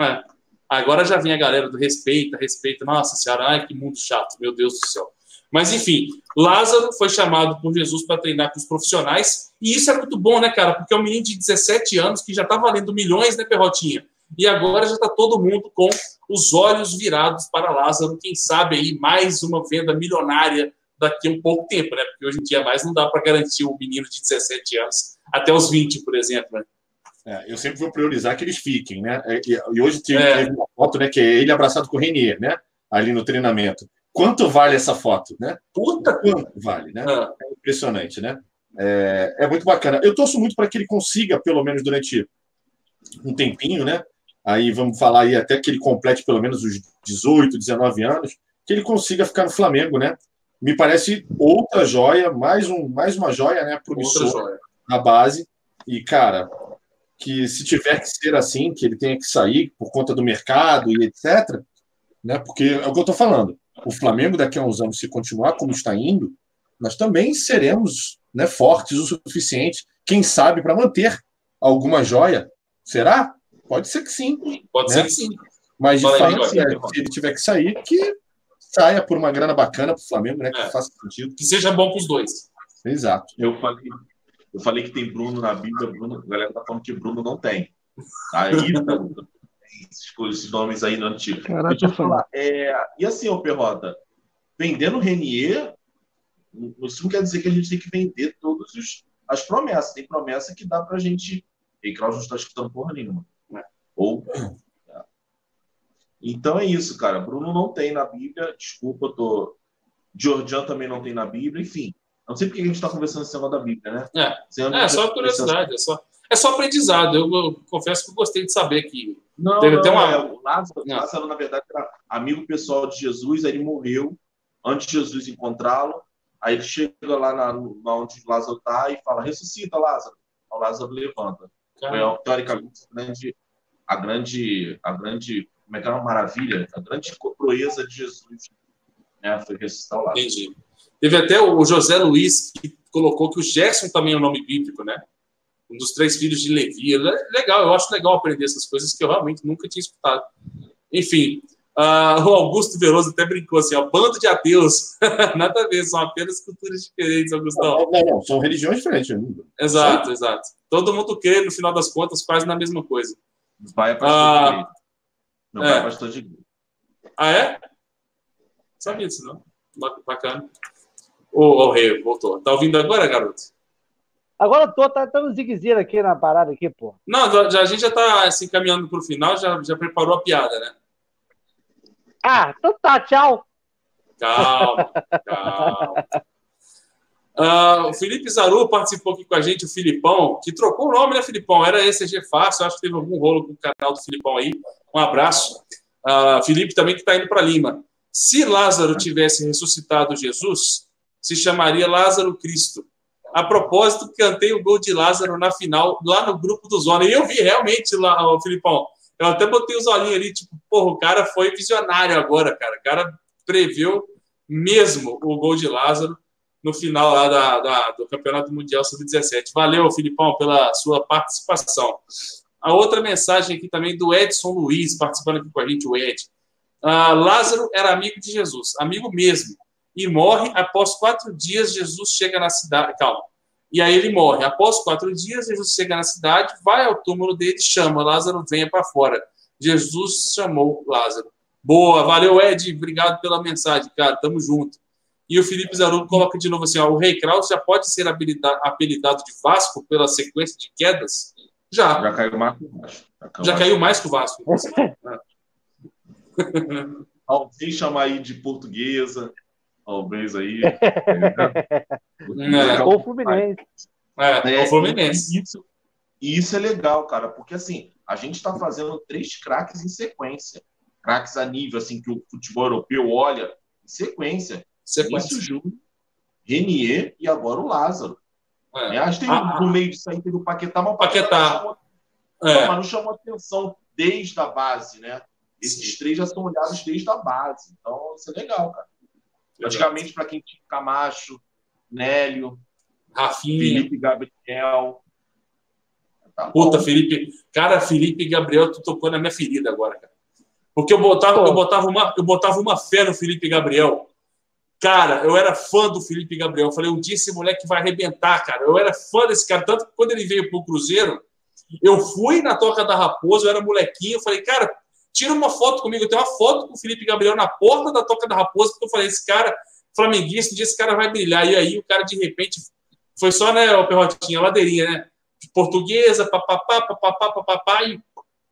É. Agora já vem a galera do respeita, respeita. Nossa senhora, ai que mundo chato, meu Deus do céu. Mas enfim, Lázaro foi chamado por Jesus para treinar com os profissionais, e isso é muito bom, né, cara? Porque é um menino de 17 anos que já está valendo milhões, né, Perrotinha? E agora já está todo mundo com os olhos virados para Lázaro. Quem sabe aí mais uma venda milionária daqui a um pouco tempo, né? Porque hoje em dia mais não dá para garantir o menino de 17 anos até os 20, por exemplo, né? É, eu sempre vou priorizar que eles fiquem, né? É, e, hoje tive, é. uma foto, né? Que é ele abraçado com o Renier, né? Ali no treinamento. Quanto vale essa foto, né? Puta quanto vale, né? Ah. É impressionante, né? É, é muito bacana. Eu torço muito para que ele consiga, pelo menos durante um tempinho, né? Aí vamos falar aí até que ele complete pelo menos os 18, 19 anos, que ele consiga ficar no Flamengo, né? Me parece outra joia, mais, um, mais uma joia, né? Promissor na base. E, cara, que se tiver que ser assim, que ele tenha que sair por conta do mercado e etc., né? Porque é o que eu estou falando. O Flamengo daqui a uns anos, se continuar como está indo, nós também seremos né, fortes o suficiente, quem sabe, para manter alguma joia. Será? Pode ser que sim. Pode né? ser que sim. Mas de fato, se, se ele tiver que sair, que saia por uma grana bacana para o Flamengo, né? Que é. faça sentido. Que seja bom para os dois. Exato. Eu falei, eu falei que tem Bruno na Bíblia, Bruno, a galera tá falando que Bruno não tem. Aí esses nomes aí no antigo. Caraca, eu falar. É, e assim, ô Perrota, vendendo Renier, isso não quer dizer que a gente tem que vender todas as promessas. Tem promessa que dá pra gente. E Kraus não está escutando porra nenhuma. Né? Ou. É. Então é isso, cara. Bruno não tem na Bíblia. Desculpa, tô. Georgian também não tem na Bíblia. Enfim, não sei porque a gente está conversando esse negócio da Bíblia, né? É, é só curiosidade, é só, é só aprendizado. Eu, eu, confesso que eu gostei de saber que. Não, teve não, até uma... É, o Lázaro, Lázaro, na verdade, era amigo pessoal de Jesus, aí ele morreu antes de Jesus encontrá-lo. Aí ele chega lá na, na onde Lázaro está e fala: ressuscita, Lázaro. O Lázaro levanta. Foi, teoricamente, a grande, a grande, a grande, como é que é uma maravilha, a grande proeza de Jesus. Né? Foi ressuscitar o Lázaro. Entendi. Teve até o José Luiz que colocou que o Gerson também é um nome bíblico, né? Um dos três filhos de Levi. É legal, eu acho legal aprender essas coisas que eu realmente nunca tinha escutado. Enfim, uh, o Augusto Veloso até brincou assim: ó, bando de ateus. Nada a ver, são apenas culturas diferentes, Augustão. Não, não, são religiões diferentes. Exato, Sim. exato. Todo mundo crê, no final das contas, quase na mesma coisa. Meu pai é pastor uh, de Meu pai é, é pastor de Ah, é? Sabia disso, não? Bacana. Ô, oh, Rei, voltou. Tá ouvindo agora, garoto? Agora tô, tá dando zigue aqui na parada aqui, pô. Não, já, a gente já tá assim, caminhando pro final, já, já preparou a piada, né? Ah, então tá, tchau. Calma, calma. Uh, o Felipe Zaru participou aqui com a gente, o Filipão, que trocou o nome, né, Filipão? Era ECG Fácil, acho que teve algum rolo com o canal do Filipão aí. Um abraço. Uh, Felipe também que está indo para Lima. Se Lázaro tivesse ressuscitado Jesus, se chamaria Lázaro Cristo. A propósito, cantei o gol de Lázaro na final, lá no grupo do Zona. E eu vi realmente lá, o Filipão. Eu até botei os olhinhos ali, tipo, porra, o cara foi visionário agora, cara. O cara previu mesmo o gol de Lázaro no final lá da, da do Campeonato Mundial Sub-17. Valeu, Filipão, pela sua participação. A outra mensagem aqui também do Edson Luiz, participando aqui com a gente, o Ed. Uh, Lázaro era amigo de Jesus, amigo mesmo e morre. Após quatro dias, Jesus chega na cidade. Calma. E aí ele morre. Após quatro dias, Jesus chega na cidade, vai ao túmulo dele, chama Lázaro, venha para fora. Jesus chamou Lázaro. Boa, valeu, Ed. Obrigado pela mensagem, cara. Tamo junto. E o Felipe Zarudo coloca de novo assim: ó, o Rei Kraus já pode ser apelidado de Vasco pela sequência de quedas? Já. Já caiu mais que o Vasco. Já, caiu mais que o Vasco. Alguém chamar aí de portuguesa talvez aí. é. Ou Fluminense. É, é, o Fluminense. Isso, e isso é legal, cara, porque assim, a gente está fazendo três craques em sequência. Craques a nível assim que o futebol europeu olha sequência. Sequência. Júnior, Renier e agora o Lázaro. É. Acho que ah, no meio disso aí teve o Paquetá, mas o Paquetá, Paquetá. Não, chamou, é. mas não chamou atenção desde a base, né? Esses Sim. três já são olhados desde a base. Então, isso é legal, cara. Praticamente para quem tinha Camacho, Nélio, Rafinha, Felipe Gabriel. Tá Puta, Felipe. Cara, Felipe Gabriel, tu tocou na minha ferida agora, cara. Porque eu botava, eu botava, uma, eu botava uma fé no Felipe Gabriel. Cara, eu era fã do Felipe Gabriel. Eu falei, um dia esse moleque vai arrebentar, cara. Eu era fã desse cara. Tanto que quando ele veio pro Cruzeiro, eu fui na Toca da Raposa, eu era molequinho. Eu falei, cara, tira uma foto comigo. Eu tenho uma foto com o Felipe Gabriel na porta da Toca da Raposa, porque eu falei, esse cara, flamenguista, um dia esse cara vai brilhar. E aí o cara, de repente, foi só, né, o Perrotinha, ladeirinha, né? Portuguesa, papapá, papapá, papapá, e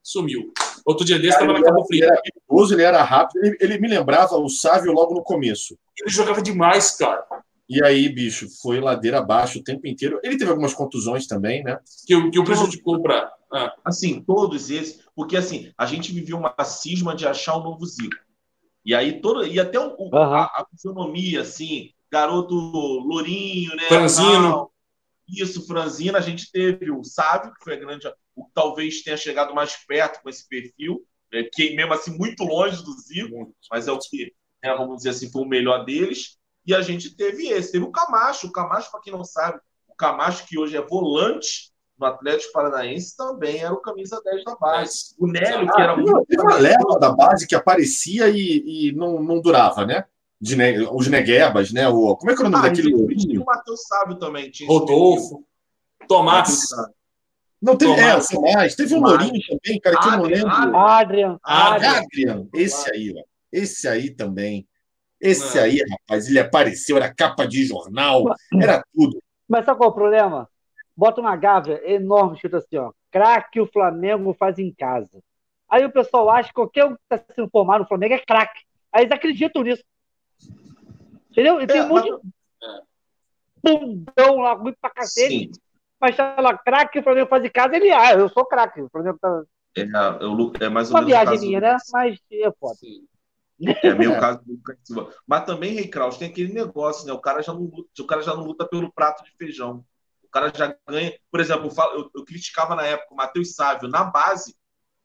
sumiu. Outro dia desse, estava na Cabo Frio. Ele era perigoso, ele era rápido, ele, ele, me lembrava o Sávio logo no começo. Ele jogava demais, cara. E aí, bicho, foi ladeira abaixo o tempo inteiro. Ele teve algumas contusões também, né? Que, que o prejudicou para. Ah. Assim, todos esses. Porque, assim, a gente viveu uma cisma de achar o um novo Zico. E aí, todo, e até o, uhum. a, a fisionomia, assim, garoto lourinho, né? Franzino. Isso, Franzino. A gente teve o Sávio, que foi a grande. O, talvez tenha chegado mais perto com esse perfil, né? que mesmo assim, muito longe do Zico, mas é o que, né, vamos dizer assim, foi o melhor deles. E a gente teve esse. Teve o Camacho. O Camacho, para quem não sabe, o Camacho, que hoje é volante no Atlético Paranaense, também era o camisa 10 da base. O Nélio, ah, que era muito. Teve uma leva da base que aparecia e, e não, não durava, né? De ne... Os Neguebas, né? O... Como é que era o nome ah, daquele Tinha o Matheus Sábio também. Tinha Rodolfo. Tomás. Não, teve, Tomás. É, Tomás. Teve o Lourinho também, cara, que eu não lembro. Adrian. Adrian. Adrian. Esse aí, ó. Esse aí também. Esse aí, rapaz, ele apareceu, era capa de jornal, era tudo. Mas sabe qual é o problema? Bota uma gávea enorme escrito assim, ó. Craque o Flamengo faz em casa. Aí o pessoal acha que qualquer um que está sendo formado no Flamengo é craque. Aí eles acreditam nisso. Entendeu? E tem é, um monte de bundão lá, muito pra cacete. Sim. Mas tá lá, craque o Flamengo faz em casa, ele, ah, eu sou craque. O Flamengo tá. É, é, é mais ou Uma viagem minha, né? Mas é foda. Sim. É meu caso do Lucas Silva. Mas também, Rei Kraus, tem aquele negócio, né? O cara já não luta, o cara já não luta pelo prato de feijão. O cara já ganha. Por exemplo, eu, eu, eu criticava na época o Matheus Sávio, na base,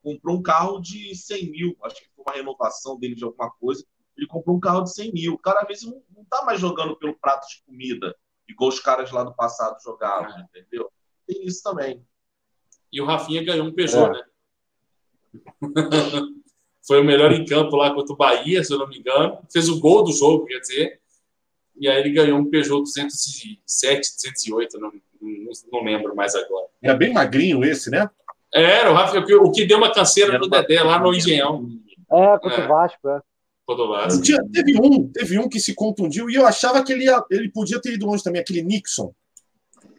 comprou um carro de 100 mil. Acho que foi uma renovação dele de alguma coisa. Ele comprou um carro de 100 mil. O cara, às vezes, não, não tá mais jogando pelo prato de comida, igual os caras lá do passado jogavam, é. entendeu? Tem isso também. E o Rafinha ganhou um Peugeot, é. né? foi o melhor em campo lá contra o Bahia, se eu não me engano. Fez o gol do jogo, quer dizer. E aí ele ganhou um Peugeot 207, 208, não, não, não lembro mais agora. Era bem magrinho esse, né? Era, o, Rafa, o que deu uma canseira Era no Dedé, lá no Engenhão. É, contra o é. Vasco, é. Contra o Vasco. teve, um, teve um que se contundiu e eu achava que ele, ia, ele podia ter ido longe também, aquele Nixon.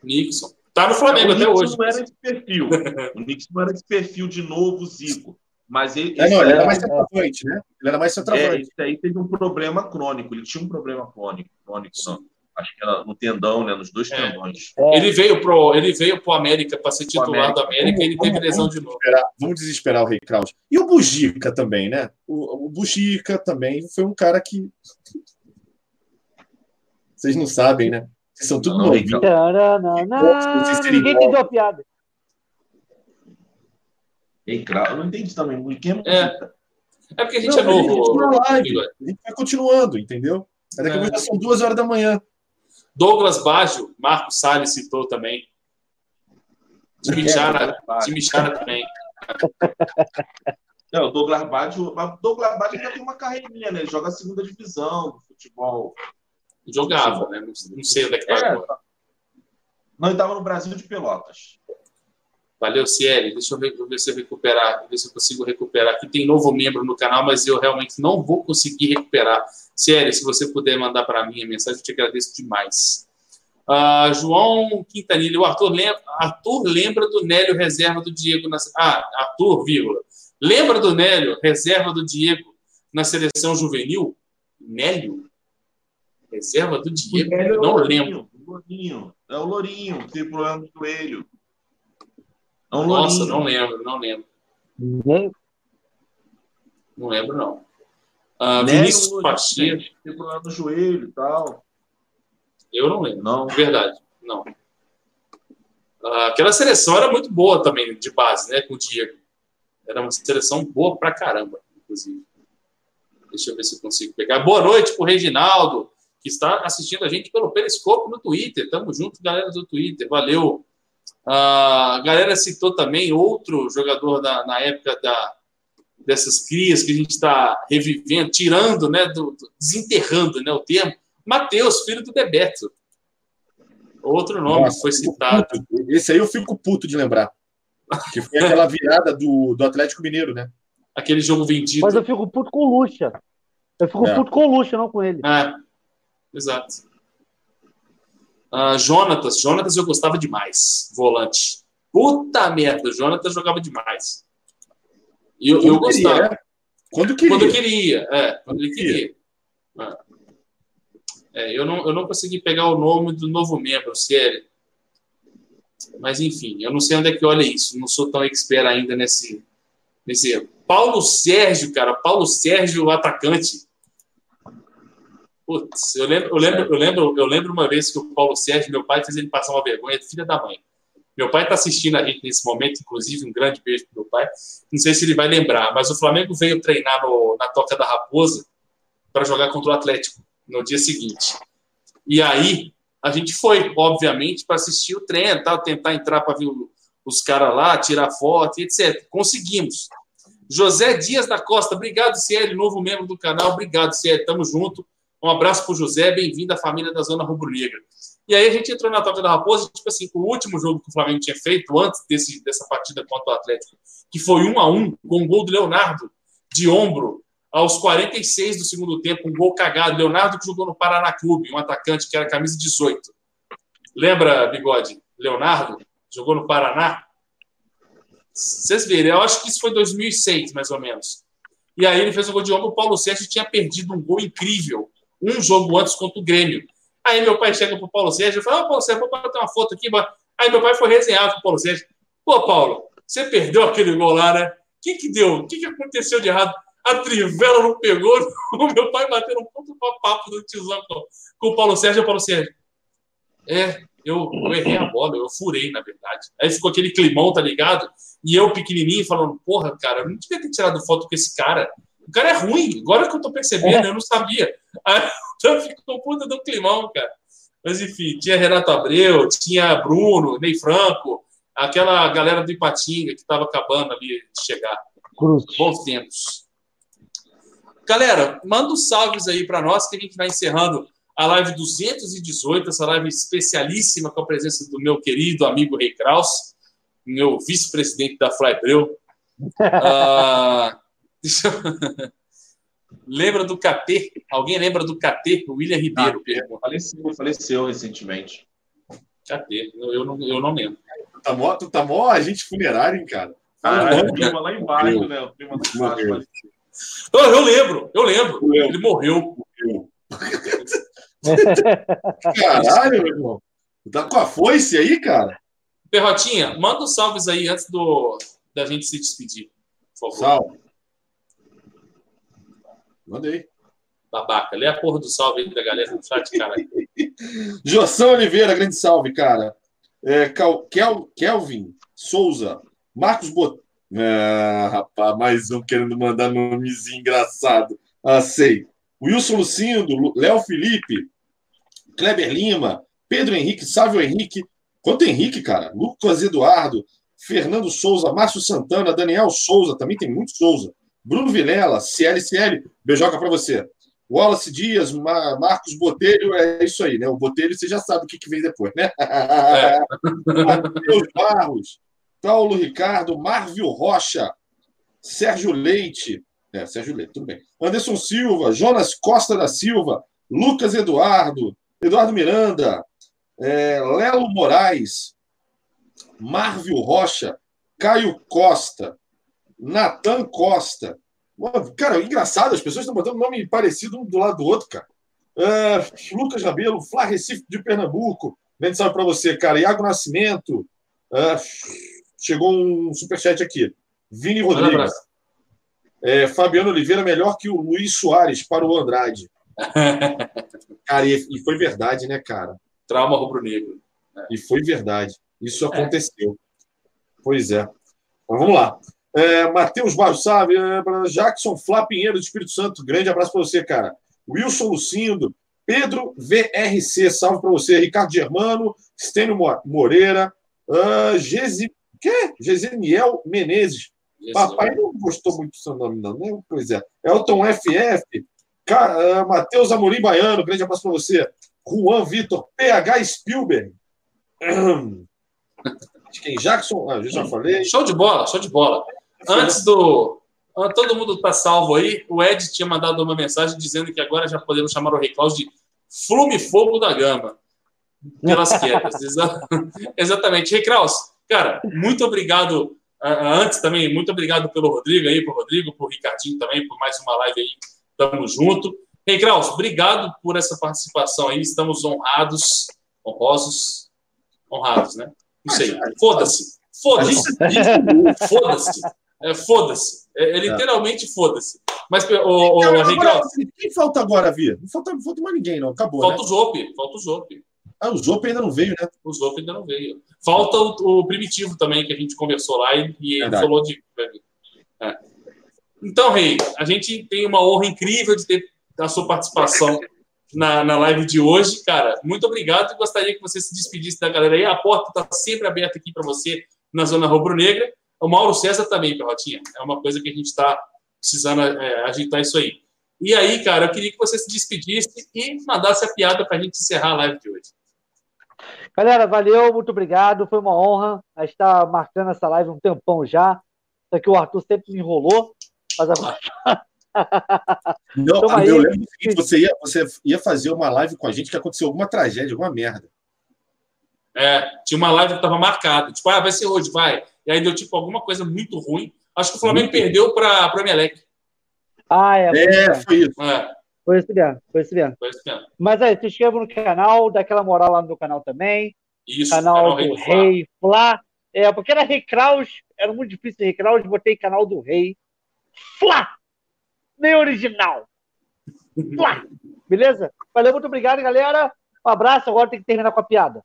Nixon. Tá no Flamengo até hoje. O Nixon não era esse perfil. o Nixon não era esse perfil de novo Zico. Mas ele, é, não, ele era mais centroavante, né? Ele era mais centroavante. É, esse aí teve um problema crônico. Ele tinha um problema crônico, crônico não. Acho que era no tendão, né? Nos dois é. tendões. É. Ele veio pro, ele veio pro América para ser titular do América e ele teve lesão de novo. Vamos desesperar o Rei Kraus. E o Bugica também, né? O, o Bugica também foi um cara que vocês não sabem, né? Vocês são tudo novinhos. Ninguém entendeu a piada. Ei, eu não entendi também. Quem é, é porque a gente não, é novo. A gente, live, a gente vai continuando, entendeu? Daqui a é. já são duas horas da manhã. Douglas Baggio, Marcos Salles citou também. Timichara, é, também. Não, o Douglas Baggio, Douglas Baggio ainda tem uma carreirinha, né? Ele joga a segunda divisão do futebol. Jogava, né? Não, sei onde é que tá é, agora. Não, ele estava no Brasil de Pelotas. Valeu, Cieli. Deixa eu ver, ver se eu recuperar, ver se eu consigo recuperar. Aqui tem novo membro no canal, mas eu realmente não vou conseguir recuperar. Cieli, se você puder mandar para mim a mensagem, eu te agradeço demais. Uh, João Quintanilha, o Arthur lembra, Arthur lembra do Nélio reserva do Diego na Ah, Arthur, vírgula. Lembra do Nélio, reserva do Diego na seleção juvenil? Nélio? Reserva do Diego? não lembro. O Lourinho. É o Lourinho, que tem problema no joelho. Não Nossa, não lembro, não lembro. Não lembro, não. Uh, Vinícius Pacheco. Tem problema no joelho e tal. Eu não lembro. Não. Verdade. Não. Uh, aquela seleção era muito boa também, de base, né? Com o Diego. Era uma seleção boa pra caramba, inclusive. Deixa eu ver se eu consigo pegar. Boa noite pro Reginaldo, que está assistindo a gente pelo Periscope no Twitter. Tamo junto, galera do Twitter. Valeu. Uh, a galera citou também outro jogador da, na época da, dessas crias que a gente está revivendo, tirando, né, do, do, desenterrando né, o termo, Mateus, filho do Bebeto. Outro nome Nossa, foi citado. Esse aí eu fico puto de lembrar. Que foi aquela virada do, do Atlético Mineiro, né? Aquele jogo vendido. Mas eu fico puto com o Lucha. Eu fico é. puto com o Lucha, não com ele. É, exato. Uh, Jonatas, Jonatas eu gostava demais, volante. Puta merda, Jonatas jogava demais. Eu, eu gostava. Queria, né? Quando queria. Quando queria, é, quando ele queria. É. é, eu, não, eu não consegui pegar o nome do novo membro, sério. Mas enfim, eu não sei onde é que olha isso. Não sou tão expert ainda nesse. nesse... Paulo Sérgio, cara. Paulo Sérgio, o atacante. Putz, eu lembro, eu lembro, eu lembro, eu lembro uma vez que o Paulo Sérgio, meu pai, fez ele passar uma vergonha, filha da mãe. Meu pai está assistindo a gente nesse momento, inclusive, um grande beijo para meu pai. Não sei se ele vai lembrar, mas o Flamengo veio treinar no, na Toca da Raposa para jogar contra o Atlético no dia seguinte. E aí, a gente foi, obviamente, para assistir o treino, tal, tentar entrar para ver os caras lá, tirar foto, etc. Conseguimos. José Dias da Costa, obrigado, Ciel, novo membro do canal. Obrigado, Ciel, tamo junto. Um abraço para o José, bem-vindo à família da Zona Rubro-Negra. E aí a gente entrou na Toca da Raposa, tipo assim, o último jogo que o Flamengo tinha feito antes desse, dessa partida contra o Atlético, que foi um a um, com um gol do Leonardo de ombro aos 46 do segundo tempo, um gol cagado. Leonardo que jogou no Paraná Clube, um atacante que era camisa 18. Lembra, Bigode? Leonardo jogou no Paraná. Vocês verem, eu acho que isso foi 2006, mais ou menos. E aí ele fez o gol de ombro, o Paulo Sérgio tinha perdido um gol incrível, um jogo antes contra o Grêmio. Aí meu pai chega pro Paulo Sérgio e fala: Ô, Paulo Sérgio, vou bater uma foto aqui. Aí meu pai foi resenhado com o Paulo Sérgio. Pô, Paulo, você perdeu aquele gol lá, né? O que que deu? O que que aconteceu de errado? A trivela não pegou. O meu pai bateu um ponto papo do tiozão com, com o Paulo Sérgio. O Paulo Sérgio, é, eu, eu, errei a bola, eu furei, na verdade. Aí ficou aquele climão, tá ligado? E eu, pequenininho, falando, porra, cara, eu não devia ter tirado foto com esse cara. O cara é ruim, agora que eu tô percebendo, é. eu não sabia. Aí então ficou puta do climão, cara. Mas enfim, tinha Renato Abreu, tinha Bruno, Ney Franco, aquela galera do Ipatinga que estava acabando ali de chegar. Cruz. Bons tempos. Galera, manda os salves aí para nós que a gente vai encerrando a live 218, essa live especialíssima com a presença do meu querido amigo Rei Kraus, meu vice-presidente da Flybreu. uh, deixa eu... Lembra do KT? Alguém lembra do KT? O William Ribeiro ah, Faleceu, faleceu recentemente. KT, eu, eu, não, eu não lembro. Tu tá mó, tu tá mó agente funerário, hein, cara? Ah, é o clima lá embaixo, né? O lá embaixo. Eu, eu lembro, eu lembro. Ele morreu. morreu. Caralho, meu irmão. Tá com a foice aí, cara? Perrotinha, manda os salves aí antes do, da gente se despedir. Por favor. Salve. Mandei. Babaca, lê a porra do salve aí da galera no chat, cara. Joção Oliveira, grande salve, cara. É, Cal, Kel, Kelvin Souza, Marcos Bot... Ah, rapaz, mais um querendo mandar nomezinho engraçado. Ah, sei. Wilson Lucindo, Léo Felipe, Kleber Lima, Pedro Henrique, Sávio Henrique. Quanto Henrique, cara? Lucas Eduardo, Fernando Souza, Márcio Santana, Daniel Souza, também tem muito Souza. Bruno Vilela, CLCL, beijoca para você. Wallace Dias, Marcos Botelho, é isso aí, né? O Botelho você já sabe o que, que vem depois, né? É. Matheus Barros, Paulo Ricardo, Marvio Rocha, Sérgio Leite, é, Sérgio Leite, tudo bem. Anderson Silva, Jonas Costa da Silva, Lucas Eduardo, Eduardo Miranda, é, Lelo Moraes, Marvio Rocha, Caio Costa, Natan Costa. Cara, engraçado, as pessoas estão botando nome parecido um do lado do outro, cara. Uh, Lucas Rabelo, Flá Recife de Pernambuco. Grande salve para você, cara. Iago Nascimento. Uh, chegou um superchat aqui. Vini Rodrigues. É, Fabiano Oliveira melhor que o Luiz Soares para o Andrade. cara, e, e, foi verdade, né, cara? Trauma rubro-negro. E foi verdade. Isso aconteceu. É. Pois é. Mas vamos lá. É, Matheus Barros Sabe, é, Jackson Flá Pinheiro do Espírito Santo. Grande abraço para você, cara. Wilson Lucindo, Pedro VRC, salve para você. Ricardo Germano, Stênio Moreira, uh, Gesi, que? Geseniel Menezes. Papai não gostou muito do seu nome, não, né? Pois é. Elton FF, uh, Matheus Amorim Baiano, grande abraço para você. Juan Vitor, PH Spielberg. Quem? Jackson? Ah, eu já falei. Show de bola, show de bola. Antes do. Ah, todo mundo está salvo aí. O Ed tinha mandado uma mensagem dizendo que agora já podemos chamar o Rei Klaus de Flume Fogo da Gama. Pelas quedas. Exatamente. Rei Kraus, cara, muito obrigado. Antes também, muito obrigado pelo Rodrigo aí, por Rodrigo, por Ricardinho também, por mais uma live aí. Tamo junto. Rei Kraus, obrigado por essa participação aí. Estamos honrados, honrosos, honrados, né? Não sei. Foda-se. Foda-se. Foda-se. É, foda-se. É, é literalmente foda-se. Mas, o, o, agora, quem falta agora, Via? Não falta, não falta mais ninguém, não. Acabou. Falta né? o Zop. Falta o Zop. Ah, o Zop ainda não veio, né? O Zop ainda não veio. Falta o, o Primitivo também, que a gente conversou lá e, e ele falou de. É. Então, Rei, a gente tem uma honra incrível de ter a sua participação na, na live de hoje. Cara, muito obrigado e gostaria que você se despedisse da galera aí. A porta está sempre aberta aqui para você na Zona Rubro-Negra. O Mauro César também, Perrotinha. É uma coisa que a gente está precisando é, agitar isso aí. E aí, cara, eu queria que você se despedisse e mandasse a piada para a gente encerrar a live de hoje. Galera, valeu, muito obrigado. Foi uma honra. A gente está marcando essa live um tempão já. Só que o Arthur sempre me enrolou. Mas agora. Não, aí, eu lembro que você ia, você ia fazer uma live com a gente que aconteceu alguma tragédia, alguma merda. É, tinha uma live que estava marcada. Tipo, ah, vai ser hoje, vai. E aí deu, tipo, alguma coisa muito ruim. Acho que o Flamengo muito perdeu para o Emelec. Ah, é. É, foi isso. É. Foi isso mesmo, foi isso mesmo. Foi isso mesmo. Mas aí, se inscreva no canal, dá aquela moral lá no meu canal também. Isso, canal, canal do Rei, Rei Flá. É, porque era Rei Kraus, era muito difícil Rei Kraus, botei canal do Rei Flá. Nem original. Flá. Beleza? Valeu, muito obrigado, galera. Um abraço, agora tem que terminar com a piada.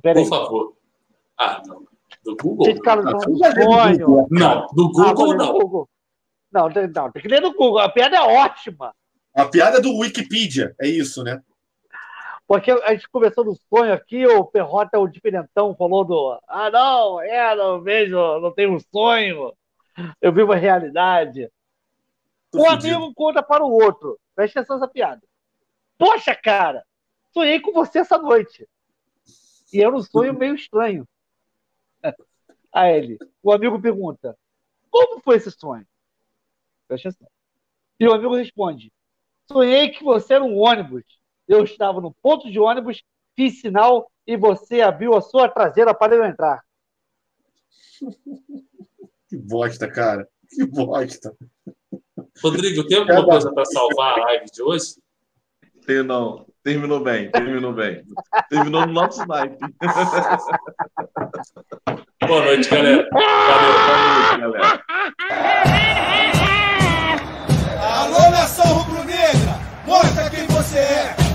Por favor. Ah, não. Do Google? Gente, cara, não, não, sonho. não, do Google ah, não. Google. Não, não, tem que ler do Google. A piada é ótima. A piada é do Wikipedia, é isso, né? Porque a gente começou no sonho aqui, o Perrota, o diferentão, falou do. Ah, não, é, não vejo, não tenho um sonho, eu vivo a realidade. Tô um fedido. amigo conta para o outro. Presta atenção nessa piada. Poxa, cara, sonhei com você essa noite. E era um sonho meio estranho. A ele. O amigo pergunta: Como foi esse sonho? Presta atenção. E o amigo responde: Sonhei que você era um ônibus. Eu estava no ponto de ônibus, fiz sinal e você abriu a sua traseira para eu entrar. Que bosta, cara. Que bosta. Rodrigo, tem alguma coisa para salvar a live de hoje? Tem não. Terminou bem, terminou bem. Terminou no nosso naipe. Boa noite, galera. Valeu, boa noite, galera. Alô, nação rubro-negra! Mostra quem você é!